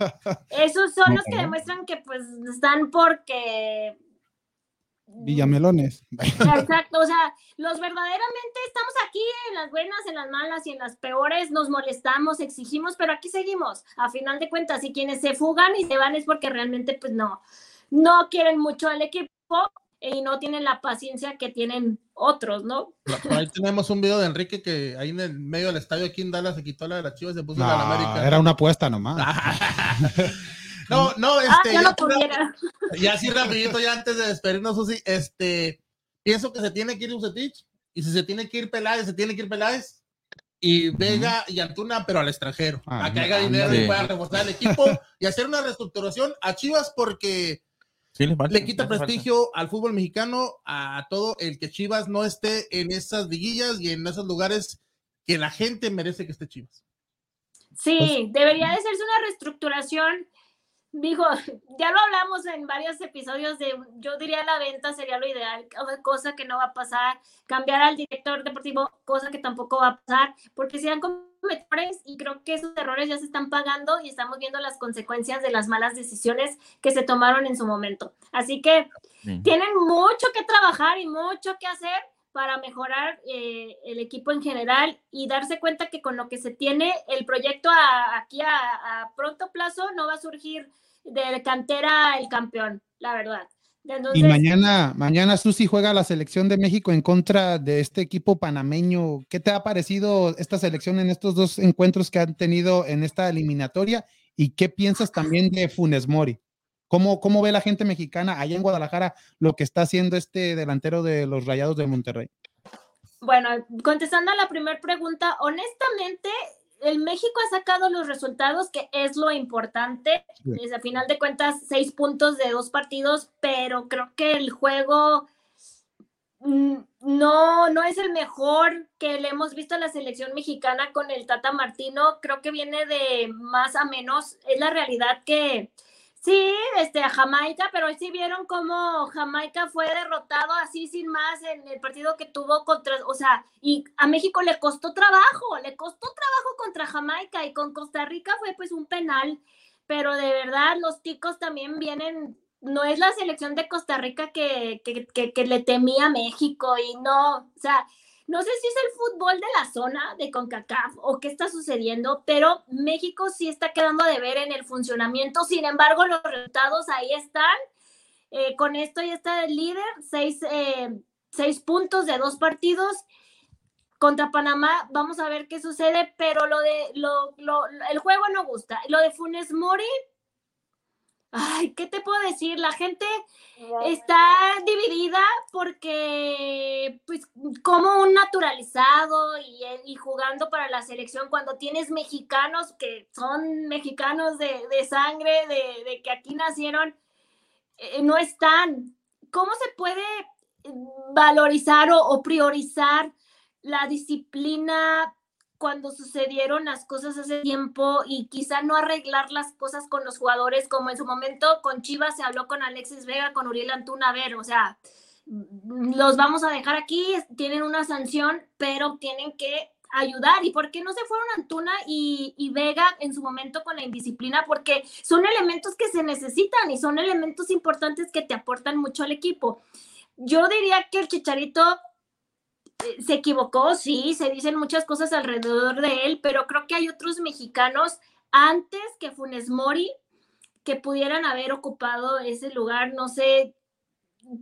Esos son los que demuestran que pues están porque Villamelones. Exacto, o sea, los verdaderamente estamos aquí en las buenas, en las malas y en las peores, nos molestamos, exigimos, pero aquí seguimos. A final de cuentas, y quienes se fugan y se van es porque realmente pues no, no quieren mucho al equipo y no tienen la paciencia que tienen otros, ¿no? Por ahí tenemos un video de Enrique que ahí en el medio del estadio aquí en Dallas se quitó la de las chivas y se puso la de América. Era una apuesta nomás. No, no, ah, este. ya, no ya así rapidito, ya antes de despedirnos, Susi, este, pienso que se tiene que ir Ucetich, y si se tiene que ir Peláez, se tiene que ir Peláez, y Vega y Antuna, pero al extranjero, ah, a que haga dinero y pueda reforzar el equipo y hacer una reestructuración a Chivas porque le, quita prestigio al fútbol mexicano, a todo el que Chivas no esté en esas liguillas y en esos lugares que la gente merece que esté Chivas. Sí, pues debería de hacerse una reestructuración dijo, ya lo hablamos en varios episodios de, yo diría la venta sería lo ideal, cosa que no va a pasar, cambiar al director deportivo, cosa que tampoco va a pasar, porque sean errores y creo que esos errores ya se están pagando y estamos viendo las consecuencias de las malas decisiones que se tomaron en su momento. Así que tienen mucho que trabajar y mucho que hacer para mejorar eh, el equipo en general y darse cuenta que con lo que se tiene, el proyecto aquí a, pronto plazo no va a surgir de cantera el campeón, la verdad. y mañana, mañana Susi juega la selección de México en contra de este equipo panameño. ¿Qué te ha parecido esta selección en estos dos encuentros que han tenido en esta eliminatoria? ¿Y qué piensas también de Funes Mori? ¿Cómo, ¿Cómo ve la gente mexicana allá en Guadalajara lo que está haciendo este delantero de los Rayados de Monterrey? Bueno, contestando a la primera pregunta, honestamente, el México ha sacado los resultados, que es lo importante. Desde a final de cuentas, seis puntos de dos partidos, pero creo que el juego mm, no, no es el mejor que le hemos visto a la selección mexicana con el Tata Martino. Creo que viene de más a menos. Es la realidad que Sí, este, a Jamaica, pero sí vieron cómo Jamaica fue derrotado así sin más en el partido que tuvo contra, o sea, y a México le costó trabajo, le costó trabajo contra Jamaica y con Costa Rica fue pues un penal, pero de verdad los ticos también vienen, no es la selección de Costa Rica que, que, que, que le temía a México y no, o sea, no sé si es el fútbol de la zona de CONCACAF o qué está sucediendo, pero México sí está quedando de ver en el funcionamiento. Sin embargo, los resultados ahí están. Eh, con esto ya está el líder, seis, eh, seis puntos de dos partidos contra Panamá. Vamos a ver qué sucede, pero lo de lo, lo, el juego no gusta. Lo de Funes Mori, Ay, ¿qué te puedo decir? La gente está dividida porque, pues, como un naturalizado y, jugando para la selección, cuando tienes mexicanos que son mexicanos de, sangre, de, que aquí nacieron, eh, no están. ¿Cómo se puede valorizar o priorizar la disciplina cuando sucedieron las cosas hace tiempo y quizá no arreglar las cosas con los jugadores como en su momento con Chivas se habló con Alexis Vega, con Uriel Antuna, a ver, o sea, los vamos a dejar aquí, tienen una sanción, pero tienen que ayudar. ¿Y por qué no se fueron Antuna y, y, Vega en su momento con la indisciplina? Porque son elementos que se necesitan y son elementos importantes que te aportan mucho al equipo. Yo diría que el Chicharito se equivocó, sí, se dicen muchas cosas alrededor de él, pero creo que hay otros mexicanos antes que Funes Mori que pudieran haber ocupado ese lugar, no sé,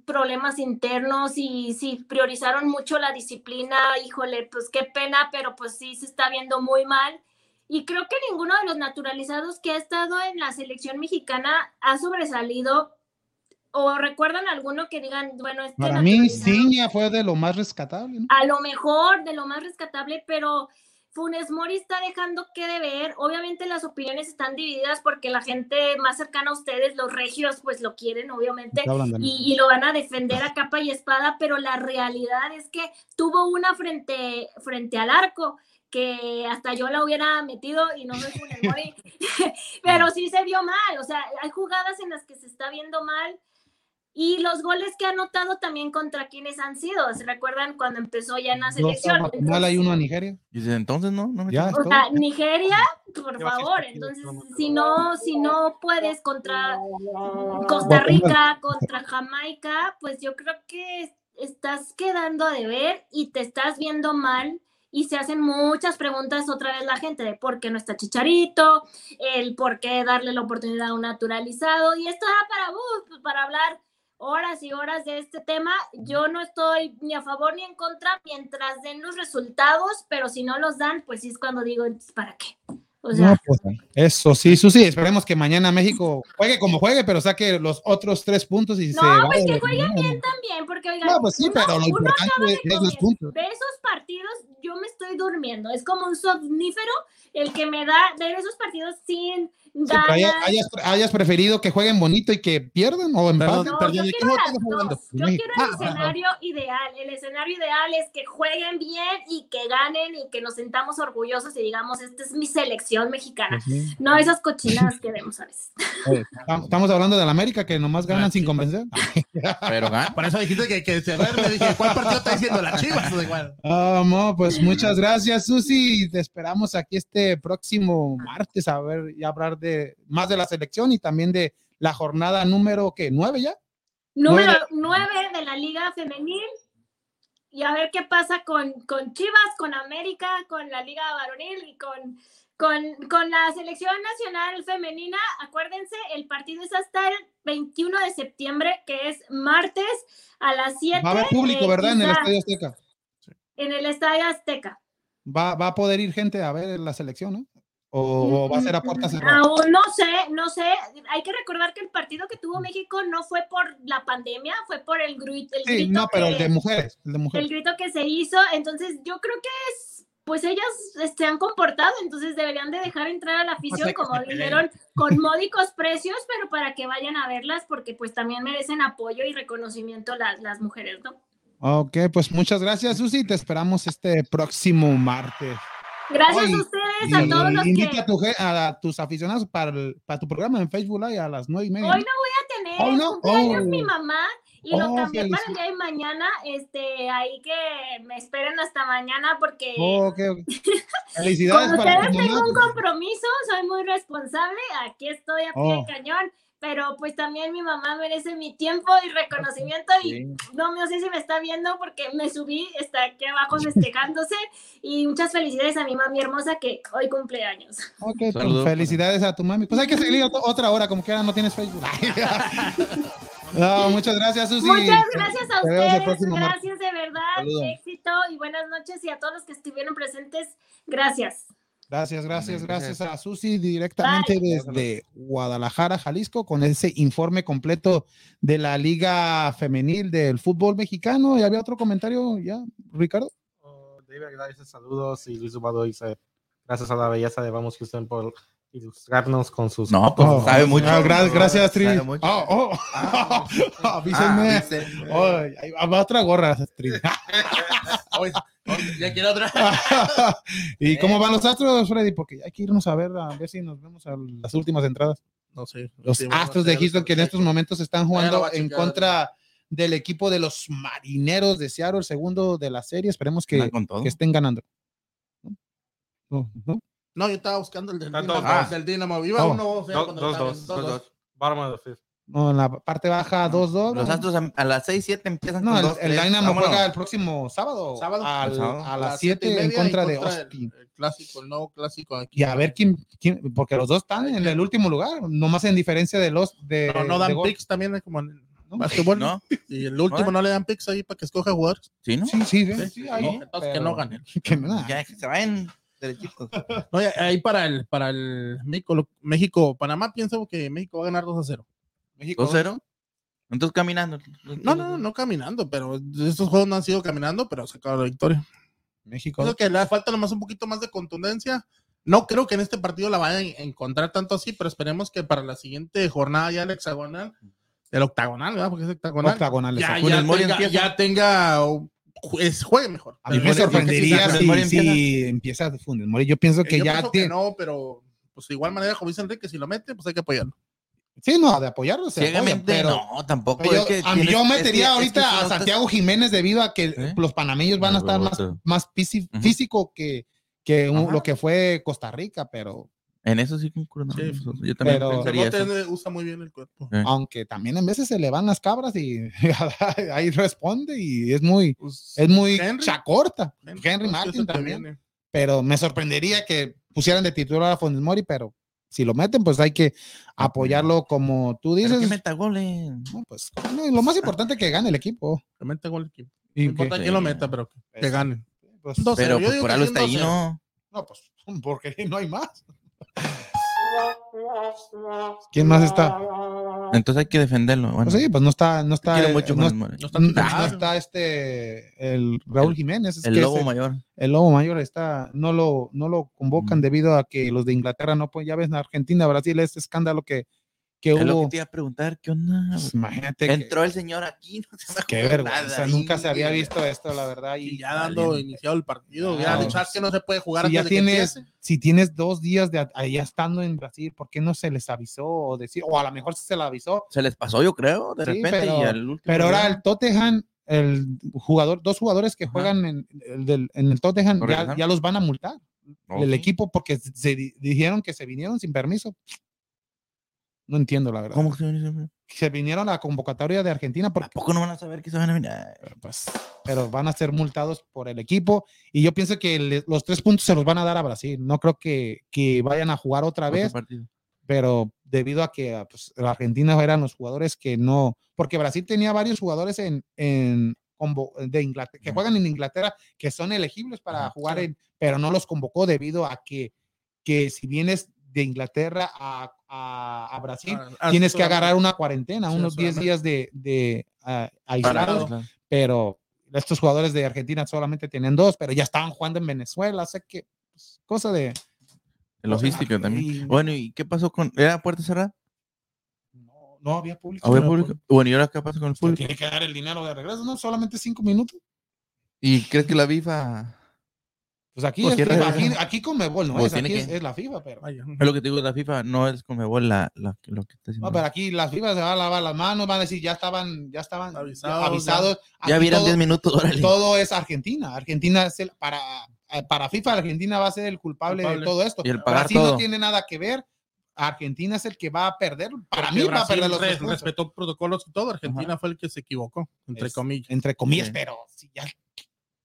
problemas internos y si priorizaron mucho la disciplina, híjole, pues qué pena, pero pues sí se está viendo muy mal. Y creo que ninguno de los naturalizados que ha estado en la selección mexicana ha sobresalido ¿O recuerdan alguno que digan, bueno, este Para mí, Ciña fue de lo más rescatable. ¿no? A lo mejor, de lo más rescatable, pero Funes Mori está dejando que de ver. Obviamente las opiniones están divididas porque la gente más cercana a ustedes, los regios, pues lo quieren, obviamente, y, y, lo van a defender a capa y espada, pero la realidad es que tuvo una frente, frente al arco que hasta yo la hubiera metido y no me Funes Mori, pero sí se vio mal, o sea, hay jugadas en las que se está viendo mal y los goles que ha anotado también contra quienes han sido. ¿Se recuerdan cuando empezó ya en la selección? ¿No hay uno a Nigeria? Y desde entonces no. no ya, o sea, Nigeria, por favor. Entonces, si no, si no puedes contra Costa Rica, contra Jamaica, pues yo creo que estás quedando de ver y te estás viendo mal y se hacen muchas preguntas otra vez la gente de por qué no está Chicharito, el por qué darle la oportunidad a un naturalizado y esto da para, uh, para hablar horas y horas de este tema. Yo no estoy ni a favor ni en contra mientras den los resultados, pero si no los dan, pues sí es cuando digo, ¿para qué? O sea, pues, eso sí, Susi, esperemos que mañana México juegue como juegue, pero saque los otros tres puntos y no, se pues que jueguen bien también, porque oigan, no, pues sí, pero lo importante es los puntos. De esos partidos yo me estoy durmiendo, es como un somnífero el que me da ver esos partidos sin hayas, preferido que jueguen bonito y que pierdan o empaten. No, yo, quiero, yo quiero el escenario ideal. El escenario ideal es que jueguen bien y que ganen y que nos sentamos orgullosos y digamos, esta es mi selección mexicana. Pues no esas cochinadas que vemos a veces. Estamos hablando de la América que nomás ganan sin convencer. Pero ganan. Por eso dijiste que, que se me dije, ¿cuál partido está diciendo la Chivas? Ah, pues muchas gracias, Susi. Te esperamos aquí este próximo martes a ver y hablar de más de la selección y también de la jornada número que nueve ya. Número nueve de la Liga Femenil. Y a ver qué pasa con, con Chivas, con América, con la Liga Varonil y con, con, con la selección nacional femenina. Acuérdense, el partido es hasta el 21 de septiembre, que es martes a las 7. Va a haber público, ¿verdad? En el Estadio Azteca. En el Estadio Azteca. Va, va, a poder ir gente a ver la selección, ¿no? ¿O, va a ser a puerta cerrada? no sé, no sé. Hay que recordar que el partido que tuvo México no fue por la pandemia, fue por el, grito. sí, no, pero el de mujeres, el de mujeres. El grito que se hizo. Entonces, yo creo que es, pues ellas se han comportado, entonces deberían de dejar entrar a la afición, como dijeron, con módicos precios, pero para que vayan a verlas, porque pues también merecen apoyo y reconocimiento las, las mujeres, ¿no? Ok, pues muchas gracias, Susi. Te esperamos este próximo martes. Gracias a ustedes, a todos los que... a, a, tus aficionados para, para tu programa en Facebook Live a las nueve y media. Hoy no voy a tener ¿Hoy no? cumpleaños oh. mi mamá y lo oh, cambié para el día de mañana. Este, ahí que me esperen hasta mañana porque. Oh, okay, Felicidades. Con ustedes tengo un compromiso, soy muy responsable. Aquí estoy a pie de oh. cañón pero pues también mi mamá merece mi tiempo y reconocimiento y no, no sé si me está viendo porque me subí, está aquí abajo festejándose y muchas felicidades a mi mami hermosa que hoy cumple años. Ok, pues, felicidades a tu mami. Pues hay que seguir otra hora, como que ahora no tienes Facebook. no, muchas gracias, Susi. Muchas gracias a ustedes, gracias de verdad, éxito y buenas noches y a todos los que estuvieron presentes, gracias. Gracias, gracias, gracias a Susi directamente desde Guadalajara, Jalisco, con ese informe completo de la Liga Femenil del fútbol mexicano. ¿Y había otro comentario ya, Ricardo? Oh, David, gracias, saludos. Y Luis Ubado dice, gracias a la belleza de Vamos Houston por ilustrarnos con sus. No, pues sabe mucho. Ah, gracias, Tri. Oh, oh. Ah, avísenme. Ah, va otra gorra, Tri. ya quiero otra. ¿Y cómo van los astros, Freddy? Porque hay que irnos a ver, a ver si nos vemos a las últimas entradas. No sé. Los astros de Houston que en estos momentos están jugando en contra del equipo de los marineros de Seattle, el segundo de la serie. Esperemos que, que estén ganando. ¿No? ¿No? No, yo estaba buscando el del Dinamo. Ah. Del Dinamo. Iba oh. uno, dos, dos, dos, dos, dos, dos. Bottom of the fifth. No, en la parte baja 2-2. Los Astros a, las 6-7 empiezan no, con el, el Dynamo juega el próximo sábado. Sábado. Al, a las 7 en contra de Austin. El, clásico, el nuevo clásico aquí. Y a ver quién, quién, porque los dos están en el último lugar, nomás en diferencia de los de. No, no dan picks también como en ¿no? Y el último no le dan picks ahí para que escoja jugadores. Sí, ¿no? Sí, sí, sí. sí ahí, no, entonces que no ganen. Que no. Ya se vayan Oye, ahí para el, para el México, México, Panamá, pienso que México va a ganar 2 a 0. ¿México 2 0? Entonces caminando. No, no, no, no caminando, pero estos juegos no han sido caminando, pero sacaron la victoria. México. Creo que le falta nomás un poquito más de contundencia. No creo que en este partido la vayan a encontrar tanto así, pero esperemos que para la siguiente jornada ya el hexagonal, el octagonal, ¿verdad? Porque es hectagonal. Octagonal, ya, exacto. ya tenga, ya tenga ju- es- juegue mejor. A mí me sorprendería si, empieza. si empieza Funes Mori. Yo pienso que Yo ya pienso tiene. no, pero pues de igual manera, como dice Enrique, si lo mete, pues hay que apoyarlo. Sí, no, de apoyarlo. se apoya, Ciegamente, pero, no, tampoco. pero yo, es que a mí tienes- yo es metería que- es que ahorita si a no estás- Santiago Jiménez debido a que ¿Eh? los panameños van a estar más, más físico que, que un- lo que fue Costa Rica, pero En eso sí concuerdo. Sí. Yo también Pero- pensaría Pero eso. usa muy bien el cuerpo. Sí. aunque también en veces se le van las cabras y ahí responde y es muy, Pues, es muy Henry. chacorta. Henry, pues, es Martin el también. viene. Pero me sorprendería que pusieran de titular a Funes Mori, pero si lo meten, pues hay que apoyarlo como tú Pero dices. que meta goles. No, pues, no, lo más importante es que gane el equipo. Que mete gol el equipo. Y No importa quién lo meta, pero que, que gane. pues, Pero pues, por algo está ahí, 2-0. ¿no? no, pues porque no hay más. ¿Quién más está? Entonces hay que defenderlo. Bueno, Pues sí, pues no está, no está, quiero mucho no. No está no- este el Raúl El- Jiménez, es El que lobo ese- mayor. el lobo mayor está, no lo, no lo convocan Mm. debido a que los de Inglaterra no pueden, ya ves, en Argentina, Brasil, este escándalo que, que Es lo hubo. que te iba a preguntar, ¿qué onda? Pues, imagínate que- Entró el señor aquí, no se qué vergüenza, nunca se había visto esto, la verdad. Y Y ya dando iniciado el partido, ya Ah, dicho, "Ah, que no se puede jugar si ya que tienes, empiece". si tienes dos días de allá estando en Brasil, ¿por qué no se les avisó o decir, o a lo mejor se le avisó? Se les pasó, yo creo, de Sí, repente. pero- y al último Pero ahora el Tottenham, el jugador, dos jugadores que juegan en el, del- en el Tottenham, ¿Lo ya, ya los van a multar. Oh, el sí. equipo porque se di- dijeron que se vinieron sin permiso. No entiendo la verdad. ¿Cómo que se viene? Se vinieron a la convocatoria de Argentina porque, ¿A poco no van a saber que se van a venir? Pues, pero van a ser multados por el equipo y yo pienso que le- los tres puntos se los van a dar a Brasil. No creo que, que vayan a jugar otra vez, partido. pero debido a que pues, la Argentina eran los jugadores que no, porque Brasil tenía varios jugadores en, en de Inglaterra, que juegan en Inglaterra, que son elegibles para jugar en, pero no los convocó debido a que, que si vienes de Inglaterra a, a, a Brasil, Ah, ah, tienes que agarrar una cuarentena, Sí, unos 10 solamente. días de, de ah, Para- aislados, claro. pero estos jugadores de Argentina solamente tienen dos, pero ya estaban jugando en Venezuela, sé que pues, cosa de... El logístico también. Y- Bueno, ¿y qué pasó con. ¿Era puerta cerrada? No, no había público. ¿Había no público? Bueno, ¿y ahora qué pasa con el público? tiene que dar el dinero de regreso, ¿no? Solamente cinco minutos. ¿Y crees que la FIFA Pues aquí, Pues es aquí, aquí con Mebol, ¿no? Pues es, aquí es, que- es la FIFA, pero. Vaya. Es lo que te digo, la FIFA no es Conmebol la, la, lo que está haciendo. No, pero aquí las FIFA se van a lavar las manos, van a decir, ya estaban, ya estaban Avisados, avisados. ya vieron todo, 10 minutos, órale. todo es Argentina. Argentina es el, para, eh, para FIFA, Argentina va a ser el culpable, de todo esto. Y el pagar Brasil no todo. tiene nada que ver. Argentina es el que va a perder. Para Porque mí va a perder los re- tres puntos. respetó protocolos y todo. Argentina fue el que se equivocó, entre Es- comillas. entre comillas, Sí. pero si ya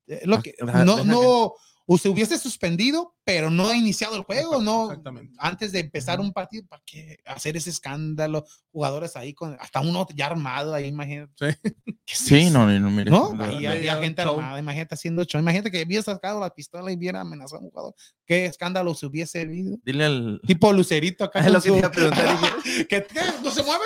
eh, lo que Deja- no, no o se hubiese suspendido, pero no ha iniciado el juego, no Exactamente. antes de empezar un partido, ¿para qué hacer ese escándalo? Jugadores ahí con hasta uno ya armado ahí, imagínate. ¿Qué es Sí, eso? no, no, mire. ¿No? Ahí había gente show. armada, imagínate haciendo show. Imagínate que hubiera sacado la pistola y hubiera amenazado a un jugador. ¿Qué escándalo se hubiese habido? Dile al. Tipo Lucerito acá. Lo que su- a preguntar, dije. ¿Qué, qué? ¿No se mueve?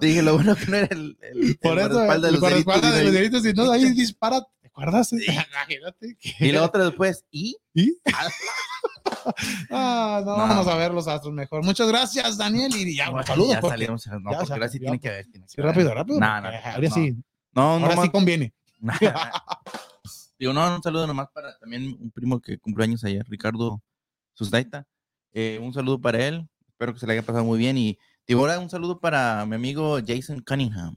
Dije, lo bueno que no era el. el Por el eso, guardaespaldas de el guardaespaldas de Lucerito, Lucerito, si no, ahí dispara. ¿Te acuerdas? Imagínate. Y la otra después, ¿y? ¿Y? Ah, no, No. vámonos a ver los astros mejor. Muchas gracias, Daniel. Y ya, Bueno, saludos. ya porque- salimos, no, ya porque ahora sí tiene que ver. tiene que sí, ver. rápido, rápido. No, no, ahora no. sí, No, no, ahora sí conviene. Digo, no, un saludo nomás para también un primo que cumplió años ayer, Ricardo Susdaita. Eh, un saludo para él. Espero que se le haya pasado muy bien. Y digo, ahora un saludo para mi amigo Jason Cunningham.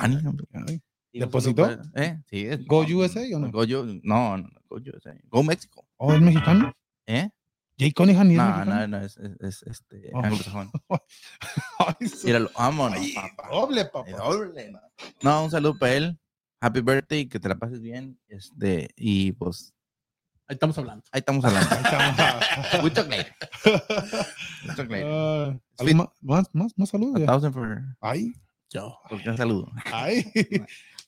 Cunningham. Ay, ¿Depositó? ¿Eh? Sí. es- ¿Go no, USA o no? Go no, no, Go USA. Go México. ¿Oh, es mexicano? ¿Eh? ¿Jay Cunningham ni es No, mexicano? no, no, es, es, es, este, Oh. anglosajón. Míralo, vámonos, Ay, papá. doble, papá. doble, no. No, un saludo para él. Happy birthday, que te la pases bien. Este, y pues, Ahí estamos hablando. ahí estamos hablando. Ahí estamos. We talk later. We talk later. ¿algo más, más, más, más saludos? A thousand for, Ay, Yo. un saludo. ay.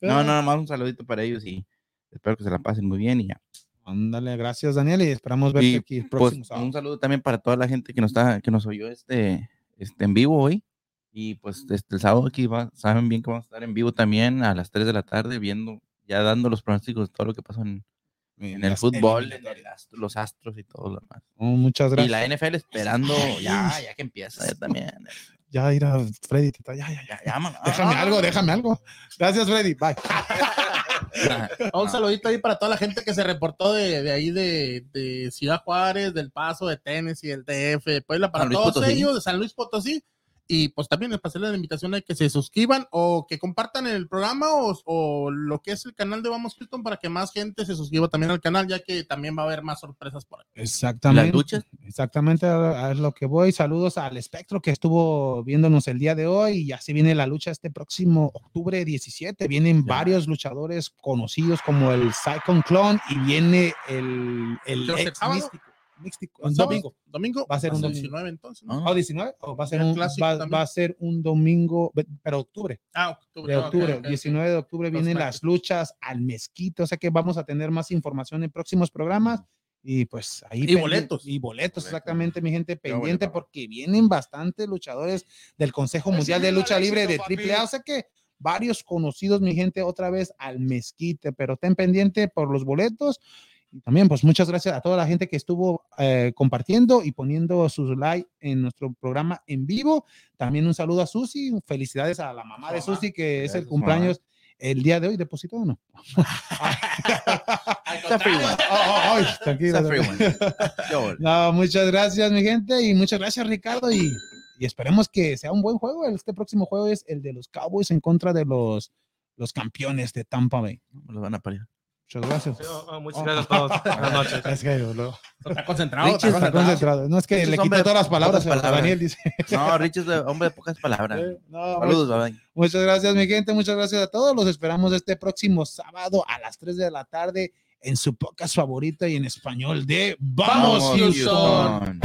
No, no, más un saludito para ellos y espero que se la pasen muy bien y ya. Ándale, gracias, Daniel, y esperamos verte Y, aquí el Pues, próximo sábado. un saludo también para toda la gente que nos está, que nos oyó este, este en vivo hoy. Y pues este, el sábado aquí va, saben bien que vamos a estar en vivo también a las 3 de la tarde viendo, ya dando los pronósticos de todo lo que pasó en, en el fútbol, en el astro- los astros y todo lo demás. Oh, muchas Y gracias. la NFL esperando ya, ya que empieza ya también. Ya, mira, Freddy, te está- ya, ya, ya. Déjame algo, déjame algo. Gracias, Freddy. Bye. Un saludito ahí para toda la gente que se reportó de, de ahí de, de Ciudad Juárez, del Paso, de Tennessee, el DF, de Puebla, para todos Potosí. ellos, de San Luis Potosí. Y pues también les pasé la invitación de que se suscriban o que compartan el programa o, o lo que es el canal de Vamos Houston para que más gente se suscriba también al canal, ya que también va a haber más sorpresas por ahí. Exactamente. Las. Exactamente a, a lo que voy. Saludos al espectro que estuvo viéndonos el día de hoy. Y así viene la lucha este próximo octubre 17. Vienen Ya. varios luchadores conocidos como el Psychon Clone y viene el, el ex místico. Místico- ¿El domingo. Domingo. Va a ser un domingo. 19 entonces. ¿no? Ah. ¿O 19? ¿O va a ser un, clásico va, va a ser un domingo, pero octubre, Ah, octubre. de octubre, ok, ok. 19 de octubre vienen las luchas al mezquite, o sea que vamos a tener más información en próximos programas y pues ahí Y boletos. y boletos exactamente mi gente pendiente porque vienen bastantes luchadores del Consejo Mundial de Lucha Libre de AAA, o sea que varios conocidos mi gente otra vez al mezquite, pero ten pendiente por los boletos también pues muchas gracias a toda la gente que estuvo eh, compartiendo y poniendo sus like en nuestro programa en vivo. También un saludo a Susi, felicidades a la mamá de Mamá. Susi que es el cumpleaños el día de hoy, ¿depositó o no? No, muchas gracias, mi gente, y muchas gracias, Ricardo. Y, y esperemos que sea un buen juego. Este próximo juego es el de los Cowboys en contra de los, los campeones de Tampa Bay. Me lo van a parir. Muchas gracias. Oh, oh, muchas gracias a todos. Buenas noches. Es que lo- Está concentrado. Richie está concentrado. concentrado. No es que le de todas las palabras, a palabras. Daniel dice. No, Rich es de- hombre de pocas palabras. No, Saludos, bye. Muchas gracias, mi gente. Muchas gracias a todos. Los esperamos este próximo sábado a las 3 de la tarde en su podcast favorito y en español de Vamos, Vamos, Houston.